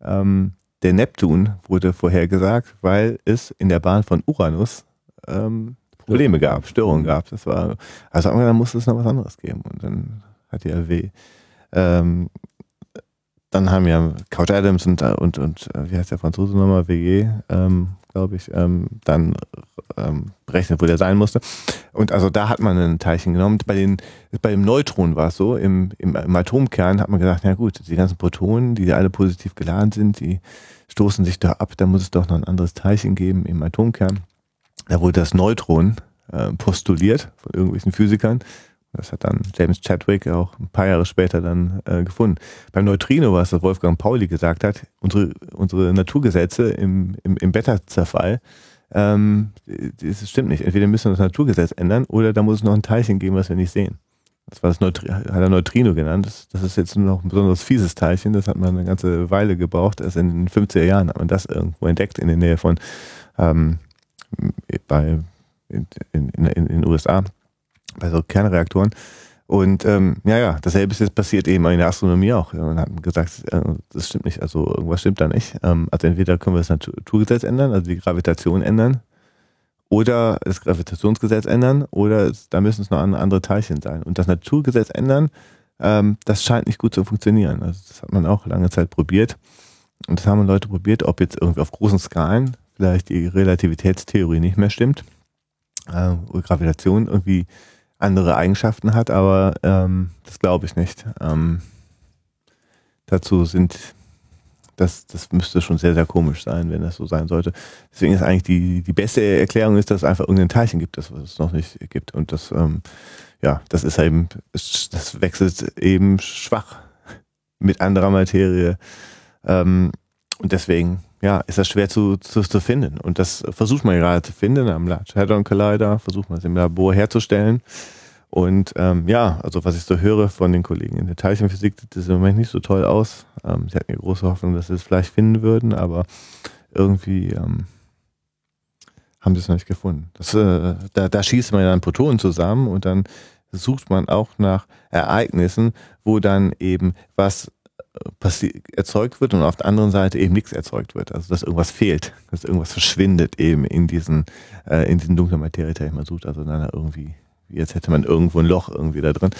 ähm, der Neptun wurde vorhergesagt, weil es in der Bahn von Uranus ähm, Probleme gab, Störungen gab. Das war, also haben wir, musste es noch was anderes geben. Und dann hat die RW, ähm, dann haben ja Couch Adams und, und, und äh, wie heißt der Franzose nochmal, WG, ähm, glaube ich, ähm, dann ähm, berechnet, wo der sein musste. Und also da hat man ein Teilchen genommen. Bei, den, bei dem Neutron war es so, im, im, im Atomkern hat man gesagt, na gut, die ganzen Protonen, die alle positiv geladen sind, die stoßen sich da ab, da muss es doch noch ein anderes Teilchen geben im Atomkern. Da wurde das Neutron äh, postuliert von irgendwelchen Physikern. Das hat dann James Chadwick auch ein paar Jahre später dann äh, gefunden. Beim Neutrino, was Wolfgang Pauli gesagt hat, unsere, unsere Naturgesetze im, im, im Beta-Zerfall, ähm, das stimmt nicht. Entweder müssen wir das Naturgesetz ändern oder da muss es noch ein Teilchen geben, was wir nicht sehen. Das war das Neutri hat er Neutrino genannt. Das, das, ist jetzt noch ein besonders fieses Teilchen. Das hat man eine ganze Weile gebraucht. Erst in den 50er Jahren hat man das irgendwo entdeckt in der Nähe von ähm, bei in, in, in, in den USA bei so Kernreaktoren. Und ähm, ja, ja, dasselbe ist jetzt passiert eben in der Astronomie auch. Man hat gesagt, äh, das stimmt nicht, also irgendwas stimmt da nicht. Ähm, also entweder können wir das Naturgesetz ändern, also die Gravitation ändern, oder das Gravitationsgesetz ändern, oder da müssen es noch andere Teilchen sein. Und das Naturgesetz ändern, ähm, das scheint nicht gut zu funktionieren. Also das hat man auch lange Zeit probiert. Und das haben Leute probiert, ob jetzt irgendwie auf großen Skalen vielleicht die Relativitätstheorie nicht mehr stimmt, äh, Gravitation irgendwie andere Eigenschaften hat, aber ähm, das glaube ich nicht. Ähm, dazu sind, das, das müsste schon sehr, sehr komisch sein, wenn das so sein sollte. Deswegen ist eigentlich die, die beste Erklärung ist, dass es einfach irgendein Teilchen gibt, das es noch nicht gibt. Und das, ähm, ja, das ist eben, das wechselt eben schwach mit anderer Materie. Ähm, und deswegen ja, ist das schwer zu, zu, zu finden. Und das versucht man gerade zu finden am Large Hadron Collider, versucht man es im Labor herzustellen. Und ähm, ja, also was ich so höre von den Kollegen in der Teilchenphysik, sieht das im Moment nicht so toll aus. Ähm, sie hatten ja große Hoffnung, dass sie es vielleicht finden würden, aber irgendwie ähm, haben sie es noch nicht gefunden. Das, äh, da, da schießt man ja dann Protonen zusammen und dann sucht man auch nach Ereignissen, wo dann eben was erzeugt wird und auf der anderen Seite eben nichts erzeugt wird. Also dass irgendwas fehlt, dass irgendwas verschwindet eben in diesen, äh, in diesen dunklen Materie, die man sucht. Also dann irgendwie, jetzt hätte man irgendwo ein Loch irgendwie da drin.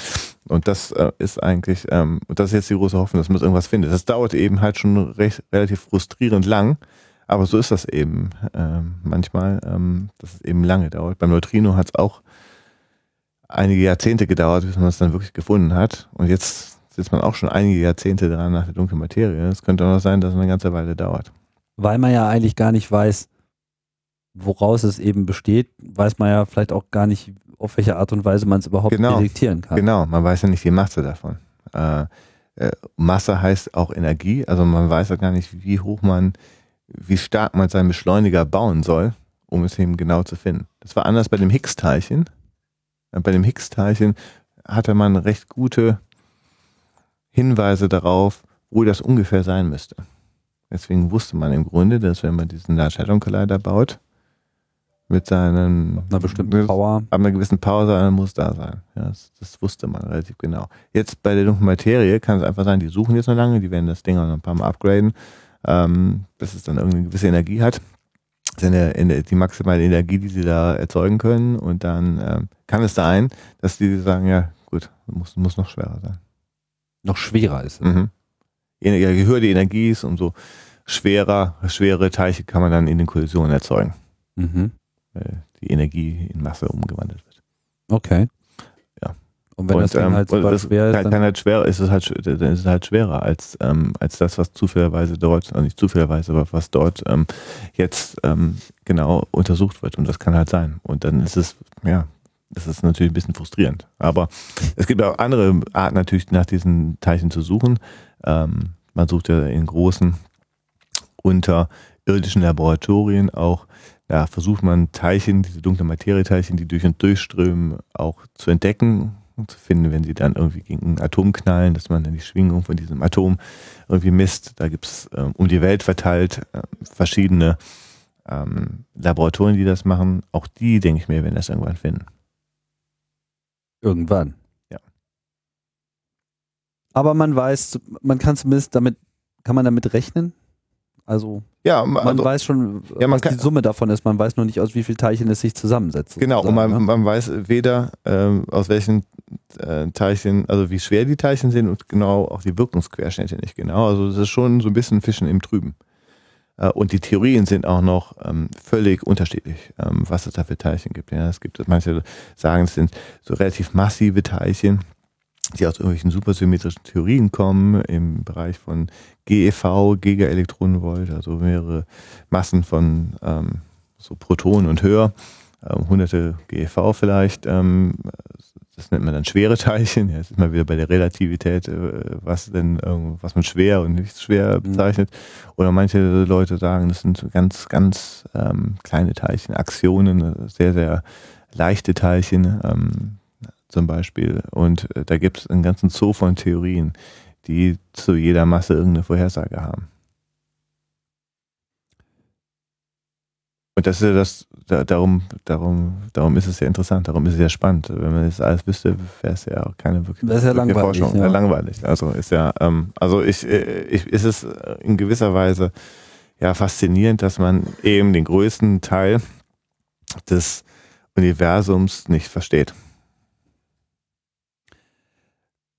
Und das äh, ist eigentlich, ähm, das ist jetzt die große Hoffnung, dass man irgendwas findet. Das dauert eben halt schon recht, relativ frustrierend lang. Aber so ist das eben ähm, manchmal, ähm, dass es eben lange dauert. Beim Neutrino hat es auch einige Jahrzehnte gedauert, bis man es dann wirklich gefunden hat. Und jetzt sitzt man auch schon einige Jahrzehnte dran nach der dunklen Materie. Es könnte auch sein, dass es eine ganze Weile dauert. Weil man ja eigentlich gar nicht weiß, woraus es eben besteht, weiß man ja vielleicht auch gar nicht, auf welche Art und Weise man es überhaupt genau, detektieren kann. Genau, man weiß ja nicht die Masse davon. Äh, äh, Masse heißt auch Energie, also man weiß ja gar nicht, wie hoch man, wie stark man seinen Beschleuniger bauen soll, um es eben genau zu finden. Das war anders bei dem Higgs-Teilchen. Äh, bei dem Higgs-Teilchen hatte man recht gute Hinweise darauf, wo das ungefähr sein müsste. Deswegen wusste man im Grunde, dass wenn man diesen Large Hadron Collider baut, mit seinen einer bestimmten Power, ab einer gewissen Power dann muss da sein. Ja, das, das, wusste man relativ genau. Jetzt bei der dunklen Materie kann es einfach sein, die suchen jetzt noch lange, die werden das Ding auch noch ein paar Mal upgraden, ähm, bis es dann irgendeine gewisse Energie hat. Seine, die maximale Energie, die sie da erzeugen können. Und dann ähm, kann es sein, dass die sagen, ja gut, muss, muss noch schwerer sein noch schwerer ist. Mhm. Je höher die Energie ist, umso schwerer, schwere Teilchen kann man dann in den Kollisionen erzeugen. Mhm. Weil die Energie in Masse umgewandelt wird. Okay. Ja. Und wenn und, das dann ähm, halt super schwer ist, kann, kann halt schwer, ist es halt, dann ist es halt schwerer als, ähm, als das, was zufälligerweise dort, also nicht zufälligerweise, aber was dort ähm, jetzt ähm, genau untersucht wird. Und das kann halt sein. Und dann ist es, ja, das ist natürlich ein bisschen frustrierend. Aber es gibt auch andere Arten natürlich nach diesen Teilchen zu suchen. Ähm, man sucht ja in großen unterirdischen Laboratorien auch, da versucht man Teilchen, diese dunklen Materieteilchen, die durch und durchströmen, auch zu entdecken und zu finden, wenn sie dann irgendwie gegen ein Atom knallen, dass man dann die Schwingung von diesem Atom irgendwie misst. Da gibt es ähm, um die Welt verteilt äh, verschiedene ähm, Laboratorien, die das machen. Auch die, denke ich mir, werden das irgendwann finden. Irgendwann. Ja. Aber man weiß, man kann zumindest damit, kann man damit rechnen? Also, ja, man also, weiß schon, ja, was die Summe davon ist. Man weiß nur nicht, aus wie vielen Teilchen es sich zusammensetzt. Genau, und man, ne? man weiß weder, ähm, aus welchen äh, Teilchen, also wie schwer die Teilchen sind und genau auch die Wirkungsquerschnitte nicht genau. Also es ist schon so ein bisschen Fischen im Trüben. Äh, und die Theorien sind auch noch ähm, völlig unterschiedlich, ähm, was es da für Teilchen gibt. Ja, es gibt, manche sagen, es sind so relativ massive Teilchen, die aus irgendwelchen supersymmetrischen Theorien kommen, im Bereich von GeV, Gigaelektronenvolt, also mehrere Massen von ähm, so Protonen und höher, äh, hunderte GeV vielleicht. Das nennt man dann schwere Teilchen. Jetzt ist man wieder bei der Relativität, äh, was denn, was man schwer und nicht schwer mhm. bezeichnet. Oder manche Leute sagen, das sind ganz, ganz ähm, kleine Teilchen, Aktionen, sehr, sehr leichte Teilchen ähm, zum Beispiel. Und äh, da gibt es einen ganzen Zoo von Theorien, die zu jeder Masse irgendeine Vorhersage haben. Und das ist ja das, da, darum, darum, darum ist es ja interessant, darum ist es ja spannend. Wenn man das alles wüsste, wäre es ja auch keine wirklich, das ist ja langweilig, Forschung. Ja. Langweilig. Also ist ja, ähm, also ich, äh, ich, ist es in gewisser Weise ja faszinierend, dass man eben den größten Teil des Universums nicht versteht.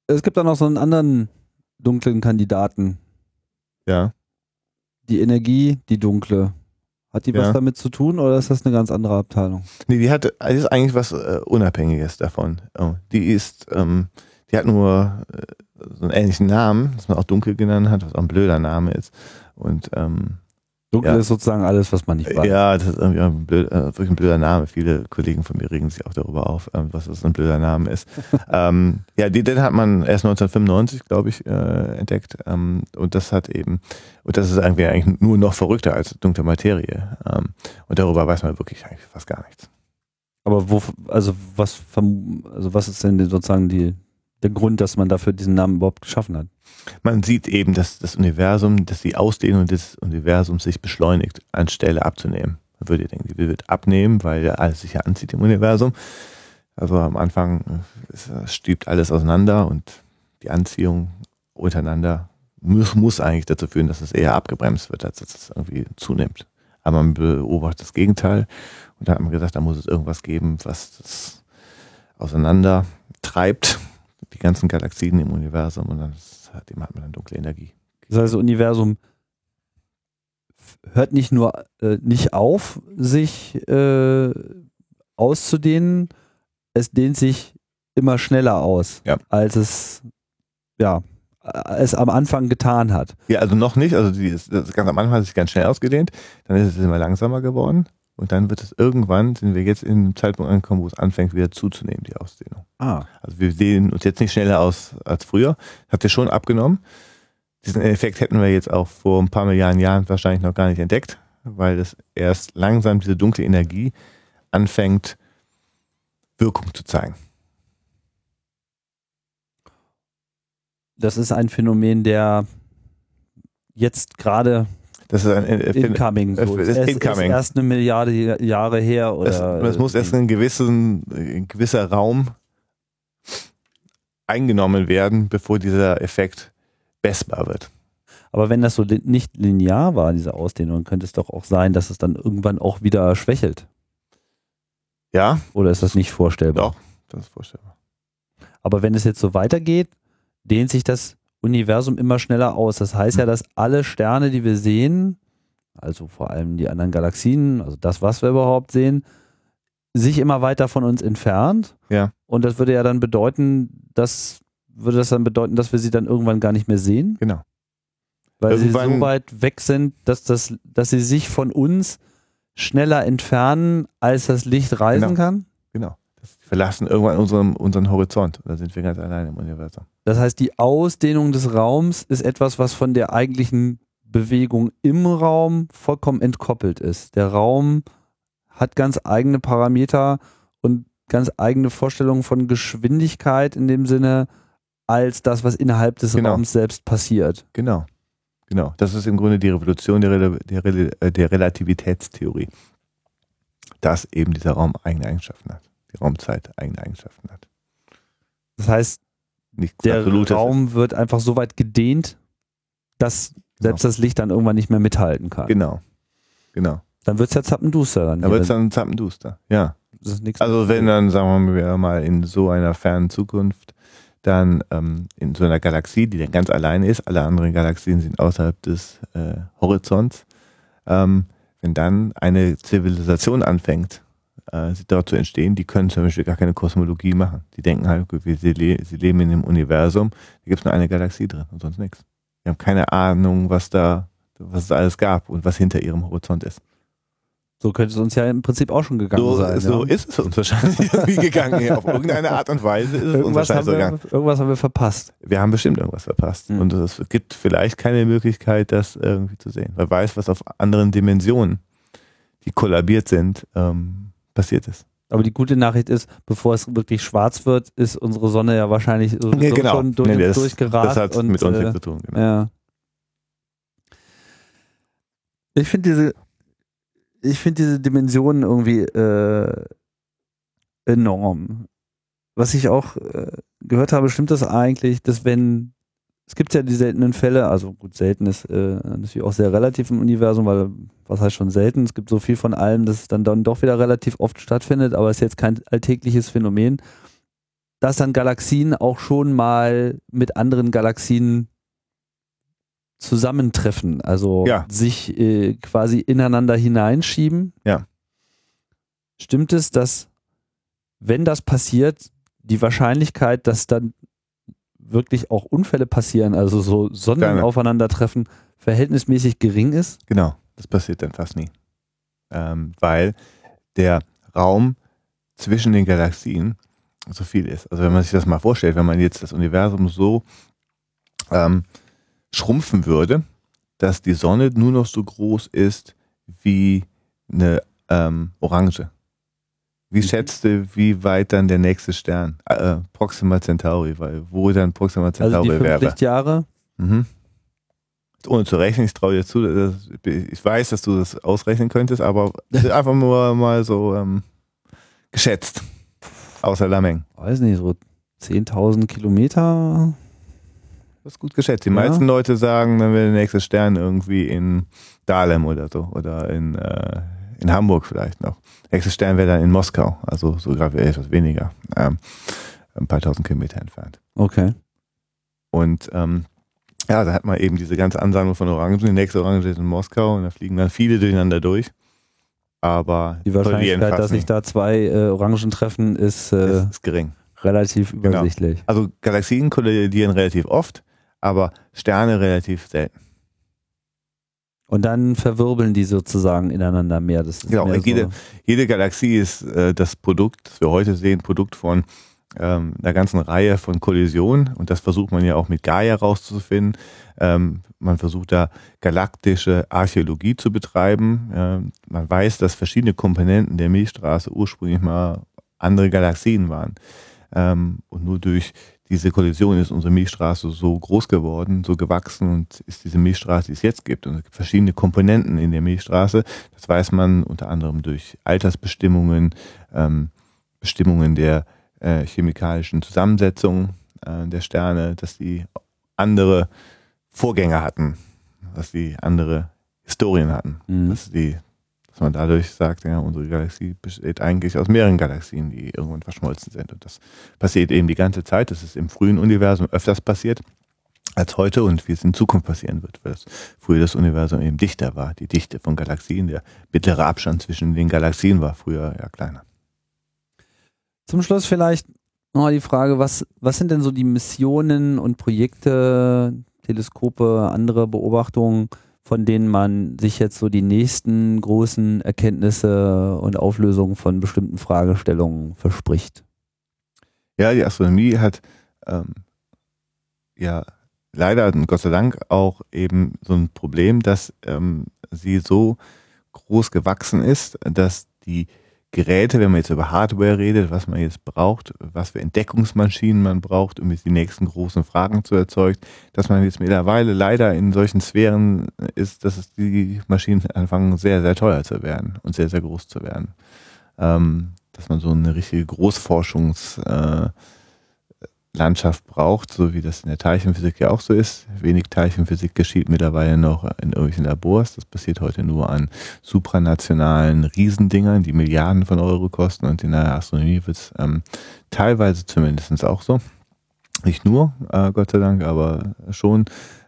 Es gibt da noch so einen anderen dunklen Kandidaten. Ja. Die Energie, die dunkle. Hat die ja. was damit zu tun oder ist das eine ganz andere Abteilung? Nee, die hat ist eigentlich was äh, Unabhängiges davon. Oh, die ist, ähm, die hat nur äh, so einen ähnlichen Namen, das man auch dunkel genannt hat, was auch ein blöder Name ist. Und ähm, Dunkel ja. ist sozusagen alles, was man nicht weiß. Ja, das ist irgendwie ein blöd, äh, wirklich ein blöder Name. Viele Kollegen von mir regen sich auch darüber auf, ähm, was das ein blöder Name ist. ähm, ja, den hat man erst 1995, glaube ich, äh, entdeckt. Ähm, und das hat eben, und das ist irgendwie eigentlich nur noch verrückter als dunkle Materie. Ähm, und darüber weiß man wirklich eigentlich fast gar nichts. Aber wo, also was, also was ist denn sozusagen die, der Grund, dass man dafür diesen Namen überhaupt geschaffen hat? Man sieht eben, dass das Universum, dass die Ausdehnung des Universums sich beschleunigt, anstelle abzunehmen. Man würde denken, die wird abnehmen, weil alles sich ja anzieht im Universum. Also am Anfang stiebt alles auseinander und die Anziehung untereinander muss, muss eigentlich dazu führen, dass es eher abgebremst wird, als dass es irgendwie zunimmt. Aber man beobachtet das Gegenteil und da hat man gesagt, da muss es irgendwas geben, was das auseinander treibt die ganzen Galaxien im Universum und dann hat, dem hat man dann dunkle Energie. Das heißt, das Universum hört nicht nur äh, nicht auf, sich äh, auszudehnen, es dehnt sich immer schneller aus, ja. als es ja es am Anfang getan hat. Ja, also noch nicht. Also die, das ganz am Anfang hat sich ganz schnell ausgedehnt, dann ist es immer langsamer geworden und dann wird es irgendwann, sind wir jetzt in einem Zeitpunkt angekommen, wo es anfängt wieder zuzunehmen, die Ausdehnung. Ah. Also wir sehen uns jetzt nicht schneller aus als früher. Hat ja schon abgenommen. Diesen Effekt hätten wir jetzt auch vor ein paar Milliarden Jahren wahrscheinlich noch gar nicht entdeckt, weil es erst langsam diese dunkle Energie anfängt, Wirkung zu zeigen. Das ist ein Phänomen, der jetzt gerade das ist ein äh, Incoming. So. Das ist erst, Incoming. Ist erst eine Milliarde Jahre her. Oder es, es muss erst ein, gewissen, ein gewisser Raum eingenommen werden, bevor dieser Effekt messbar wird. Aber wenn das so li nicht linear war, diese Ausdehnung, könnte es doch auch sein, dass es dann irgendwann auch wieder schwächelt. Ja. Oder ist das nicht vorstellbar? Doch, das ist vorstellbar. Aber wenn es jetzt so weitergeht, dehnt sich das Universum immer schneller aus. Das heißt ja, hm. dass alle Sterne, die wir sehen, also vor allem die anderen Galaxien, also das, was wir überhaupt sehen, sich immer weiter von uns entfernt. Ja. Und das würde ja dann bedeuten, dass würde das dann bedeuten, dass wir sie dann irgendwann gar nicht mehr sehen? Genau. Weil irgendwann sie so weit weg sind, dass das, dass sie sich von uns schneller entfernen, als das Licht reisen genau. kann? Verlassen irgendwann unseren, unseren Horizont. Da sind wir ganz allein im Universum. Das heißt, die Ausdehnung des Raums ist etwas, was von der eigentlichen Bewegung im Raum vollkommen entkoppelt ist. Der Raum hat ganz eigene Parameter und ganz eigene Vorstellungen von Geschwindigkeit in dem Sinne, als das, was innerhalb des genau. Raums selbst passiert. Genau. Genau. Das ist im Grunde die Revolution der, Rel der, Rel der Relativitätstheorie. Dass eben dieser Raum eigene Eigenschaften hat. Die Raumzeit eigene Eigenschaften hat. Das heißt, nichts der Absolutes Raum ist. wird einfach so weit gedehnt, dass genau. selbst das Licht dann irgendwann nicht mehr mithalten kann. Genau. Genau. Dann wird es ja zappenduster. Dann, dann wird es dann zappenduster, ja. also wenn dann, sagen wir mal, in so einer fernen Zukunft, dann ähm, in so einer Galaxie, die dann ganz alleine ist, alle anderen Galaxien sind außerhalb des äh, Horizonts, ähm, wenn dann eine Zivilisation anfängt, äh, dort zu entstehen, die können zum Beispiel gar keine Kosmologie machen. Die denken halt, sie, le sie leben in einem Universum, da gibt es nur eine Galaxie drin und sonst nichts. Die haben keine Ahnung, was da, was es alles gab und was hinter ihrem Horizont ist. So könnte es uns ja im Prinzip auch schon gegangen so, sein. So ja. ist es uns wahrscheinlich irgendwie gegangen. Ja, auf irgendeine Art und Weise ist es uns irgendwas, wahrscheinlich haben so wir, gegangen. irgendwas haben wir verpasst. Wir haben bestimmt irgendwas verpasst. Mhm. Und es gibt vielleicht keine Möglichkeit, das irgendwie zu sehen. Wer weiß, was auf anderen Dimensionen, die kollabiert sind, ähm, passiert ist. Aber die gute Nachricht ist, bevor es wirklich schwarz wird, ist unsere Sonne ja wahrscheinlich sowieso Ja, genau. schon durch, Nee, das, durchgerast. das hat und, mit uns äh, zu tun. Genau. Ja. Ich finde diese, ich finde diese Dimensionen irgendwie äh, enorm. Was ich auch äh, gehört habe, stimmt das eigentlich, dass wenn es gibt ja die seltenen Fälle, also gut, selten ist äh, natürlich auch sehr relativ im Universum, weil was heißt schon selten? Es gibt so viel von allem, dass es dann, dann doch wieder relativ oft stattfindet, aber es ist jetzt kein alltägliches Phänomen, dass dann Galaxien auch schon mal mit anderen Galaxien zusammentreffen, also Ja. sich äh, quasi ineinander hineinschieben. Ja. Stimmt es, dass wenn das passiert, die Wahrscheinlichkeit, dass dann wirklich auch Unfälle passieren, also so Sonnen Kleine. aufeinandertreffen, verhältnismäßig gering ist? Genau, das passiert dann fast nie. Ähm, weil der Raum zwischen den Galaxien so viel ist. Also wenn man sich das mal vorstellt, wenn man jetzt das Universum so ähm, schrumpfen würde, dass die Sonne nur noch so groß ist wie eine ähm, Orange. Wie Mhm. schätzt du, wie weit dann der nächste Stern, äh, Proxima Centauri, weil wo dann Proxima Also Centauri die fünf wäre? Lichtjahre? Mhm. Ohne zu rechnen, ich traue dir zu, ich weiß, dass du das ausrechnen könntest, aber einfach nur mal so ähm, geschätzt. Außer Lameng. Weiß nicht, so 10.000 Kilometer? Das ist gut geschätzt. Die Ja. meisten Leute sagen, dann wäre der nächste Stern irgendwie in Dahlem oder so. Oder in, äh, in Hamburg vielleicht noch. Der nächste Stern wäre dann in Moskau, also sogar etwas weniger. Ähm, ein paar tausend Kilometer entfernt. Okay. Und ähm, ja, da hat man eben diese ganze Ansammlung von Orangen. Die nächste Orange ist in Moskau und da fliegen dann viele durcheinander durch. Aber Die Wahrscheinlichkeit, dass sich da zwei äh, Orangen treffen, ist äh, ist, ist gering. relativ Genau. übersichtlich. Also Galaxien kollidieren relativ oft, aber Sterne relativ selten. Und dann verwirbeln die sozusagen ineinander mehr. Genau, mehr jede- so, Jede Galaxie ist äh, das Produkt, das wir heute sehen, Produkt von ähm, einer ganzen Reihe von Kollisionen und das versucht man ja auch mit Gaia rauszufinden. Ähm, man versucht da galaktische Archäologie zu betreiben. Ähm, man weiß, dass verschiedene Komponenten der Milchstraße ursprünglich mal andere Galaxien waren. Ähm, und nur durch diese Kollision ist unsere Milchstraße so groß geworden, so gewachsen und ist diese Milchstraße, die es jetzt gibt. Und es gibt verschiedene Komponenten in der Milchstraße. Das weiß man unter anderem durch Altersbestimmungen, ähm, Bestimmungen der äh, chemikalischen Zusammensetzung äh, der Sterne, dass die andere Vorgänger hatten, dass die andere Historien hatten. Mhm. Dass, die, dass man dadurch sagt, ja, unsere Galaxie besteht eigentlich aus mehreren Galaxien, die irgendwann verschmolzen sind. Und das passiert eben die ganze Zeit. Das ist im frühen Universum öfters passiert als heute und wie es in Zukunft passieren wird, weil das früher das Universum eben dichter war. Die Dichte von Galaxien, der mittlere Abstand zwischen den Galaxien war früher ja kleiner. Zum Schluss vielleicht noch die Frage, was, was sind denn so die Missionen und Projekte, Teleskope, andere Beobachtungen, von denen man sich jetzt so die nächsten großen Erkenntnisse und Auflösungen von bestimmten Fragestellungen verspricht? Ja, die Astronomie hat ähm, ja leider und Gott sei Dank auch eben so ein Problem, dass ähm, sie so groß gewachsen ist, dass die Geräte, wenn man jetzt über Hardware redet, was man jetzt braucht, was für Entdeckungsmaschinen man braucht, um jetzt die nächsten großen Fragen zu erzeugen, dass man jetzt mittlerweile leider in solchen Sphären ist, dass die Maschinen anfangen sehr, sehr teuer zu werden und sehr, sehr groß zu werden. Ähm, dass man so eine richtige Großforschungslandschaft äh, Landschaft braucht, so wie das in der Teilchenphysik ja auch so ist. Wenig Teilchenphysik geschieht mittlerweile noch in irgendwelchen Labors. Das passiert heute nur an supranationalen Riesendingern, die Milliarden von Euro kosten. Und in der Astronomie wird es ähm, teilweise zumindest auch so. Nicht nur, äh, Gott sei Dank, aber schon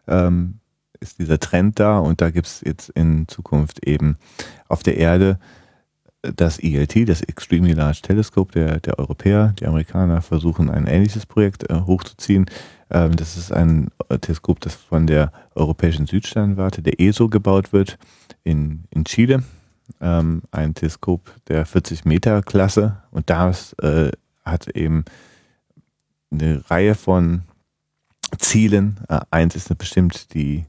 ähm, ist dieser Trend da und da gibt es jetzt in Zukunft eben auf der Erde das ELT, das Extremely Large Telescope der, der Europäer, die Amerikaner versuchen ein ähnliches Projekt äh, hochzuziehen. Ähm, das ist ein äh, Teleskop, das von der Europäischen Südsternwarte, der ESO, gebaut wird in, in Chile. ähm, ein Teleskop der 40 Meter Klasse und das äh, hat eben eine Reihe von Zielen. Äh, eins ist bestimmt die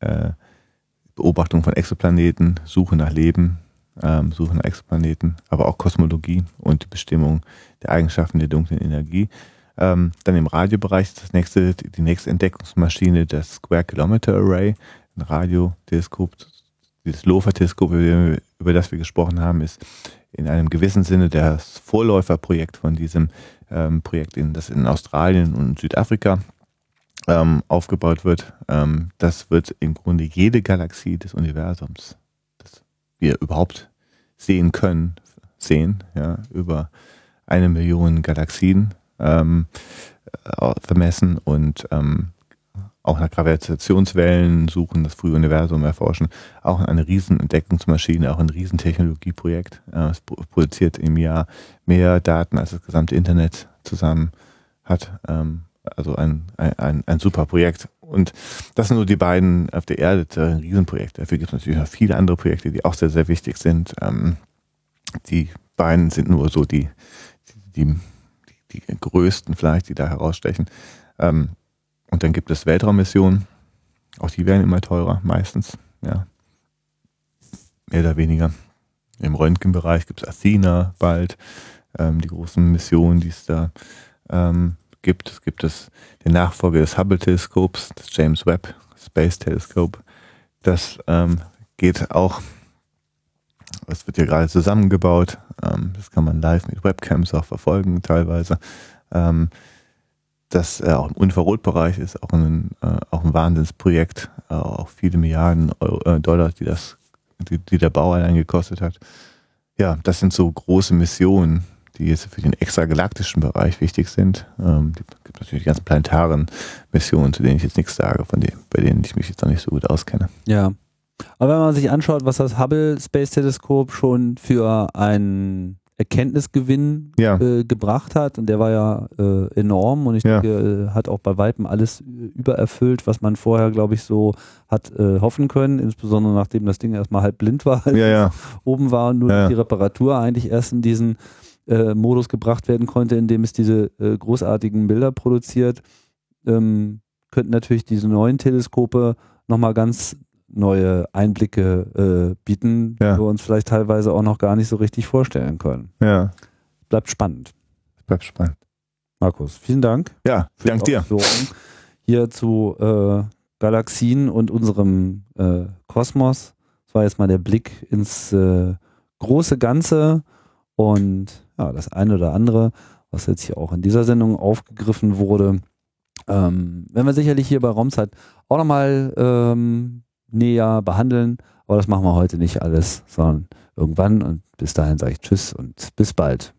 äh, Beobachtung von Exoplaneten, Suche nach Leben, ähm, Suche nach Exoplaneten, aber auch Kosmologie und die Bestimmung der Eigenschaften der dunklen Energie. Ähm, dann im Radiobereich das nächste, die nächste Entdeckungsmaschine, das Square Kilometer Array, ein Radioteleskop. Dieses LOFA-Teleskop, über, über das wir gesprochen haben, ist in einem gewissen Sinne das Vorläuferprojekt von diesem ähm, Projekt, in, das in Australien und Südafrika ähm, aufgebaut wird. Ähm, das wird im Grunde jede Galaxie des Universums, wir überhaupt sehen können, sehen, ja, über eine Million Galaxien ähm, äh, vermessen und ähm, auch nach Gravitationswellen suchen, das frühe Universum erforschen. Auch eine Riesenentdeckungsmaschine, auch ein Riesentechnologieprojekt. Äh, es produziert im Jahr mehr Daten, als das gesamte Internet zusammen hat. Ähm, also ein, ein, ein super Projekt. Und das sind nur die beiden auf der Erde Riesenprojekte. Dafür gibt es natürlich noch viele andere Projekte, die auch sehr, sehr wichtig sind. Ähm, die beiden sind nur so die, die, die größten vielleicht, die da herausstechen. Ähm, und dann gibt es Weltraummissionen. Auch die werden immer teurer, meistens. Ja. Mehr oder weniger. Im Röntgenbereich gibt es Athena bald, ähm, die großen Missionen, die es da ähm, gibt. Es gibt es den Nachfolger des Hubble-Teleskops, das James Webb Space Telescope. Das ähm, geht auch, es wird ja gerade zusammengebaut. Ähm, das kann man live mit Webcams auch verfolgen teilweise. Ähm, das äh, auch im Infrarotbereich ist auch ein, äh, auch ein Wahnsinnsprojekt, äh, auch viele Milliarden Euro, äh, Dollar, die das, die, die der Bau allein gekostet hat. Ja, das sind so große Missionen, die jetzt für den extragalaktischen Bereich wichtig sind. Ähm, die gibt natürlich die ganzen planetaren Missionen, zu denen ich jetzt nichts sage, von denen, bei denen ich mich jetzt noch nicht so gut auskenne. Ja. Aber wenn man sich anschaut, was das Hubble Space Teleskop schon für einen Erkenntnisgewinn ja. äh, gebracht hat und der war ja äh, enorm und ich ja. denke, äh, hat auch bei Weitem alles äh, übererfüllt, was man vorher, glaube ich, so hat äh, hoffen können, insbesondere nachdem das Ding erstmal halb blind war, als ja, oben war und nur die Reparatur eigentlich erst in diesen äh, Modus gebracht werden konnte, in dem es diese großartigen Bilder produziert, ähm, könnten natürlich diese neuen Teleskope nochmal ganz neue Einblicke äh, bieten, ja. die wir uns vielleicht teilweise auch noch gar nicht so richtig vorstellen können. Ja. Bleibt spannend. Bleibt spannend. Markus, vielen Dank. Ja, dank dir. Hier zu äh, Galaxien und unserem äh, Kosmos. Das war jetzt mal der Blick ins äh, große Ganze und ja, das eine oder andere, was jetzt hier auch in dieser Sendung aufgegriffen wurde. Ähm, wenn wir sicherlich hier bei Raumzeit auch nochmal ähm, näher behandeln. Aber das machen wir heute nicht alles, sondern irgendwann. Und bis dahin sage ich Tschüss und bis bald.